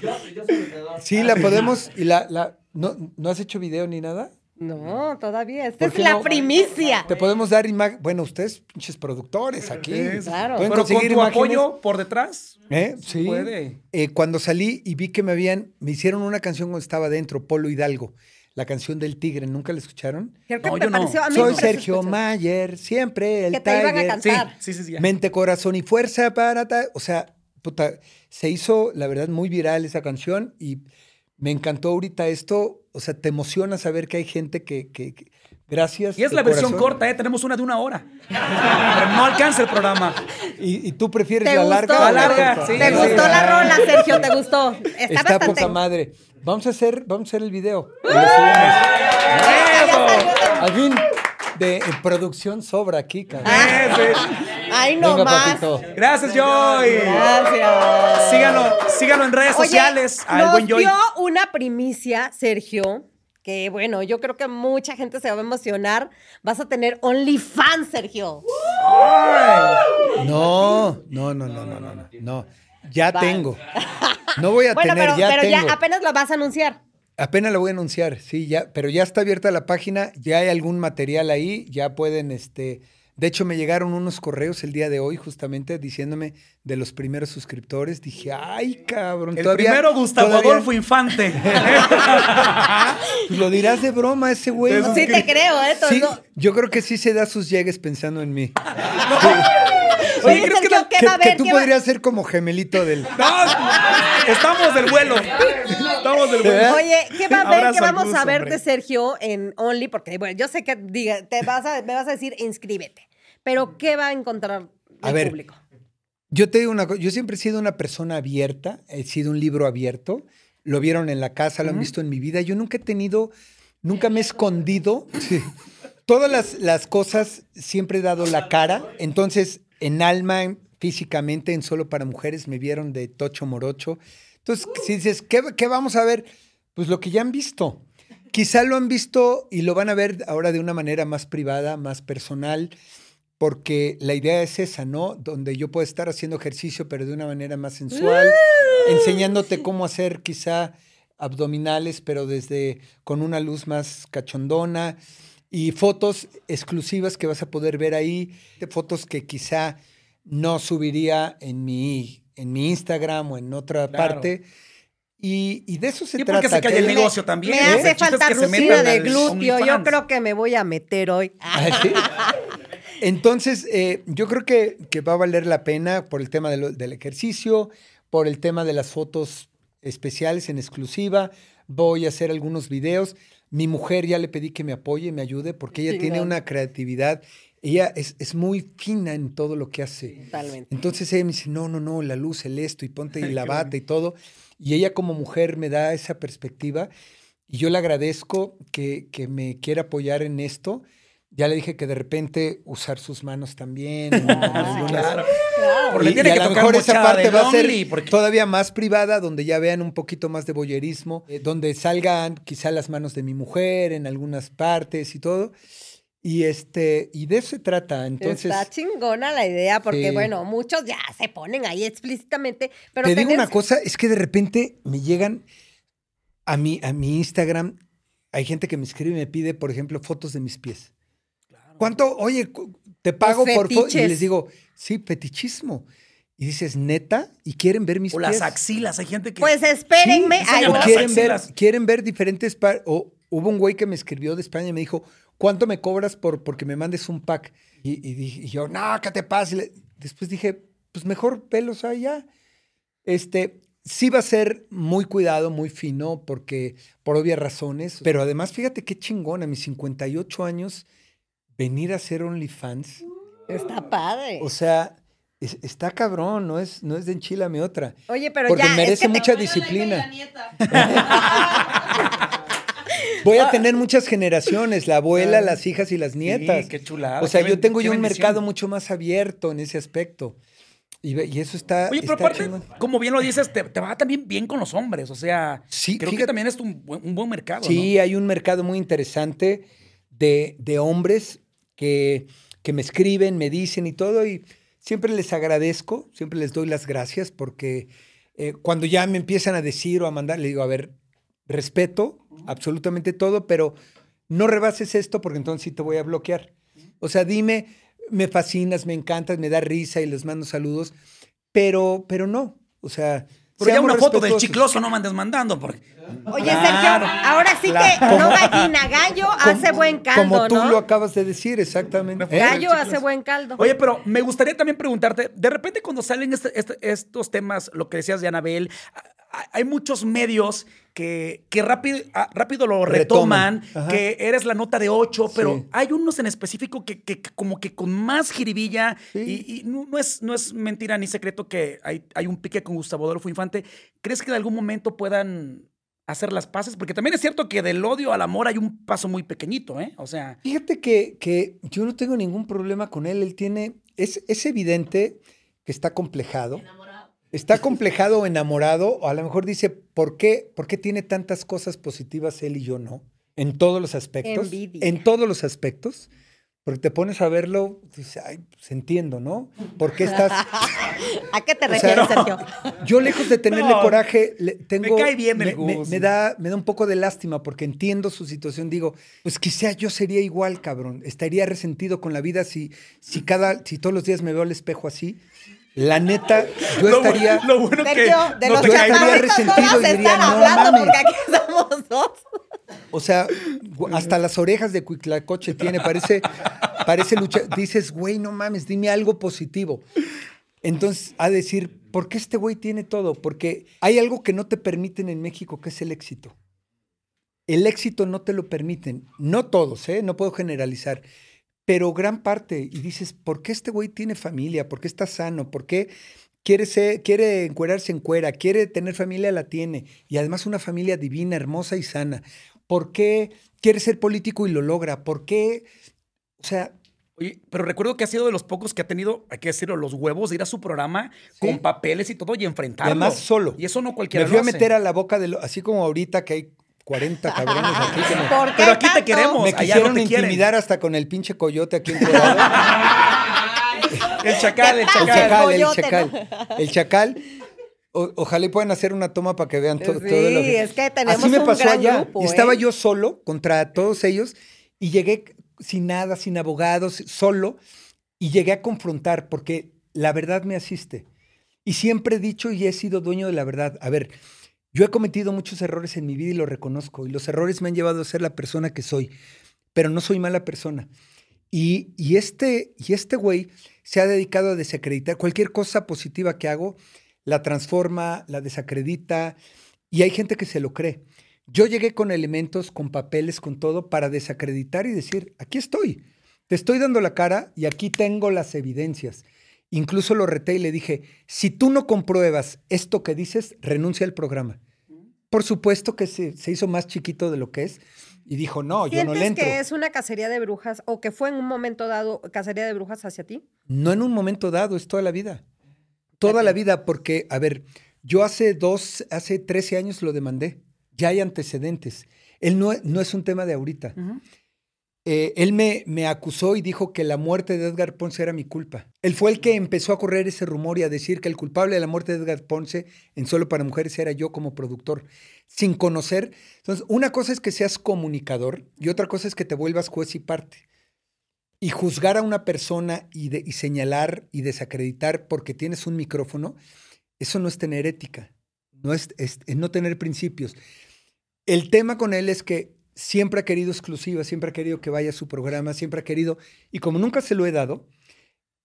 Speaker 3: sí, la podemos. Y la, la, ¿no, ¿No has hecho video ni nada?
Speaker 1: No, todavía. Esta
Speaker 3: ¿Por
Speaker 1: es la
Speaker 3: no?
Speaker 1: primicia.
Speaker 3: Te podemos dar imagen. Bueno, ustedes, pinches productores aquí.
Speaker 1: Claro.
Speaker 3: Pueden
Speaker 2: Pero con
Speaker 3: conseguir
Speaker 2: tu
Speaker 3: imágenes.
Speaker 2: apoyo por detrás.
Speaker 3: ¿Eh? Sí.
Speaker 2: puede.
Speaker 3: Eh, cuando salí y vi que me habían, me hicieron una canción cuando estaba dentro, Polo Hidalgo, la canción del tigre, ¿nunca la escucharon?
Speaker 1: Creo que
Speaker 2: No, yo no.
Speaker 1: a mí
Speaker 3: Soy Sergio. Mayer, siempre el
Speaker 1: Que te iban a cantar.
Speaker 2: Sí, sí, sí. ya.
Speaker 3: Mente, corazón y fuerza para... ta- O sea, puta, se hizo, la verdad, muy viral esa canción y me encantó ahorita esto. O sea, te emociona saber que hay gente que... que- que- gracias.
Speaker 2: Y es la versión
Speaker 3: corazón.
Speaker 2: corta, ¿eh? Tenemos una de una hora. Pero no alcanza el programa.
Speaker 3: Y, y tú prefieres
Speaker 1: ¿Te
Speaker 3: la
Speaker 1: gustó?
Speaker 3: larga. o
Speaker 2: La larga, sí.
Speaker 1: ¿Te
Speaker 2: Sí,
Speaker 1: gustó
Speaker 2: sí.
Speaker 1: la rola, Sergio? ¿Te gustó? Está,
Speaker 3: Está
Speaker 1: bastante.
Speaker 3: poca madre. Vamos a hacer, vamos a hacer el video.
Speaker 2: ¡Eso!
Speaker 3: Al fin, de producción sobra aquí, cabrón.
Speaker 1: Ah. Ay, no
Speaker 3: Venga,
Speaker 1: más.
Speaker 3: papito.
Speaker 2: Gracias, Joy.
Speaker 1: Gracias.
Speaker 2: Síganlo, síganlo en redes
Speaker 1: Oye,
Speaker 2: sociales. Al
Speaker 1: nos
Speaker 2: buen Joy.
Speaker 1: dio una primicia, Sergio, que bueno, yo creo que mucha gente se va a emocionar. Vas a tener OnlyFans, Sergio.
Speaker 3: No, no, no, no, no, no, no. no. Ya tengo. [LAUGHS] No voy a
Speaker 1: bueno,
Speaker 3: tener,
Speaker 1: pero,
Speaker 3: ya
Speaker 1: pero
Speaker 3: tengo.
Speaker 1: ya apenas lo vas a anunciar.
Speaker 3: Apenas lo voy a anunciar, sí, ya, pero ya está abierta la página, ya hay algún material ahí, ya pueden este, De hecho, me llegaron unos correos el día de hoy, justamente, diciéndome de los primeros suscriptores. Dije, ay, cabrón.
Speaker 2: El
Speaker 3: todavía-
Speaker 2: primero, Gustavo
Speaker 3: todavía-
Speaker 2: Adolfo Infante. [LAUGHS]
Speaker 3: Lo dirás de broma ese güey.
Speaker 1: Sí te creo, ¿eh?
Speaker 3: Sí,
Speaker 1: No-
Speaker 3: yo creo que sí se da sus llegues pensando en mí. [LAUGHS]
Speaker 1: Oye,
Speaker 2: ¿crees que
Speaker 1: Sergio, ¿qué
Speaker 3: que,
Speaker 1: va a
Speaker 3: que
Speaker 1: haber?
Speaker 3: tú
Speaker 1: ¿Qué va-
Speaker 3: podrías ser como gemelito del...
Speaker 2: No, estamos del vuelo. Estamos del vuelo.
Speaker 1: Oye, ¿qué va a haber?
Speaker 2: Abrazo
Speaker 1: ¿Qué
Speaker 2: al
Speaker 1: vamos a
Speaker 2: Gus,
Speaker 1: ver
Speaker 2: hombre.
Speaker 1: de Sergio en Only? Porque, bueno, yo sé que diga, te vas a, me vas a decir inscríbete. Pero, ¿qué va a encontrar
Speaker 3: A
Speaker 1: el
Speaker 3: ver.
Speaker 1: público?
Speaker 3: Yo te digo una cosa, yo siempre he sido una persona abierta, he sido un libro abierto, lo vieron en la casa, lo han visto en mi vida, yo nunca he tenido, nunca me he escondido, Sí. todas las, las cosas siempre he dado la cara, entonces en alma, en- físicamente, en Solo para Mujeres me vieron de tocho morocho, entonces si dices, ¿qué, qué vamos a ver? Pues lo que ya han visto. Quizá lo han visto y lo van a ver ahora de una manera más privada, más personal porque la idea es esa, ¿no? Donde yo puedo estar haciendo ejercicio, pero de una manera más sensual, enseñándote cómo hacer quizá abdominales, pero desde con una luz más cachondona y fotos exclusivas que vas a poder ver ahí, fotos que quizá no subiría en mi, en mi Instagram o en otra
Speaker 2: Claro.
Speaker 3: parte. Y, y de eso se
Speaker 2: Y
Speaker 3: trata.
Speaker 2: porque se cae el negocio también.
Speaker 1: Me
Speaker 2: ¿eh?
Speaker 1: hace falta rutina de glúteo. Yo creo que me voy a meter hoy.
Speaker 3: Ah, ¿sí? Entonces, eh, yo creo que, que va a valer la pena por el tema de lo- del ejercicio, por el tema de las fotos especiales en exclusiva. Voy a hacer algunos videos. Mi mujer ya le pedí que me apoye, me ayude, porque ella tiene una creatividad. Ella es, es muy fina en todo lo que hace.
Speaker 1: Totalmente.
Speaker 3: Entonces ella me dice, no, no, no, la luz, el esto, y ponte [LAUGHS] y la bata y todo. Y ella como mujer me da esa perspectiva y yo le agradezco que, que me quiera apoyar en esto. Ya le dije que de repente usar sus manos también. [LAUGHS] en algunas-
Speaker 2: Claro.
Speaker 1: Claro.
Speaker 2: Por le
Speaker 3: y,
Speaker 2: tiene
Speaker 3: y a lo mejor esa parte va a ser
Speaker 2: porque-
Speaker 3: todavía más privada, donde ya vean un poquito más de boyerismo, eh, donde salgan quizá las manos de mi mujer en algunas partes y todo. Y este, y de eso se trata. Entonces,
Speaker 1: Está chingona la idea, porque bueno, muchos ya se ponen ahí explícitamente, pero
Speaker 3: te digo una cosa, es que de repente me llegan a mi, a mi Instagram, hay gente que me escribe y me pide, por ejemplo, fotos de mis pies. ¿Cuánto? Oye, te pago por fotos. Y
Speaker 1: fetiches.
Speaker 3: les digo, sí, fetichismo. Y dices, neta, y quieren ver mis
Speaker 2: O
Speaker 3: pies.
Speaker 2: las axilas. Hay gente que.
Speaker 1: Pues espérenme.
Speaker 3: Sí, quieren ver, quieren ver diferentes par- o hubo un güey que me escribió de España y me dijo, ¿cuánto me cobras por porque me mandes un pack? Y, y dije- y yo, no, ¿qué te pasa? Le- después dije, pues mejor pelos allá. Este, sí va a ser muy cuidado, muy fino, porque por obvias razones. Pero además, fíjate qué chingón, a mis 58 años, venir a hacer OnlyFans.
Speaker 1: Está padre.
Speaker 3: O sea, es- está cabrón, no es, no es de enchilame otra.
Speaker 1: Oye, pero
Speaker 3: porque
Speaker 1: ya. es
Speaker 3: merece
Speaker 1: que
Speaker 3: mucha disciplina. [LAUGHS] Voy a tener muchas generaciones, la abuela, las hijas y las nietas.
Speaker 2: qué chulada,
Speaker 3: O sea,
Speaker 2: qué
Speaker 3: yo tengo yo un
Speaker 2: bendición.
Speaker 3: mercado mucho más abierto en ese aspecto. Y, eso está.
Speaker 2: Oye, pero
Speaker 3: está
Speaker 2: aparte, como bien lo dices, te, te va también bien con los hombres. O sea,
Speaker 3: Sí,
Speaker 2: creo que también es un buen, un buen mercado.
Speaker 3: Sí, hay un mercado muy interesante de, de hombres que, que me escriben, me dicen y todo, y siempre les agradezco, siempre les doy las gracias, porque eh, cuando ya me empiezan a decir o a mandar, le digo, a ver, respeto absolutamente todo, pero no rebases esto porque entonces sí te voy a bloquear. O sea, dime, me fascinas, me encantas, me da risa y les mando saludos, pero, pero no, o sea...
Speaker 2: Pero ya una foto del chicloso no me andes mandando. Porque...
Speaker 1: Oye,
Speaker 2: Claro.
Speaker 1: Sergio, ahora sí
Speaker 3: Claro.
Speaker 1: que no gallina, gallo hace buen caldo,
Speaker 3: Como tú
Speaker 1: ¿no?
Speaker 3: lo acabas de decir, exactamente. ¿Eh?
Speaker 1: Gallo hace buen caldo.
Speaker 2: Oye, pero me gustaría también preguntarte, de repente cuando salen este- este- estos temas, lo que decías de Anabel, hay muchos medios que, que rápido, ah, rápido lo retoman, que eres la nota de ocho, pero
Speaker 3: Sí.
Speaker 2: hay unos en específico que, que- que como que con más jiribilla,
Speaker 3: Sí.
Speaker 2: y, y no, no es, no es mentira ni secreto que hay, hay un pique con Gustavo Adolfo Infante. ¿Crees que en algún momento puedan hacer las paces? Porque también es cierto que del odio al amor hay un paso muy pequeñito, ¿eh? O sea...
Speaker 3: Fíjate que, que yo no tengo ningún problema con él. Él tiene. Es, es evidente que está complejado. Está complejado o enamorado, o a lo mejor dice, ¿por qué, ¿por qué tiene tantas cosas positivas él y yo no? En todos los aspectos.
Speaker 1: Envidia.
Speaker 3: En todos los aspectos. Porque te pones a verlo, dices, ay, pues entiendo, ¿no? ¿Por qué estás...? [LAUGHS]
Speaker 1: ¿A qué te
Speaker 3: O sea,
Speaker 1: refieres, Sergio?
Speaker 3: Yo lejos de tenerle [LAUGHS]
Speaker 2: No,
Speaker 3: coraje, le- tengo...
Speaker 2: cae bien el
Speaker 3: me, me- me da, me da un poco de lástima porque entiendo su situación. Digo, pues quizá yo sería igual, cabrón. Estaría resentido con la vida si, si, cada, si todos los días me veo al espejo así. La neta, yo
Speaker 2: Lo
Speaker 3: estaría...
Speaker 2: Lo bueno que
Speaker 1: Sergio, de
Speaker 2: no
Speaker 1: los
Speaker 3: estaría resentido y diría, "No
Speaker 1: hablando
Speaker 3: mames".
Speaker 1: porque aquí estamos dos.
Speaker 3: O sea, hasta las orejas de Cuitlacoche tiene, parece, parece lucha. Dices, güey, no mames, dime algo positivo. Entonces, a decir, ¿por qué este güey tiene todo? Porque hay algo que no te permiten en México, que es el éxito. El éxito no te lo permiten. No todos, ¿eh? No puedo generalizar. Pero gran parte. Y dices, ¿por qué este güey tiene familia? ¿Por qué está sano? ¿Por qué quiere, ser, quiere encuerarse en cuera? ¿Quiere tener familia? La tiene. Y además una familia divina, hermosa y sana. ¿Por qué quiere ser político y lo logra? ¿Por qué? O sea,
Speaker 2: Oye, pero recuerdo que ha sido de los pocos que ha tenido, hay que decirlo, los huevos de ir a su programa
Speaker 3: Sí.
Speaker 2: con papeles y todo y enfrentarlo.
Speaker 3: Y además solo.
Speaker 2: Y eso no cualquiera
Speaker 3: me fui
Speaker 2: lo
Speaker 3: a meter a la boca de lo, así como ahorita que hay 40 cabrones aquí que me, [LAUGHS]
Speaker 1: ¿Por qué
Speaker 2: Pero aquí te queremos.
Speaker 3: me
Speaker 2: no
Speaker 3: quisieron
Speaker 2: quieren.
Speaker 3: intimidar hasta con el pinche coyote aquí en Colorado. [LAUGHS]
Speaker 2: El chacal, el
Speaker 3: El
Speaker 2: chacal.
Speaker 3: el
Speaker 1: coyote,
Speaker 3: chacal. El chacal. O- ojalá y puedan hacer una toma para que vean to-
Speaker 1: Sí,
Speaker 3: todo lo que...
Speaker 1: es que tenemos
Speaker 3: Así me
Speaker 1: un
Speaker 3: pasó
Speaker 1: gran
Speaker 3: allá.
Speaker 1: grupo,
Speaker 3: estaba
Speaker 1: ¿eh?
Speaker 3: yo solo contra todos ellos y llegué sin nada, sin abogados, solo. Y llegué a confrontar porque la verdad me asiste. Y siempre he dicho y he sido dueño de la verdad. A ver, yo he cometido muchos errores en mi vida y lo reconozco. Y los errores me han llevado a ser la persona que soy. Pero no soy mala persona. Y, y este, y este güey se ha dedicado a desacreditar cualquier cosa positiva que hago, la transforma, la desacredita, y hay gente que se lo cree. Yo llegué con elementos, con papeles, con todo, para desacreditar y decir, aquí estoy, te estoy dando la cara y aquí tengo las evidencias. Incluso lo reté y le dije, si tú no compruebas esto que dices, renuncia al programa. Por supuesto que se, se hizo más chiquito de lo que es y dijo, no, yo no
Speaker 1: ¿Sientes
Speaker 3: le entro.
Speaker 1: que es una cacería de brujas o que fue en un momento dado cacería de brujas hacia ti?
Speaker 3: No en un momento dado, es toda la vida. Toda la vida, porque, a ver, yo hace dos, hace 13 años lo demandé. Ya hay antecedentes. Él no, no es un tema de ahorita. Eh, él me, me acusó y dijo que la muerte de Edgar Ponce era mi culpa. Él fue el que empezó a correr ese rumor y a decir que el culpable de la muerte de Edgar Ponce en Solo para Mujeres era yo como productor, sin conocer. Entonces, una cosa es que seas comunicador y otra cosa es que te vuelvas juez y parte. Y juzgar a una persona y, señalar y desacreditar porque tienes un micrófono, eso no es tener ética, no es no tener principios. El tema con él es que siempre ha querido exclusiva, siempre ha querido que vaya a su programa, siempre ha querido, y como nunca se lo he dado,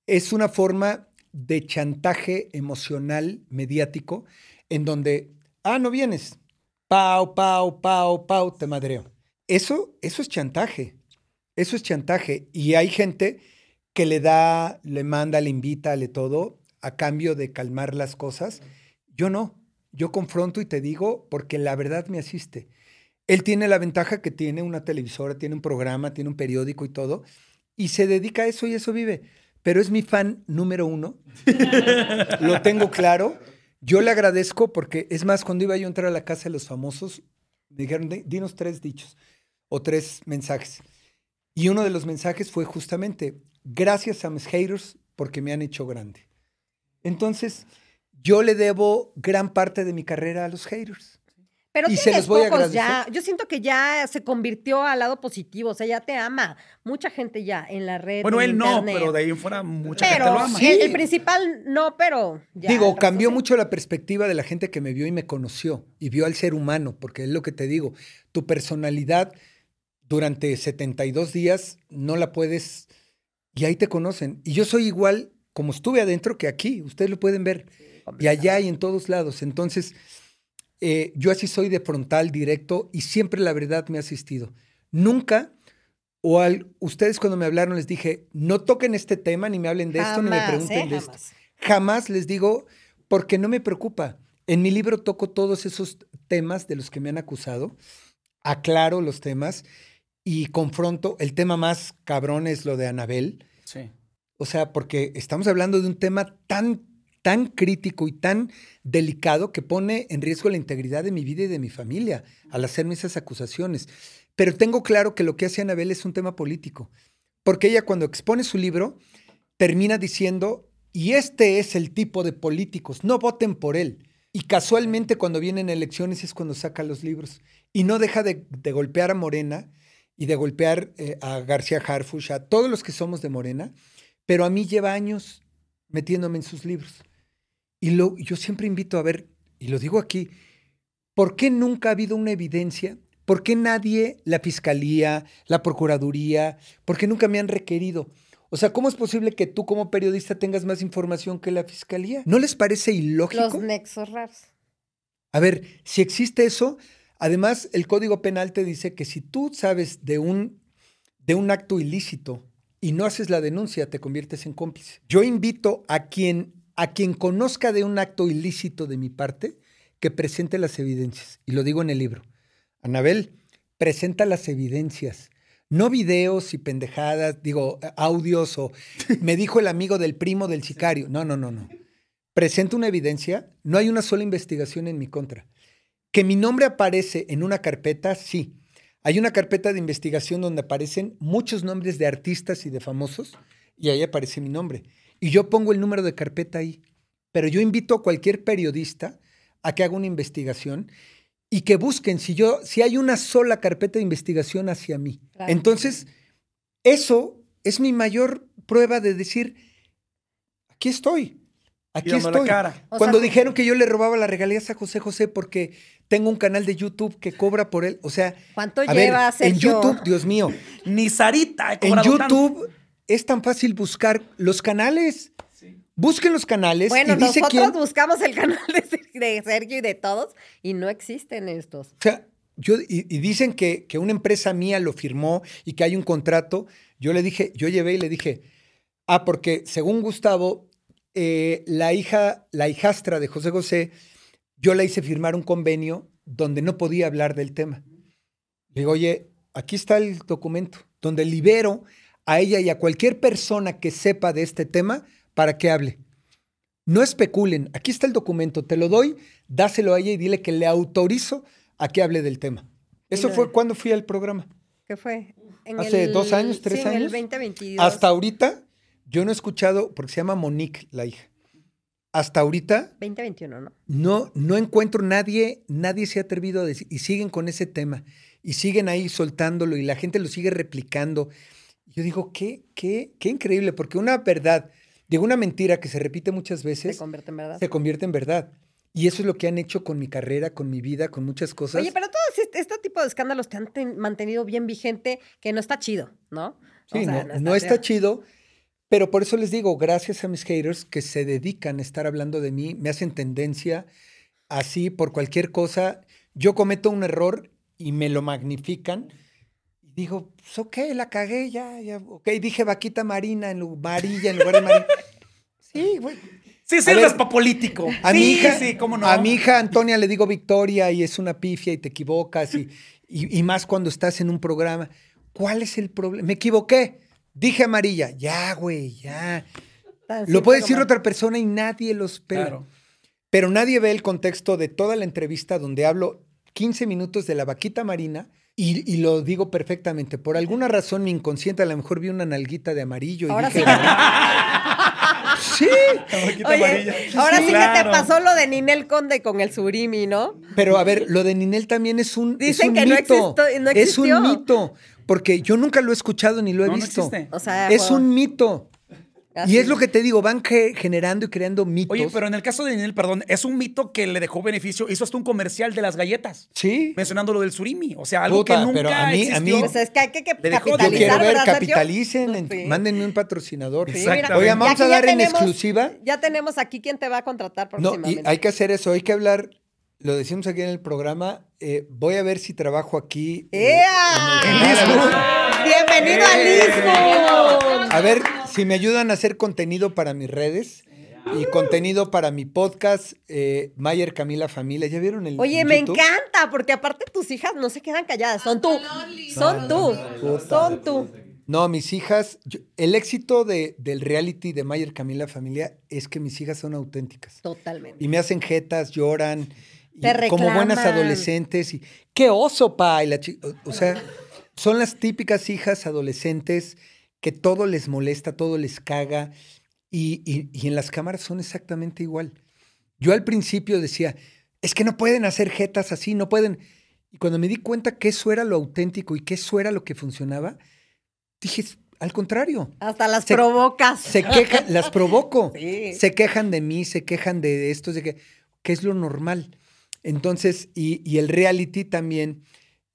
Speaker 3: es una forma de chantaje emocional, mediático, en donde, ah, no vienes, pau, pau, pau, pau, te madreo. Eso, eso es chantaje, eso es chantaje. Y hay gente que le da, le manda, le invita, le todo, a cambio de calmar las cosas. Yo no, yo confronto y te digo porque la verdad me asiste. Él tiene la ventaja que tiene una televisora, tiene un programa, tiene un periódico y todo, y se dedica a eso y eso vive. Pero es mi fan número uno. [LAUGHS] Lo tengo claro. Yo le agradezco porque, es más, cuando iba yo a entrar a la casa de los famosos, me dijeron, "Di- dinos tres dichos o tres mensajes. Y uno de los mensajes fue justamente, gracias a mis haters porque me han hecho grande. Entonces, yo le debo gran parte de mi carrera a los haters.
Speaker 1: Pero
Speaker 3: Y se
Speaker 1: tienes
Speaker 3: los voy a
Speaker 1: pocos ya. Yo siento que ya se convirtió al lado positivo, o sea, ya te ama. Mucha gente ya en la red.
Speaker 2: Bueno,
Speaker 1: en
Speaker 2: él no, pero de ahí en fuera mucha gente
Speaker 1: Pero
Speaker 2: lo ama.
Speaker 3: Sí.
Speaker 1: el, el principal no, pero ya
Speaker 3: digo, cambió
Speaker 1: sí.
Speaker 3: mucho la perspectiva de la gente que me vio y me conoció y vio al ser humano, porque es lo que te digo, tu personalidad durante 72 días no la puedes y ahí te conocen. Y yo soy igual como estuve adentro que aquí, ustedes lo pueden ver, y allá y en todos lados. Entonces, eh, yo así soy de frontal, directo, y siempre la verdad me ha asistido. Nunca, o al, ustedes cuando me hablaron les dije, no toquen este tema, ni me hablen de esto, ni me
Speaker 1: Jamás,
Speaker 3: pregunten
Speaker 1: ¿eh?
Speaker 3: de esto.
Speaker 1: Jamás.
Speaker 3: Jamás les digo, porque no me preocupa. En mi libro toco todos esos temas de los que me han acusado, aclaro los temas y confronto. El tema más cabrón es lo de Anabel.
Speaker 2: Sí.
Speaker 3: O sea, porque estamos hablando de un tema tan, tan crítico y tan delicado que pone en riesgo la integridad de mi vida y de mi familia al hacerme esas acusaciones. Pero tengo claro que lo que hace Anabel es un tema político. porque ella cuando expone su libro termina diciendo, y este es el tipo de políticos, no voten por él. Y casualmente cuando vienen elecciones es cuando saca los libros. Y no deja de, de golpear a Morena y de golpear eh, a García Harfush, a todos los que somos de Morena, pero a mí lleva años metiéndome en sus libros. Y lo, yo siempre invito a ver, y lo digo aquí, ¿por qué nunca ha habido una evidencia? ¿Por qué nadie, la fiscalía, la procuraduría, por qué nunca me han requerido? O sea, ¿cómo es posible que tú como periodista tengas más información que la fiscalía? ¿No les parece ilógico?
Speaker 1: Los nexos raros.
Speaker 3: A ver, si existe eso, además el Código Penal te dice que si tú sabes de un, de un acto ilícito y no haces la denuncia, te conviertes en cómplice. Yo invito a quien, a quien conozca de un acto ilícito de mi parte que presente las evidencias. Y lo digo en el libro. Anabel, presenta las evidencias. No videos y pendejadas, digo, audios o [LAUGHS] me dijo el amigo del primo del sicario. No, no, no, no. Presenta una evidencia, no hay una sola investigación en mi contra. Que mi nombre aparece en una carpeta, sí. Hay una carpeta de investigación donde aparecen muchos nombres de artistas y de famosos y ahí aparece mi nombre. Y yo pongo el número de carpeta ahí. Pero yo invito a cualquier periodista a que haga una investigación y que busquen si yo si hay una sola carpeta de investigación hacia mí.
Speaker 1: Claro.
Speaker 3: Entonces, eso es mi mayor prueba de decir aquí estoy. Aquí estoy.
Speaker 2: cara.
Speaker 1: O
Speaker 3: Cuando
Speaker 1: sea,
Speaker 3: dijeron que yo le robaba las regalías a José José porque tengo un canal de YouTube que cobra por él, o sea,
Speaker 1: ¿Cuánto
Speaker 3: a ver,
Speaker 1: lleva,
Speaker 3: en? YouTube, Dios mío,
Speaker 2: Ni Sarita
Speaker 3: en
Speaker 2: tanto.
Speaker 3: Es tan fácil buscar los canales. Busquen los canales
Speaker 1: Bueno,
Speaker 3: y dice
Speaker 1: nosotros
Speaker 3: quién.
Speaker 1: buscamos el canal de, Ser- de Sergio y de todos y no existen estos.
Speaker 3: O sea, yo, y, y dicen que, que una empresa mía lo firmó y que hay un contrato. Yo le dije, yo llevé y le dije, ah, porque según Gustavo, eh, la hija, la hijastra de José José, yo la hice firmar un convenio donde no podía hablar del tema. Le digo, oye, aquí está el documento, donde libero a ella y a cualquier persona que sepa de este tema para que hable. No especulen, aquí está el documento, te lo doy, dáselo a ella y dile que le autorizo a que hable del tema. Eso fue cuando fui al programa.
Speaker 1: ¿Qué fue? En
Speaker 3: Hace
Speaker 1: el-
Speaker 3: dos años, tres
Speaker 1: sí, En el
Speaker 3: años.
Speaker 1: 2022.
Speaker 3: Hasta ahorita, yo no he escuchado, porque se llama Monique, la hija. Hasta ahorita
Speaker 1: 2021, ¿no?
Speaker 3: no, no encuentro nadie, nadie se ha atrevido a decir, y siguen con ese tema, y siguen ahí soltándolo, y la gente lo sigue replicando. Yo digo, qué, qué, qué increíble, porque una verdad, digo, una mentira que se repite muchas
Speaker 1: Se
Speaker 3: veces,
Speaker 1: convierte en verdad.
Speaker 3: se convierte en verdad. Y eso es lo que han hecho con mi carrera, con mi vida, con muchas cosas.
Speaker 1: Oye, pero todos este, este tipo de escándalos te han ten- mantenido bien vigente, que no está chido, ¿no? O
Speaker 3: Sí,
Speaker 1: sea,
Speaker 3: no, no está chido, pero por eso les digo, gracias a mis haters que se dedican a estar hablando de mí, me hacen tendencia así por cualquier cosa. Yo cometo un error y me lo magnifican. Digo, pues ok, la cagué, ya, ya. Ok, dije vaquita marina en lu- amarilla en lugar de marina. [LAUGHS] Sí, güey.
Speaker 2: Sí, sirves
Speaker 3: ver,
Speaker 2: para político.
Speaker 3: A
Speaker 2: sí,
Speaker 3: mi hija,
Speaker 2: sí, cómo no.
Speaker 3: a mi hija Antonia le digo Victoria y es una pifia y te equivocas y, y, y más cuando estás en un programa. ¿Cuál es el problema? Me equivoqué. Dije amarilla. Ya, güey, ya.
Speaker 1: Tan
Speaker 3: Lo puede decir otra persona y nadie los.
Speaker 2: Claro.
Speaker 3: Pero nadie ve el contexto de toda la entrevista donde hablo 15 minutos de la vaquita marina y, y lo digo perfectamente. Por alguna razón mi inconsciente a lo mejor vi una nalguita de amarillo y
Speaker 1: Ahora
Speaker 3: dije,
Speaker 1: sí. [LAUGHS] Oye, ahora sí, que te pasó lo de Ninel Conde con el surimi, ¿no?
Speaker 3: Pero a ver, lo de Ninel también es un, es
Speaker 1: Dicen
Speaker 3: un
Speaker 1: que no
Speaker 3: mito.
Speaker 1: existo- no
Speaker 3: es
Speaker 1: existió.
Speaker 3: un mito. Porque yo nunca lo he escuchado ni lo he
Speaker 2: No, no
Speaker 3: visto.
Speaker 2: existe.
Speaker 1: O sea,
Speaker 3: es un mito.
Speaker 1: Así.
Speaker 3: Y es lo que te digo, van ge- generando y creando mitos.
Speaker 2: Oye, pero en el caso de Ninel, perdón, es un mito que le dejó beneficio. Hizo hasta un comercial de las galletas,
Speaker 3: Sí.
Speaker 2: mencionando lo del surimi. O sea, algo
Speaker 3: Puta,
Speaker 2: que nunca
Speaker 3: pero a mí- a mí-.
Speaker 1: Pues es que hay que,
Speaker 2: dejó- yo
Speaker 1: capitalizar,
Speaker 3: quiero ver, capitalicen, en-
Speaker 1: Sí.
Speaker 3: mándenme un patrocinador.
Speaker 1: Sí, mira.
Speaker 3: Oigan, vamos a dar en exclusiva.
Speaker 1: Ya tenemos aquí quien te va a contratar
Speaker 3: No,
Speaker 1: próximamente.
Speaker 3: y hay que hacer eso, hay que hablar, lo decimos aquí en el programa, eh, voy a ver si trabajo aquí. eh,
Speaker 1: ¡Ea!
Speaker 3: en el
Speaker 1: ¡Bienvenido a Lisbon!
Speaker 3: A ver si me ayudan a hacer contenido para mis redes y contenido para mi podcast, eh, Mayer Camila Familia. ¿Ya vieron el
Speaker 1: Oye, me
Speaker 3: YouTube?
Speaker 1: encanta, porque aparte tus hijas no se quedan calladas, son tú. Son tú. Son tú.
Speaker 3: No, mis hijas, yo- el éxito de, del reality de Mayer Camila Familia es que mis hijas son auténticas.
Speaker 1: Totalmente.
Speaker 3: Y me hacen jetas, lloran. y
Speaker 1: Te
Speaker 3: como buenas adolescentes. Y, ¡Qué oso, pa! Y la o sea, son las típicas hijas adolescentes que todo les molesta, todo les caga, y, y- y en las cámaras son exactamente igual. Yo al principio decía, es que no pueden hacer jetas así, no pueden. Y cuando me di cuenta que eso era lo auténtico y que eso era lo que funcionaba, dije, al contrario,
Speaker 1: Hasta las
Speaker 3: Se-
Speaker 1: provocas.
Speaker 3: se quejan, [LAUGHS] las provoco.
Speaker 1: Sí.
Speaker 3: Se quejan de mí, se quejan de esto, de que, que es lo normal. Entonces, y, y el reality también,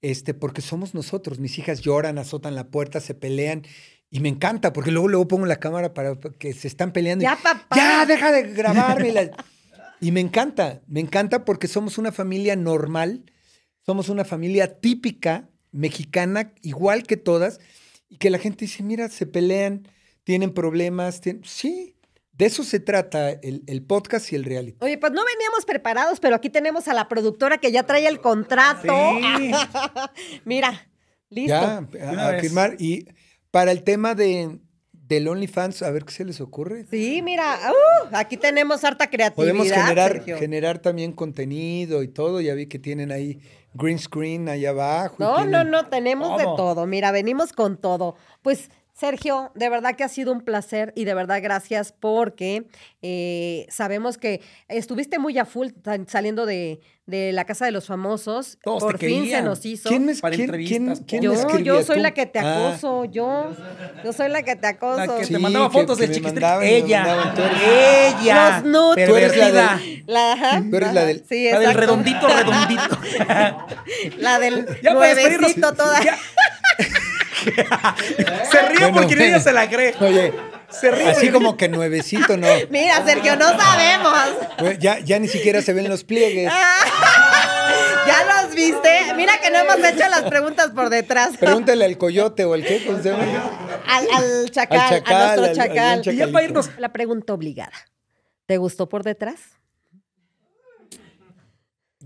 Speaker 3: este, porque somos nosotros. Mis hijas lloran, azotan la puerta, se pelean. Y me encanta, porque luego, luego pongo la cámara para que se están peleando. y,
Speaker 1: Ya, papá.
Speaker 3: ya, deja de grabarme. y la- Y me encanta, me encanta porque somos una familia normal, somos una familia típica mexicana, igual que todas, y que la gente dice, mira, se pelean, tienen problemas, tien-". sí, de eso se trata el, el podcast y el reality.
Speaker 1: Oye, pues no veníamos preparados, pero aquí tenemos a la productora que ya trae el contrato.
Speaker 2: Sí. [LAUGHS]
Speaker 1: Mira, listo.
Speaker 3: Ya, a, firmar. Y para el tema de, del OnlyFans, a ver qué se les ocurre.
Speaker 1: Sí, mira, uh, aquí tenemos harta creatividad.
Speaker 3: Podemos generar,
Speaker 1: Sergio.
Speaker 3: generar también contenido y todo. Ya vi que tienen ahí green screen ahí abajo.
Speaker 1: No, no,
Speaker 3: tienen-
Speaker 1: no, tenemos de
Speaker 2: todo.
Speaker 1: Mira, venimos con todo. Pues, Sergio, de verdad que ha sido un placer y de verdad gracias porque eh, sabemos que estuviste muy a full saliendo de, de la Casa de los Famosos.
Speaker 2: Todos
Speaker 1: Por
Speaker 2: te
Speaker 1: fin se nos hizo.
Speaker 3: ¿Quién me,
Speaker 2: Para
Speaker 3: quién,
Speaker 2: entrevistas,
Speaker 3: quién
Speaker 1: Yo,
Speaker 3: escribía?
Speaker 1: yo soy
Speaker 3: ¿Tú?
Speaker 1: la que te
Speaker 3: Ah,
Speaker 1: acoso, yo, yo soy la que te acoso.
Speaker 2: La que
Speaker 3: Sí,
Speaker 2: te mandaba fotos
Speaker 3: que
Speaker 2: de
Speaker 3: me
Speaker 2: Ella.
Speaker 3: mandaban, tú eres-
Speaker 2: Ella.
Speaker 1: Los nudes.
Speaker 3: Tú eres la del-
Speaker 1: La, ajá,
Speaker 3: Tú eres la del-
Speaker 1: sí,
Speaker 2: La del
Speaker 1: exacto.
Speaker 2: redondito, redondito. [LAUGHS]
Speaker 1: La del
Speaker 2: Ya
Speaker 1: nuevecito toda.
Speaker 2: ya. [LAUGHS] se ríe
Speaker 3: Bueno,
Speaker 2: porque ni ella se la cree.
Speaker 3: Oye,
Speaker 2: Se ríe.
Speaker 3: así como que nuevecito, no. [LAUGHS]
Speaker 1: Mira, Sergio, no sabemos.
Speaker 3: Güey, Ya, ya ni siquiera se ven los pliegues. [LAUGHS]
Speaker 1: ¿Ya los viste? Mira que no hemos hecho las preguntas por detrás.
Speaker 3: Pregúntale al coyote o al qué, ¿cómo se llama?
Speaker 1: Al, al chacal,
Speaker 3: Al chacal,
Speaker 1: a nuestro
Speaker 3: al
Speaker 1: chacal.
Speaker 2: Y ya para irnos.
Speaker 1: La pregunta obligada. ¿Te gustó por detrás?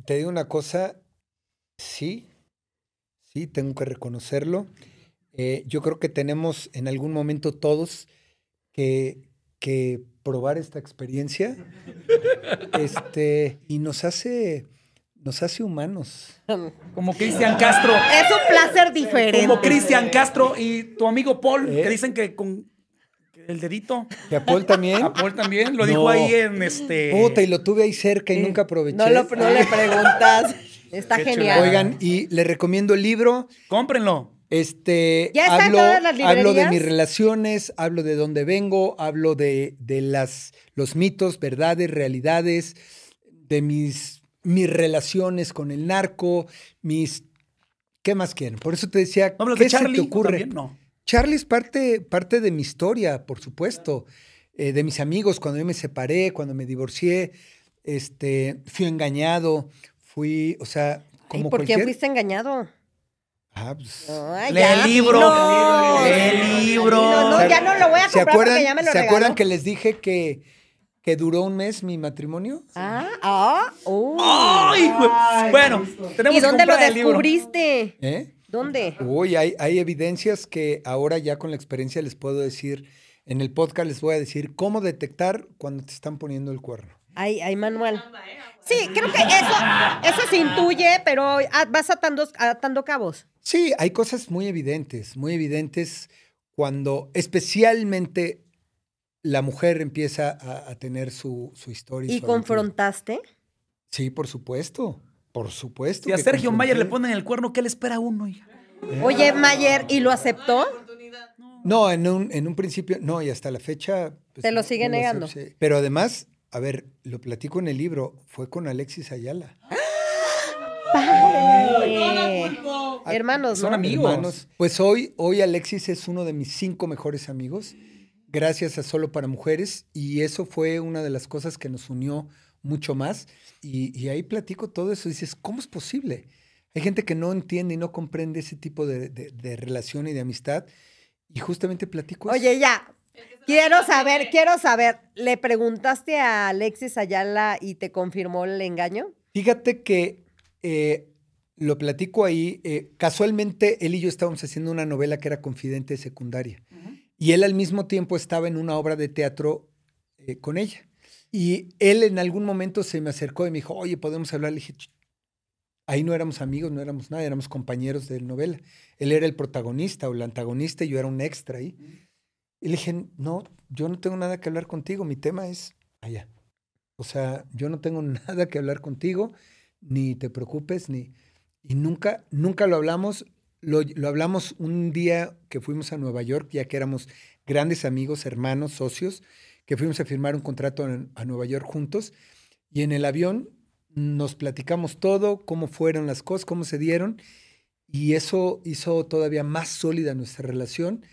Speaker 3: Te digo una cosa, sí, sí, tengo que reconocerlo. Eh, yo creo que tenemos en algún momento todos que, que probar esta experiencia [LAUGHS] este, y nos hace, nos hace humanos.
Speaker 2: Como Cristian Castro.
Speaker 1: Es un placer diferente.
Speaker 2: Como Cristian Castro y tu amigo Paul,
Speaker 3: ¿Eh?
Speaker 2: que dicen que con el dedito.
Speaker 3: ¿Y a Paul también?
Speaker 2: A Paul también lo dijo ahí en este.
Speaker 3: Puta, y lo tuve ahí cerca y nunca aproveché.
Speaker 1: No, lo- no le preguntas. Está
Speaker 2: Qué
Speaker 1: genial.
Speaker 3: Oigan, y le recomiendo el libro.
Speaker 2: Cómprenlo.
Speaker 3: Este,
Speaker 1: ¿Ya está en
Speaker 3: hablo,
Speaker 1: todas las
Speaker 3: hablo de
Speaker 1: librerías?
Speaker 3: mis relaciones, hablo de dónde vengo, hablo de, de las, los mitos, verdades, realidades, de mis, mis relaciones con el narco, mis... ¿Qué más quieren? Por eso te decía,
Speaker 2: ¿No hablas
Speaker 3: ¿qué
Speaker 2: de Charlie?
Speaker 3: se te ocurre?
Speaker 2: También? No.
Speaker 3: Charlie es parte, parte de mi historia, por supuesto, eh, de mis amigos, cuando yo me separé, cuando me divorcié, este, fui engañado, fui, o sea,
Speaker 1: ¿Y
Speaker 3: como
Speaker 1: por qué fuiste engañado?
Speaker 3: Ah, pues,
Speaker 1: Ay,
Speaker 2: Lee
Speaker 1: ya,
Speaker 2: el libro.
Speaker 1: no.
Speaker 2: Lee el libro.
Speaker 1: No, no, ya no lo voy a
Speaker 3: ¿Se
Speaker 1: comprar
Speaker 3: acuerdan,
Speaker 1: porque ya me lo
Speaker 3: ¿se
Speaker 1: regaló.
Speaker 3: acuerdan que les dije que, que duró un mes mi matrimonio?
Speaker 1: Ah, ah, uh.
Speaker 2: ¡Ay, güey! Bueno, tenemos
Speaker 1: ¿Y
Speaker 2: que
Speaker 1: dónde lo descubriste?
Speaker 3: ¿Eh?
Speaker 1: ¿Dónde?
Speaker 3: Uy, hay, hay evidencias que ahora ya con la experiencia les puedo decir, en el podcast les voy a decir cómo detectar cuando te están poniendo el cuerno.
Speaker 1: Hay, hay manual. Sí, creo que eso, eso se intuye, pero vas atando, atando cabos.
Speaker 3: Sí, hay cosas muy evidentes, muy evidentes cuando especialmente la mujer empieza a, a tener su, su historia.
Speaker 1: ¿Y
Speaker 3: su aventura.
Speaker 1: confrontaste?
Speaker 3: Sí, por supuesto, por supuesto.
Speaker 2: Si a Sergio Mayer le ponen el cuerno, ¿qué le espera a uno? hija?
Speaker 1: Oye, Mayer, ¿y lo aceptó?
Speaker 3: No, en un, en un principio, no, y hasta la fecha. pues,
Speaker 1: Te lo
Speaker 3: no-
Speaker 1: sigue
Speaker 3: no
Speaker 1: negando.
Speaker 3: sí. Pero además, a ver, lo platico en el libro, fue con Alexis Ayala.
Speaker 1: ¡Padre! Hermanos,
Speaker 2: Son amigos.
Speaker 3: Hermanos. Pues hoy, hoy Alexis es uno de mis cinco mejores amigos, gracias a Solo para Mujeres, y eso fue una de las cosas que nos unió mucho más. Y, y ahí platico todo eso. Dices, ¿cómo es posible? Hay gente que no entiende y no comprende ese tipo de, de- de relación y de amistad. Y justamente platico eso.
Speaker 1: Oye, ya. Quiero saber, quiero saber, ¿le preguntaste a Alexis Ayala y te confirmó el engaño?
Speaker 3: Fíjate que eh, lo platico ahí. eh, casualmente, él y yo estábamos haciendo una novela que era Confidente de Secundaria. Y él al mismo tiempo estaba en una obra de teatro eh, con ella. Y él en algún momento se me acercó y me dijo, oye, ¿podemos hablar? Le dije, "Ch, ahí no éramos amigos, no éramos nada, éramos compañeros de novela. Él era el protagonista o el antagonista y yo era un extra ahí. Y le dije, no, yo no tengo nada que hablar contigo, mi tema es allá. O sea, yo no tengo [LAUGHS] nada que hablar contigo, ni te preocupes, ni... Y nunca, nunca lo hablamos. Lo, lo hablamos un día que fuimos a Nueva York, ya que éramos grandes amigos, hermanos, socios, que fuimos a firmar un contrato a Nueva York juntos. Y en el avión nos platicamos todo, cómo fueron las cosas, cómo se dieron. Y eso hizo todavía más sólida nuestra relación.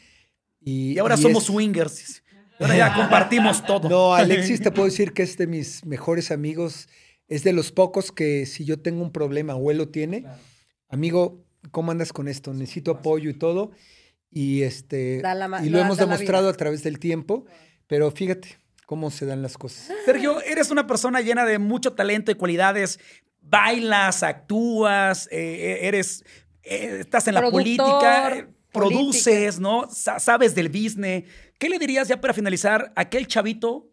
Speaker 3: Y,
Speaker 2: Y ahora
Speaker 3: y
Speaker 2: somos
Speaker 3: es-
Speaker 2: swingers. Ahora ya [LAUGHS] compartimos todo.
Speaker 3: no, Alexis, [LAUGHS] te puedo decir que es de mis mejores amigos. Es de los pocos que si yo tengo un problema o él lo tiene, amigo, ¿cómo andas con esto? Necesito apoyo y todo. Y este
Speaker 1: la
Speaker 3: y lo
Speaker 1: da-
Speaker 3: hemos
Speaker 1: la
Speaker 3: demostrado a través del tiempo. Pero fíjate cómo se dan las cosas.
Speaker 2: Sergio, eres una persona llena de mucho talento y cualidades. Bailas, actúas, eh, eres, eh, estás en la
Speaker 1: Productor,
Speaker 2: eh,
Speaker 1: política.
Speaker 2: Produces, ¿no? Sa- sabes del business. ¿Qué le dirías ya para finalizar a aquel chavito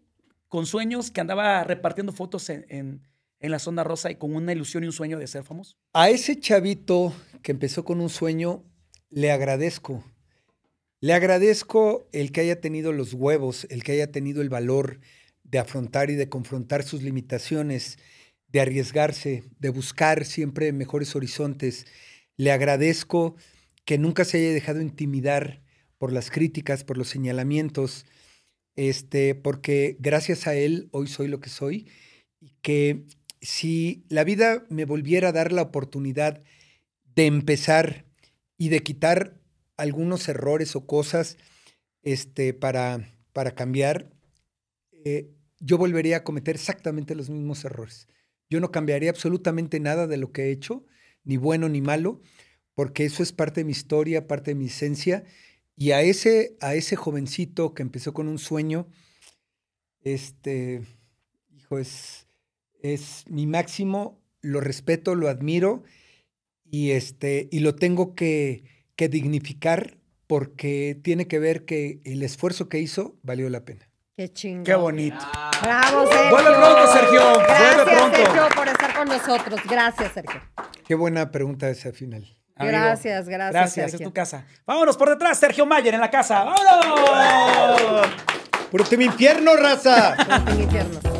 Speaker 2: con sueños que andaba repartiendo fotos en, en- en la zona rosa y con una ilusión y un sueño de ser famoso?
Speaker 3: A ese chavito que empezó con un sueño, le agradezco. Le agradezco el que haya tenido los huevos, el que haya tenido el valor de afrontar y de confrontar sus limitaciones, de arriesgarse, de buscar siempre mejores horizontes. Le agradezco que nunca se haya dejado intimidar por las críticas, por los señalamientos, este, porque gracias a él hoy soy lo que soy y que si la vida me volviera a dar la oportunidad de empezar y de quitar algunos errores o cosas este, para, para cambiar, eh, yo volvería a cometer exactamente los mismos errores. Yo no cambiaría absolutamente nada de lo que he hecho, ni bueno ni malo, porque eso es parte de mi historia, parte de mi esencia. Y a ese, a ese jovencito que empezó con un sueño, este, hijo, es, es mi máximo, lo respeto, lo admiro y, este, y lo tengo que, que dignificar porque tiene que ver que el esfuerzo que hizo valió la pena.
Speaker 1: Qué chingón.
Speaker 2: Qué bonito.
Speaker 1: Bravo, Sergio.
Speaker 2: Vuelve pronto, Sergio. Vuelve
Speaker 1: Gracias,
Speaker 2: pronto.
Speaker 1: Sergio, por estar con nosotros. Gracias, Sergio.
Speaker 3: Qué buena pregunta esa final.
Speaker 2: Amigo,
Speaker 1: Gracias, gracias,
Speaker 2: Gracias, es tu casa. Vámonos por detrás, Sergio Mayer en la casa. ¡Vámonos!
Speaker 3: ¡Puro Team Infierno, raza!
Speaker 1: En infierno.